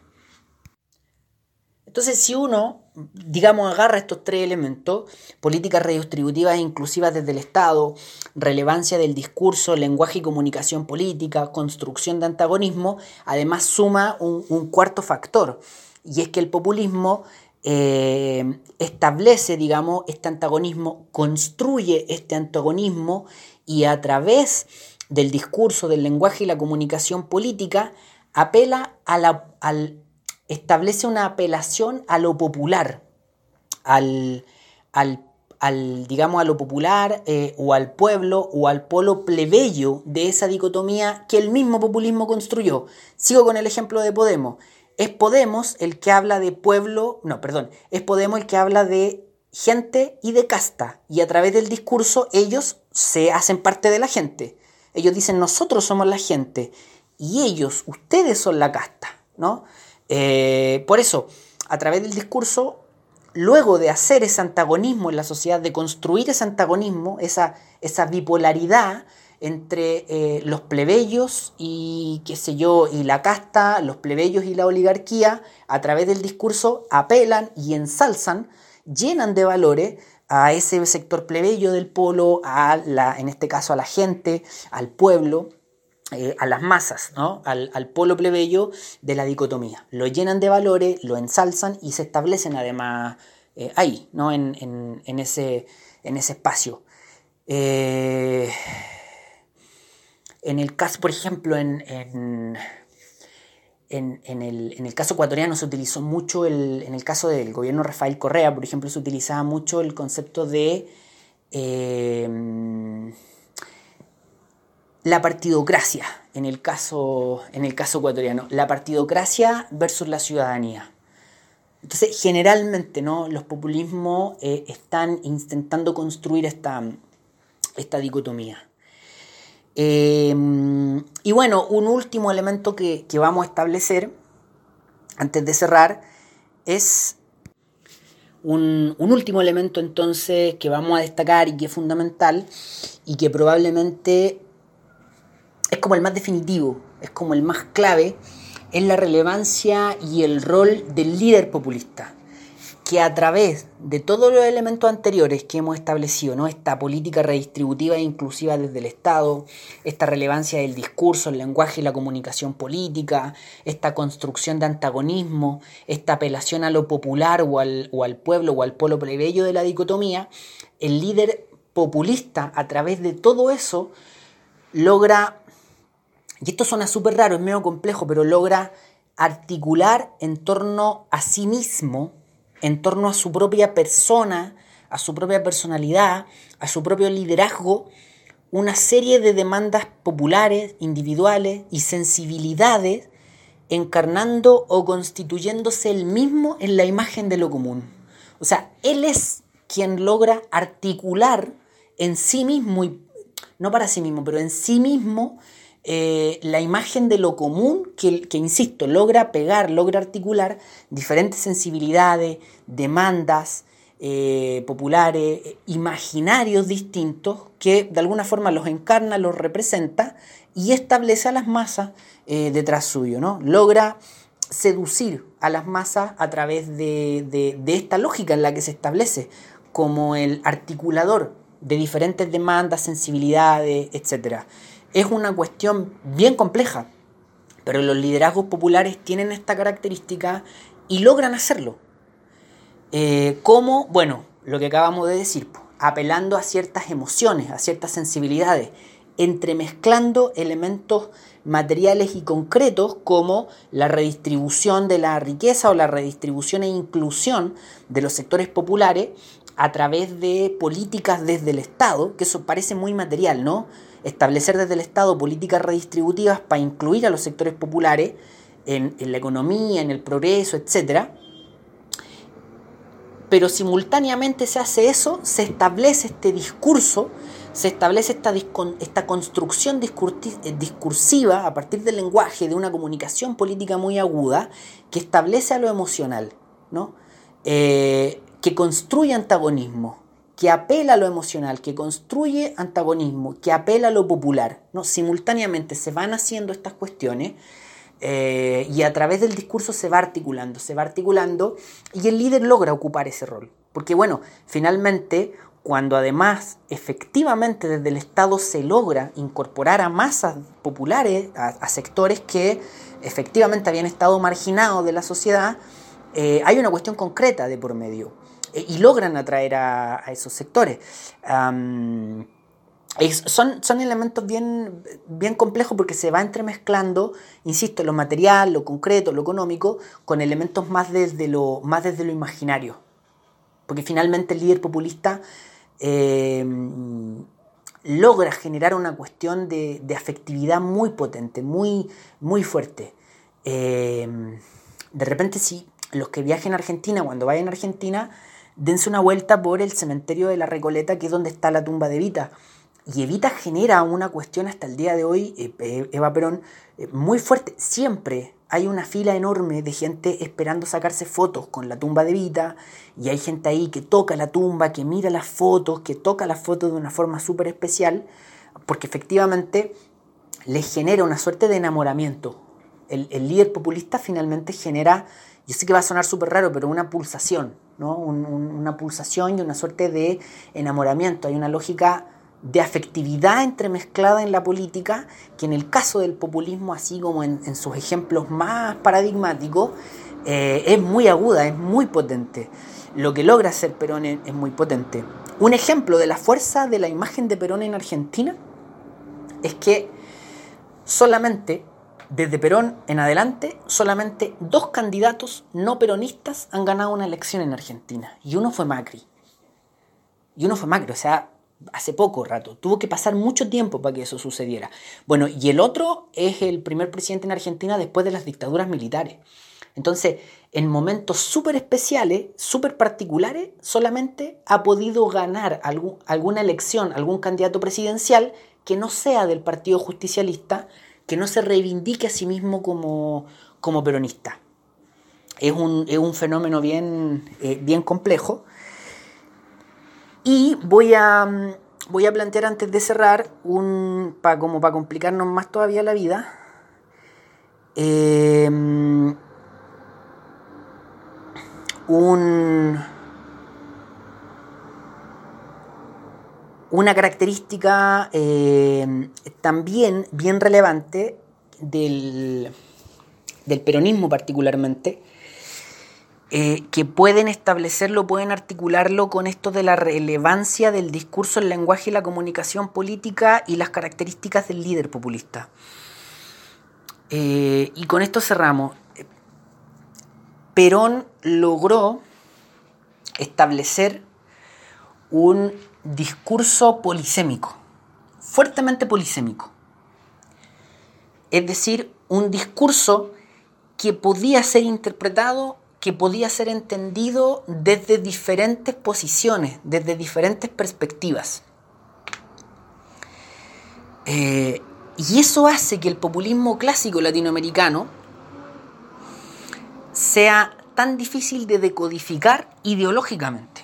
Entonces, si uno, digamos, agarra estos tres elementos, políticas redistributivas e inclusivas desde el Estado, relevancia del discurso, lenguaje y comunicación política, construcción de antagonismo, además suma un, cuarto factor, y es que el populismo eh, establece, digamos, este antagonismo, construye este antagonismo y a través del discurso, del lenguaje y la comunicación política, apela a la, al, establece una apelación a lo popular, al, al, digamos, a lo popular eh, o al pueblo o al polo plebeyo de esa dicotomía que el mismo populismo construyó. Sigo con el ejemplo de Podemos. Es Podemos el que habla de pueblo, no, perdón, es Podemos el que habla de gente y de casta. Y a través del discurso ellos se hacen parte de la gente. Ellos dicen nosotros somos la gente y ellos, ustedes son la casta, ¿no? Eh, por eso, a través del discurso, luego de hacer ese antagonismo en la sociedad, de construir ese antagonismo, esa, bipolaridad entre eh, los plebeyos y, qué sé yo, y la casta, los plebeyos y la oligarquía, a través del discurso apelan y ensalzan, llenan de valores a ese sector plebeyo del polo, a la, en este caso a la gente, al pueblo, eh, a las masas, ¿no? al, polo plebeyo de la dicotomía. Lo llenan de valores, lo ensalzan y se establecen además eh, ahí, ¿no? en, ese, en ese espacio. Eh, en el caso, por ejemplo, en, en, el, caso ecuatoriano se utilizó mucho, el, en el caso del gobierno Rafael Correa, por ejemplo, se utilizaba mucho el concepto de la partidocracia en el caso, en el caso ecuatoriano, la partidocracia versus la ciudadanía. Entonces, generalmente, ¿no? Los populismos eh, están intentando construir esta, esta dicotomía. Em, y bueno, un último elemento que, vamos a establecer antes de cerrar es un, un, último elemento entonces que vamos a destacar y que es fundamental y que probablemente es como el más definitivo, es como el más clave, es la relevancia y el rol del líder populista. que a través de todos los elementos anteriores que hemos establecido, ¿no? esta política redistributiva e inclusiva desde el Estado, esta relevancia del discurso, el lenguaje y la comunicación política, esta construcción de antagonismo, esta apelación a lo popular o al, o al pueblo o al polo plebeyo de la dicotomía, el líder populista a través de todo eso logra, y esto suena súper raro, es medio complejo, pero logra articular en torno a sí mismo, en torno a su propia persona, a su propia personalidad, a su propio liderazgo, una serie de demandas populares, individuales y sensibilidades encarnando o constituyéndose él mismo en la imagen de lo común. O sea, él es quien logra articular en sí mismo, y no para sí mismo, pero en sí mismo, eh, la imagen de lo común que, insisto, logra pegar, logra articular diferentes sensibilidades, demandas eh, populares, imaginarios distintos, que de alguna forma los encarna, los representa y establece a las masas eh, detrás suyo, ¿no? Logra seducir a las masas a través de, de esta lógica en la que se establece como el articulador de diferentes demandas, sensibilidades, etc. Es una cuestión bien compleja, pero los liderazgos populares tienen esta característica y logran hacerlo. Eh, como, bueno, lo que acabamos de decir, apelando a ciertas emociones, a ciertas sensibilidades, entremezclando elementos materiales y concretos como la redistribución de la riqueza o la redistribución e inclusión de los sectores populares a través de políticas desde el Estado, que eso parece muy material, ¿no? Establecer desde el Estado políticas redistributivas para incluir a los sectores populares en, la economía, en el progreso, etc. Pero simultáneamente se hace eso, se establece este discurso, se establece esta, esta construcción discursiva a partir del lenguaje, de una comunicación política muy aguda, que establece a lo emocional, ¿no? Eh, que construye antagonismo, que apela a lo emocional, que construye antagonismo, que apela a lo popular. ¿no? Simultáneamente se van haciendo estas cuestiones eh, y a través del discurso se va articulando, se va articulando y el líder logra ocupar ese rol. Porque bueno, finalmente cuando además efectivamente desde el Estado se logra incorporar a masas populares, a sectores que efectivamente habían estado marginados de la sociedad, eh, hay una cuestión concreta de por medio y logran atraer a, esos sectores. son, son elementos bien, bien complejos porque se va entremezclando, insisto, lo material, lo concreto, lo económico, con elementos más desde lo, más desde lo imaginario. Porque finalmente el líder populista em, logra generar una cuestión de, afectividad muy potente, muy, muy fuerte. Em, de repente, si los que viajen a Argentina, cuando vayan a Argentina, dense una vuelta por el cementerio de la Recoleta, que es donde está la tumba de Evita. Y Evita genera una cuestión hasta el día de hoy, eh, eh, Eva Perón, eh, muy fuerte. Siempre hay una fila enorme de gente esperando sacarse fotos con la tumba de Evita, y hay gente ahí que toca la tumba, que mira las fotos, que toca las fotos de una forma súper especial, porque efectivamente les genera una suerte de enamoramiento. El, el líder populista finalmente genera yo sé que va a sonar súper raro, pero una pulsación, ¿no? una pulsación y una suerte de enamoramiento. Hay una lógica de afectividad entremezclada en la política que en el caso del populismo, así como en, sus ejemplos más paradigmáticos, eh, es muy aguda, es muy potente. Lo que logra hacer Perón es muy potente. Un ejemplo de la fuerza de la imagen de Perón en Argentina es que solamente desde Perón en adelante, solamente dos candidatos no peronistas han ganado una elección en Argentina. Y uno fue Macri. Y uno fue Macri, o sea, hace poco rato. Tuvo que pasar mucho tiempo para que eso sucediera. Bueno, y el otro es el primer presidente en Argentina después de las dictaduras militares. Entonces, en momentos súper especiales, súper particulares, solamente ha podido ganar alguna elección, algún candidato presidencial que no sea del Partido Justicialista, que no se reivindique a sí mismo como, como peronista. Es un, fenómeno bien, eh, bien complejo. Y voy a, voy a plantear antes de cerrar, un, como para complicarnos más todavía la vida, eh, un, una característica eh, también bien relevante del, del peronismo particularmente, eh, que pueden establecerlo, pueden articularlo con esto de la relevancia del discurso, el lenguaje y la comunicación política y las características del líder populista. Eh, y con esto cerramos. Perón logró establecer un discurso polisémico, fuertemente polisémico. Es decir, un discurso que podía ser interpretado que podía ser entendido desde diferentes posiciones, desde diferentes perspectivas. Eh, y eso hace que el populismo clásico latinoamericano sea tan difícil de decodificar ideológicamente.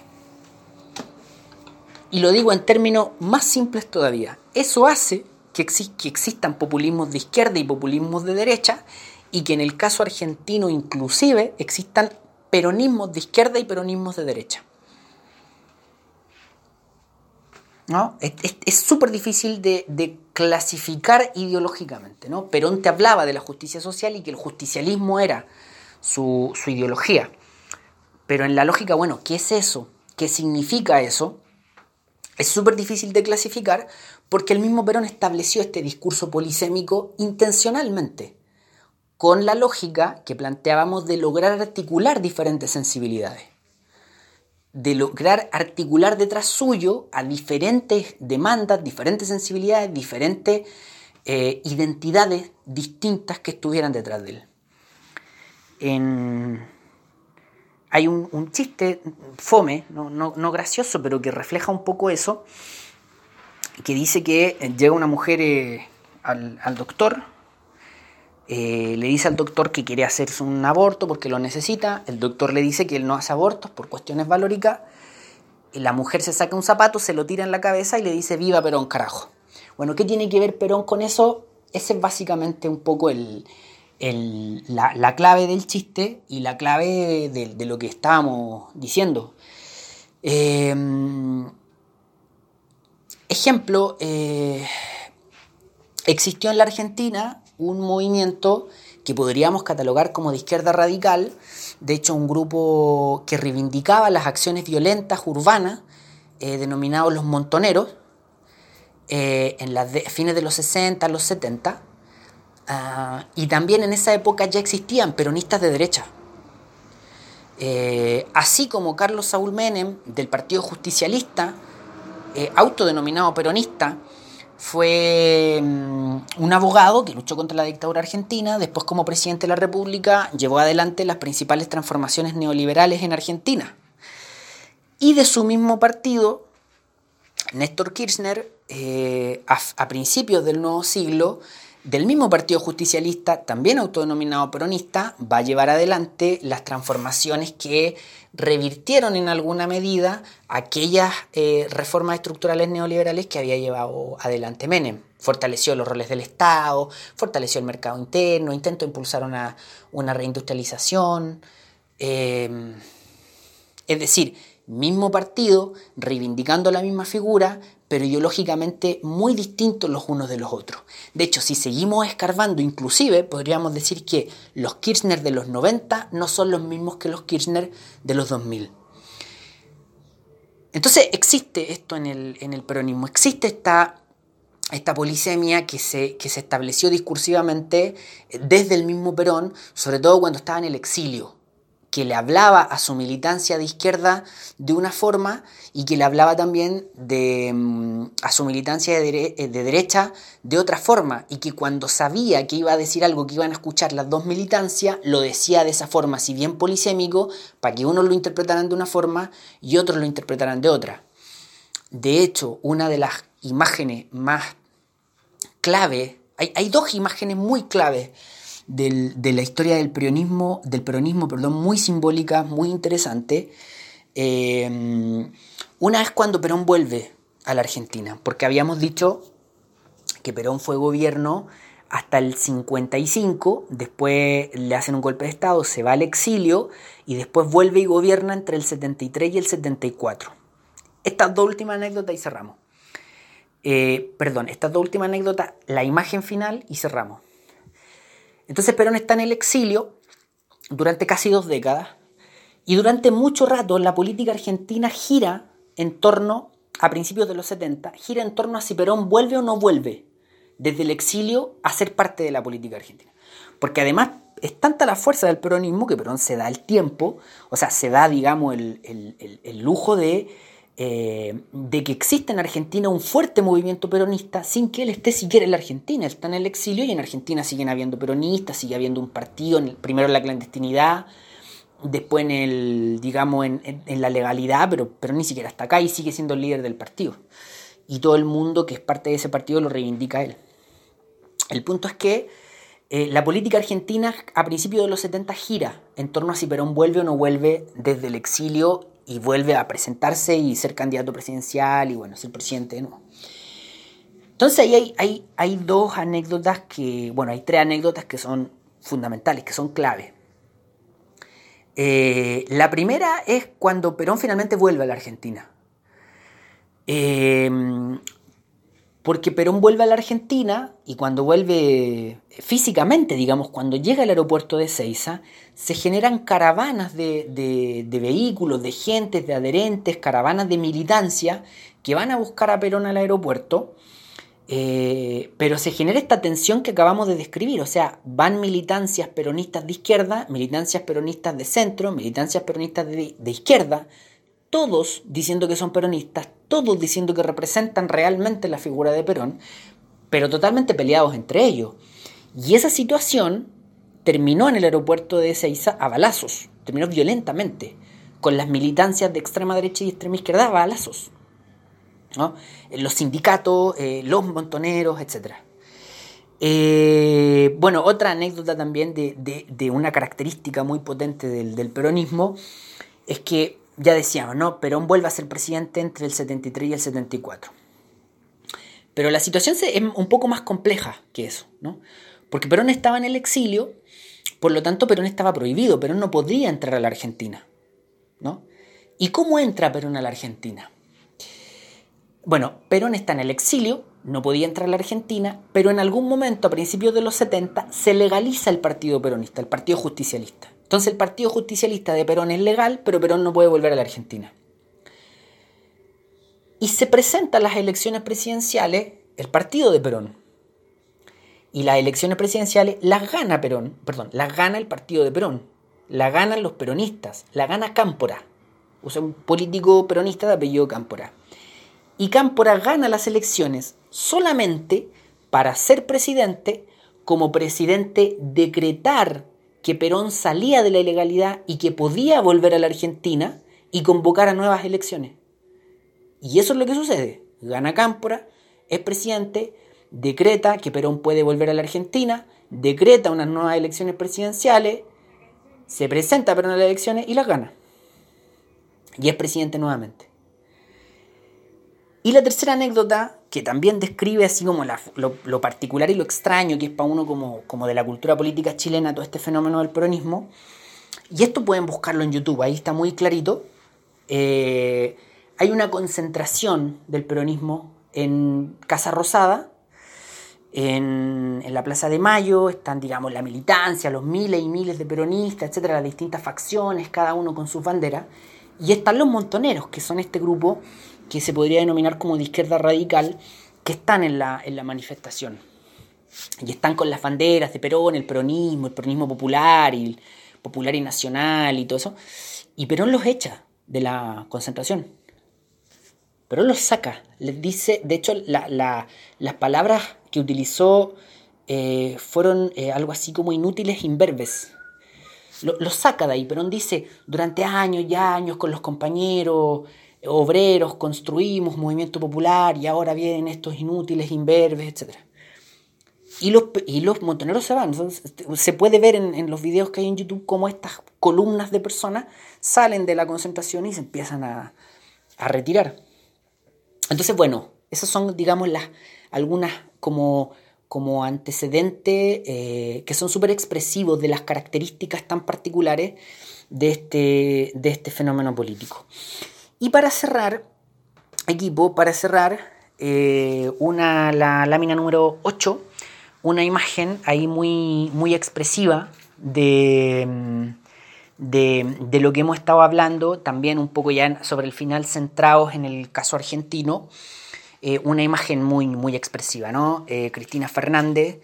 Y lo digo en términos más simples todavía. Eso hace que, existan populismos de izquierda y populismos de derecha y que en el caso argentino inclusive existan peronismos de izquierda y peronismos de derecha. ¿No? Es súper difícil de, clasificar ideológicamente. ¿no? Perón te hablaba de la justicia social y que el justicialismo era su ideología. Pero en la lógica, bueno, ¿qué es eso? ¿Qué significa eso? Es súper difícil de clasificar porque el mismo Perón estableció este discurso polisémico intencionalmente con la lógica que planteábamos de lograr articular diferentes sensibilidades, de lograr articular detrás suyo a diferentes demandas, diferentes sensibilidades, diferentes eh, identidades distintas que estuvieran detrás de él. Hay un, chiste fome, no, gracioso, pero que refleja un poco eso, que dice que llega una mujer eh, al, al doctor eh, le dice al doctor que quiere hacerse un aborto porque lo necesita, el doctor le dice que él no hace abortos por cuestiones valóricas, la mujer se saca un zapato, se lo tira en la cabeza y le dice viva Perón, carajo. Bueno, ¿qué tiene que ver Perón con eso? Ese es básicamente un poco el, la, clave del chiste y la clave de, lo que estábamos diciendo. Eh, ejemplo, eh, existió en la Argentina un movimiento que podríamos catalogar como de izquierda radical, de hecho un grupo que reivindicaba las acciones violentas urbanas, eh, denominados los montoneros, eh, en las fines de los 60, los 70, ah, y también en esa época ya existían peronistas de derecha. Eh, así como Carlos Saúl Menem, del Partido Justicialista, autodenominado peronista, fue mm, un abogado que luchó contra la dictadura argentina, después como presidente de la República llevó adelante las principales transformaciones neoliberales en Argentina. Y de su mismo partido, Néstor Kirchner, eh, a principios del nuevo siglo, del mismo Partido Justicialista, también autodenominado peronista, va a llevar adelante las transformaciones que revirtieron en alguna medida aquellas eh, reformas estructurales neoliberales que había llevado adelante Menem. Fortaleció los roles del Estado, fortaleció el mercado interno, intentó impulsar una, reindustrialización. Eh, es decir, mismo partido, reivindicando la misma figura, pero ideológicamente muy distintos los unos de los otros. De hecho, si seguimos escarbando, inclusive podríamos decir que los Kirchner de los 90 no son los mismos que los Kirchner de los 2000. Entonces existe esto en el, peronismo, existe esta, esta polisemia que se, que se estableció discursivamente desde el mismo Perón, sobre todo cuando estaba en el exilio que le hablaba a su militancia de izquierda de una forma y que le hablaba también de, mm, a su militancia de, eh, de, derecha de otra forma y que cuando sabía que iba a decir algo que iban a escuchar las dos militancias, lo decía de esa forma, si bien polisémico, para que unos lo interpretaran de una forma y otros lo interpretaran de otra. De hecho, una de las imágenes más clave, hay, hay dos imágenes muy claves de la historia del peronismo, del peronismo perdón, muy simbólica, muy interesante. Eh, una es cuando Perón vuelve a la Argentina, porque habíamos dicho que Perón fue gobierno hasta el 55, después le hacen un golpe de Estado, se va al exilio y después vuelve y gobierna entre el 73 y el 74. Estas dos últimas anécdotas y cerramos. Eh, perdón, estas dos últimas anécdotas, la imagen final y cerramos. Entonces Perón está en el exilio durante casi dos décadas y durante mucho rato la política argentina gira en torno, a principios de los 70, gira en torno a si Perón vuelve o no vuelve desde el exilio a ser parte de la política argentina. Porque además es tanta la fuerza del peronismo que Perón se da el tiempo, o sea, se da, digamos, el, lujo de, eh, de que existe en Argentina un fuerte movimiento peronista sin que él esté siquiera en la Argentina. Él está en el exilio y en Argentina siguen habiendo peronistas, sigue habiendo un partido, primero en la clandestinidad, después en el, digamos, en, la legalidad, pero, pero ni siquiera está acá y sigue siendo el líder del partido y todo el mundo que es parte de ese partido lo reivindica él. El punto es que eh, la política argentina a principios de los 70 gira en torno a si Perón vuelve o no vuelve desde el exilio y vuelve a presentarse y ser candidato presidencial y bueno, ser presidente de nuevo. Entonces ahí hay, hay, dos anécdotas que, bueno, hay tres anécdotas que son fundamentales, que son clave. Eh, la primera es cuando Perón finalmente vuelve a la Argentina. Em, porque Perón vuelve a la Argentina y cuando vuelve físicamente, digamos, cuando llega al aeropuerto de Ceiza, se generan caravanas de, vehículos, de gentes, de adherentes, caravanas de militancia que van a buscar a Perón al aeropuerto. Eh, pero se genera esta tensión que acabamos de describir, o sea, van militancias peronistas de izquierda, militancias peronistas de centro, militancias peronistas de izquierda, todos diciendo que son peronistas, todos diciendo que representan realmente la figura de Perón, pero totalmente peleados entre ellos. Y esa situación terminó en el aeropuerto de Ezeiza a balazos, terminó violentamente, con las militancias de extrema derecha y extrema izquierda a balazos. Los sindicatos, eh, los montoneros, etc. Eh, bueno, otra anécdota también de, una característica muy potente del, del peronismo es que ya decíamos, ¿no? Perón vuelve a ser presidente entre el 73 y el 74. Pero la situación es un poco más compleja que eso, ¿no? Porque Perón estaba en el exilio, por lo tanto Perón estaba prohibido, Perón no podía entrar a la Argentina, ¿no? ¿Y cómo entra Perón a la Argentina? Bueno, Perón está en el exilio, no podía entrar a la Argentina, pero en algún momento, a principios de los 70, se legaliza el partido peronista, el partido justicialista. Entonces el Partido Justicialista de Perón es legal, pero Perón no puede volver a la Argentina. Y se presentan las elecciones presidenciales el partido de Perón. Y las elecciones presidenciales las gana Perón, perdón, las gana el partido de Perón, las ganan los peronistas, la gana Cámpora, o un político peronista de apellido Cámpora. Y Cámpora gana las elecciones solamente para ser presidente, como presidente decretar que Perón salía de la ilegalidad y que podía volver a la Argentina y convocar a nuevas elecciones. Y eso es lo que sucede. Gana Cámpora, es presidente, decreta que Perón puede volver a la Argentina, decreta unas nuevas elecciones presidenciales, se presenta Perón a las elecciones y las gana. Y es presidente nuevamente. Y la tercera anécdota, que también describe así como lo, particular y lo extraño que es para uno como, como de la cultura política chilena todo este fenómeno del peronismo, y esto pueden buscarlo en YouTube, ahí está muy clarito, eh, hay una concentración del peronismo en Casa Rosada, en, en, la Plaza de Mayo, están, digamos, la militancia, los miles y miles de peronistas, etcétera, las distintas facciones, cada uno con sus banderas, y están los montoneros, que son este grupo que se podría denominar como de izquierda radical, que están en la, en la manifestación. Y están con las banderas de Perón, el peronismo, el peronismo popular y popular y nacional y todo eso. Y Perón los echa de la concentración. Perón los saca. Les dice, de hecho, las palabras que utilizó eh, fueron eh, algo así como inútiles, imberbes. Los saca de ahí. Perón dice, durante años y años con los compañeros, obreros, construimos movimiento popular y ahora vienen estos inútiles, imberbes, etc. Y los, y los montoneros se van. se puede ver en, los videos que hay en YouTube cómo estas columnas de personas salen de la concentración y se empiezan a, retirar. Entonces, bueno, esas son, digamos, las, algunas como, como antecedente eh, que son súper expresivos de las características tan particulares de este, de este fenómeno político. Y para cerrar, equipo, para cerrar, eh, una, la lámina número 8, una imagen ahí muy, muy expresiva de, de, de, lo que hemos estado hablando, también un poco ya sobre el final centrados en el caso argentino, eh, una imagen muy, muy expresiva, ¿no? Eh, Cristina Fernández,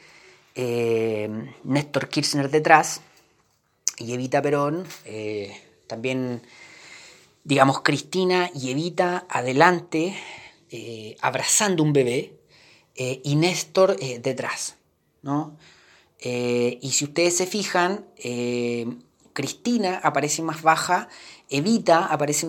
eh, Néstor Kirchner detrás y Evita Perón, también, digamos, Cristina y Evita adelante, abrazando un bebé, y Néstor detrás, ¿no? y si ustedes se fijan, Cristina aparece más baja, Evita aparece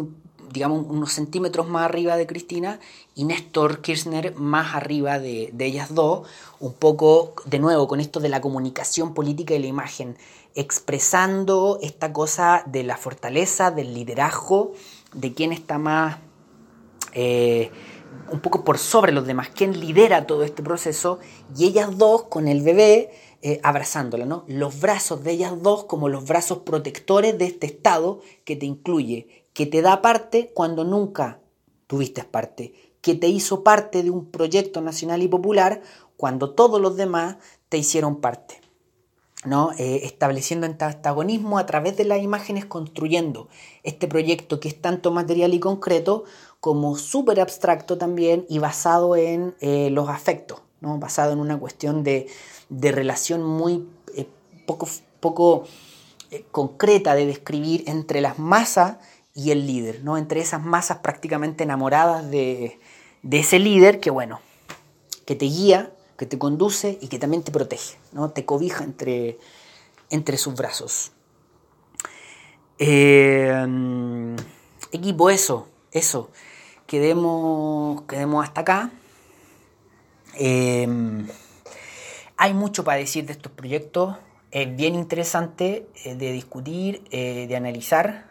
digamos, unos centímetros más arriba de Cristina y Néstor Kirchner más arriba de, ellas dos, un poco, de nuevo, con esto de la comunicación política y la imagen, expresando esta cosa de la fortaleza, del liderazgo, de quién está más, eh, un poco por sobre los demás, quién lidera todo este proceso, y ellas dos con el bebé eh, abrazándola, ¿no? Los brazos de ellas dos como los brazos protectores de este Estado que te incluye, que te da parte cuando nunca tuviste parte, que te hizo parte de un proyecto nacional y popular cuando todos los demás te hicieron parte. ¿no? Eh, estableciendo antagonismo a través de las imágenes, construyendo este proyecto que es tanto material y concreto como súper abstracto también y basado en eh, los afectos, ¿no? basado en una cuestión de, relación muy eh, poco, poco concreta de describir entre las masas y el líder, ¿no? Entre esas masas prácticamente enamoradas de, ese líder que, bueno, que te guía, que te conduce y que también te protege, ¿no? Te cobija entre, entre sus brazos. Eh, equipo, eso, eso. Quedemos, quedemos hasta acá. Eh, hay mucho para decir de estos proyectos. Es bien interesante eh, de discutir, de analizar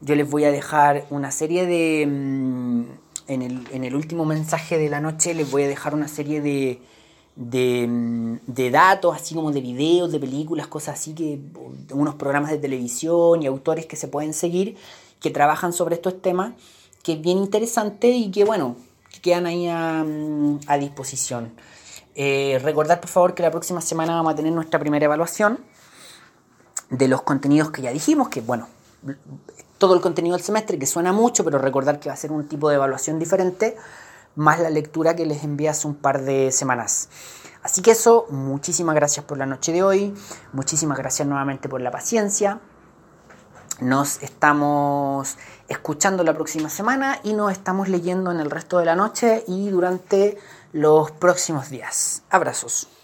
yo les voy a dejar una serie de... Mm, en el, último mensaje de la noche les voy a dejar una serie de, mm, de, datos, así como de videos, de películas, cosas así, que unos programas de televisión y autores que se pueden seguir, que trabajan sobre estos temas, que es bien interesante y que, bueno, quedan ahí a, mm, disposición. Eh, recordar, por favor, que la próxima semana vamos a tener nuestra primera evaluación de los contenidos que ya dijimos, que, bueno, todo el contenido del semestre, que suena mucho, pero recordar que va a ser un tipo de evaluación diferente, más la lectura que les envía hace un par de semanas. Así que eso, muchísimas gracias por la noche de hoy, muchísimas gracias nuevamente por la paciencia. Nos estamos escuchando la próxima semana y nos estamos leyendo en el resto de la noche y durante los próximos días. Abrazos.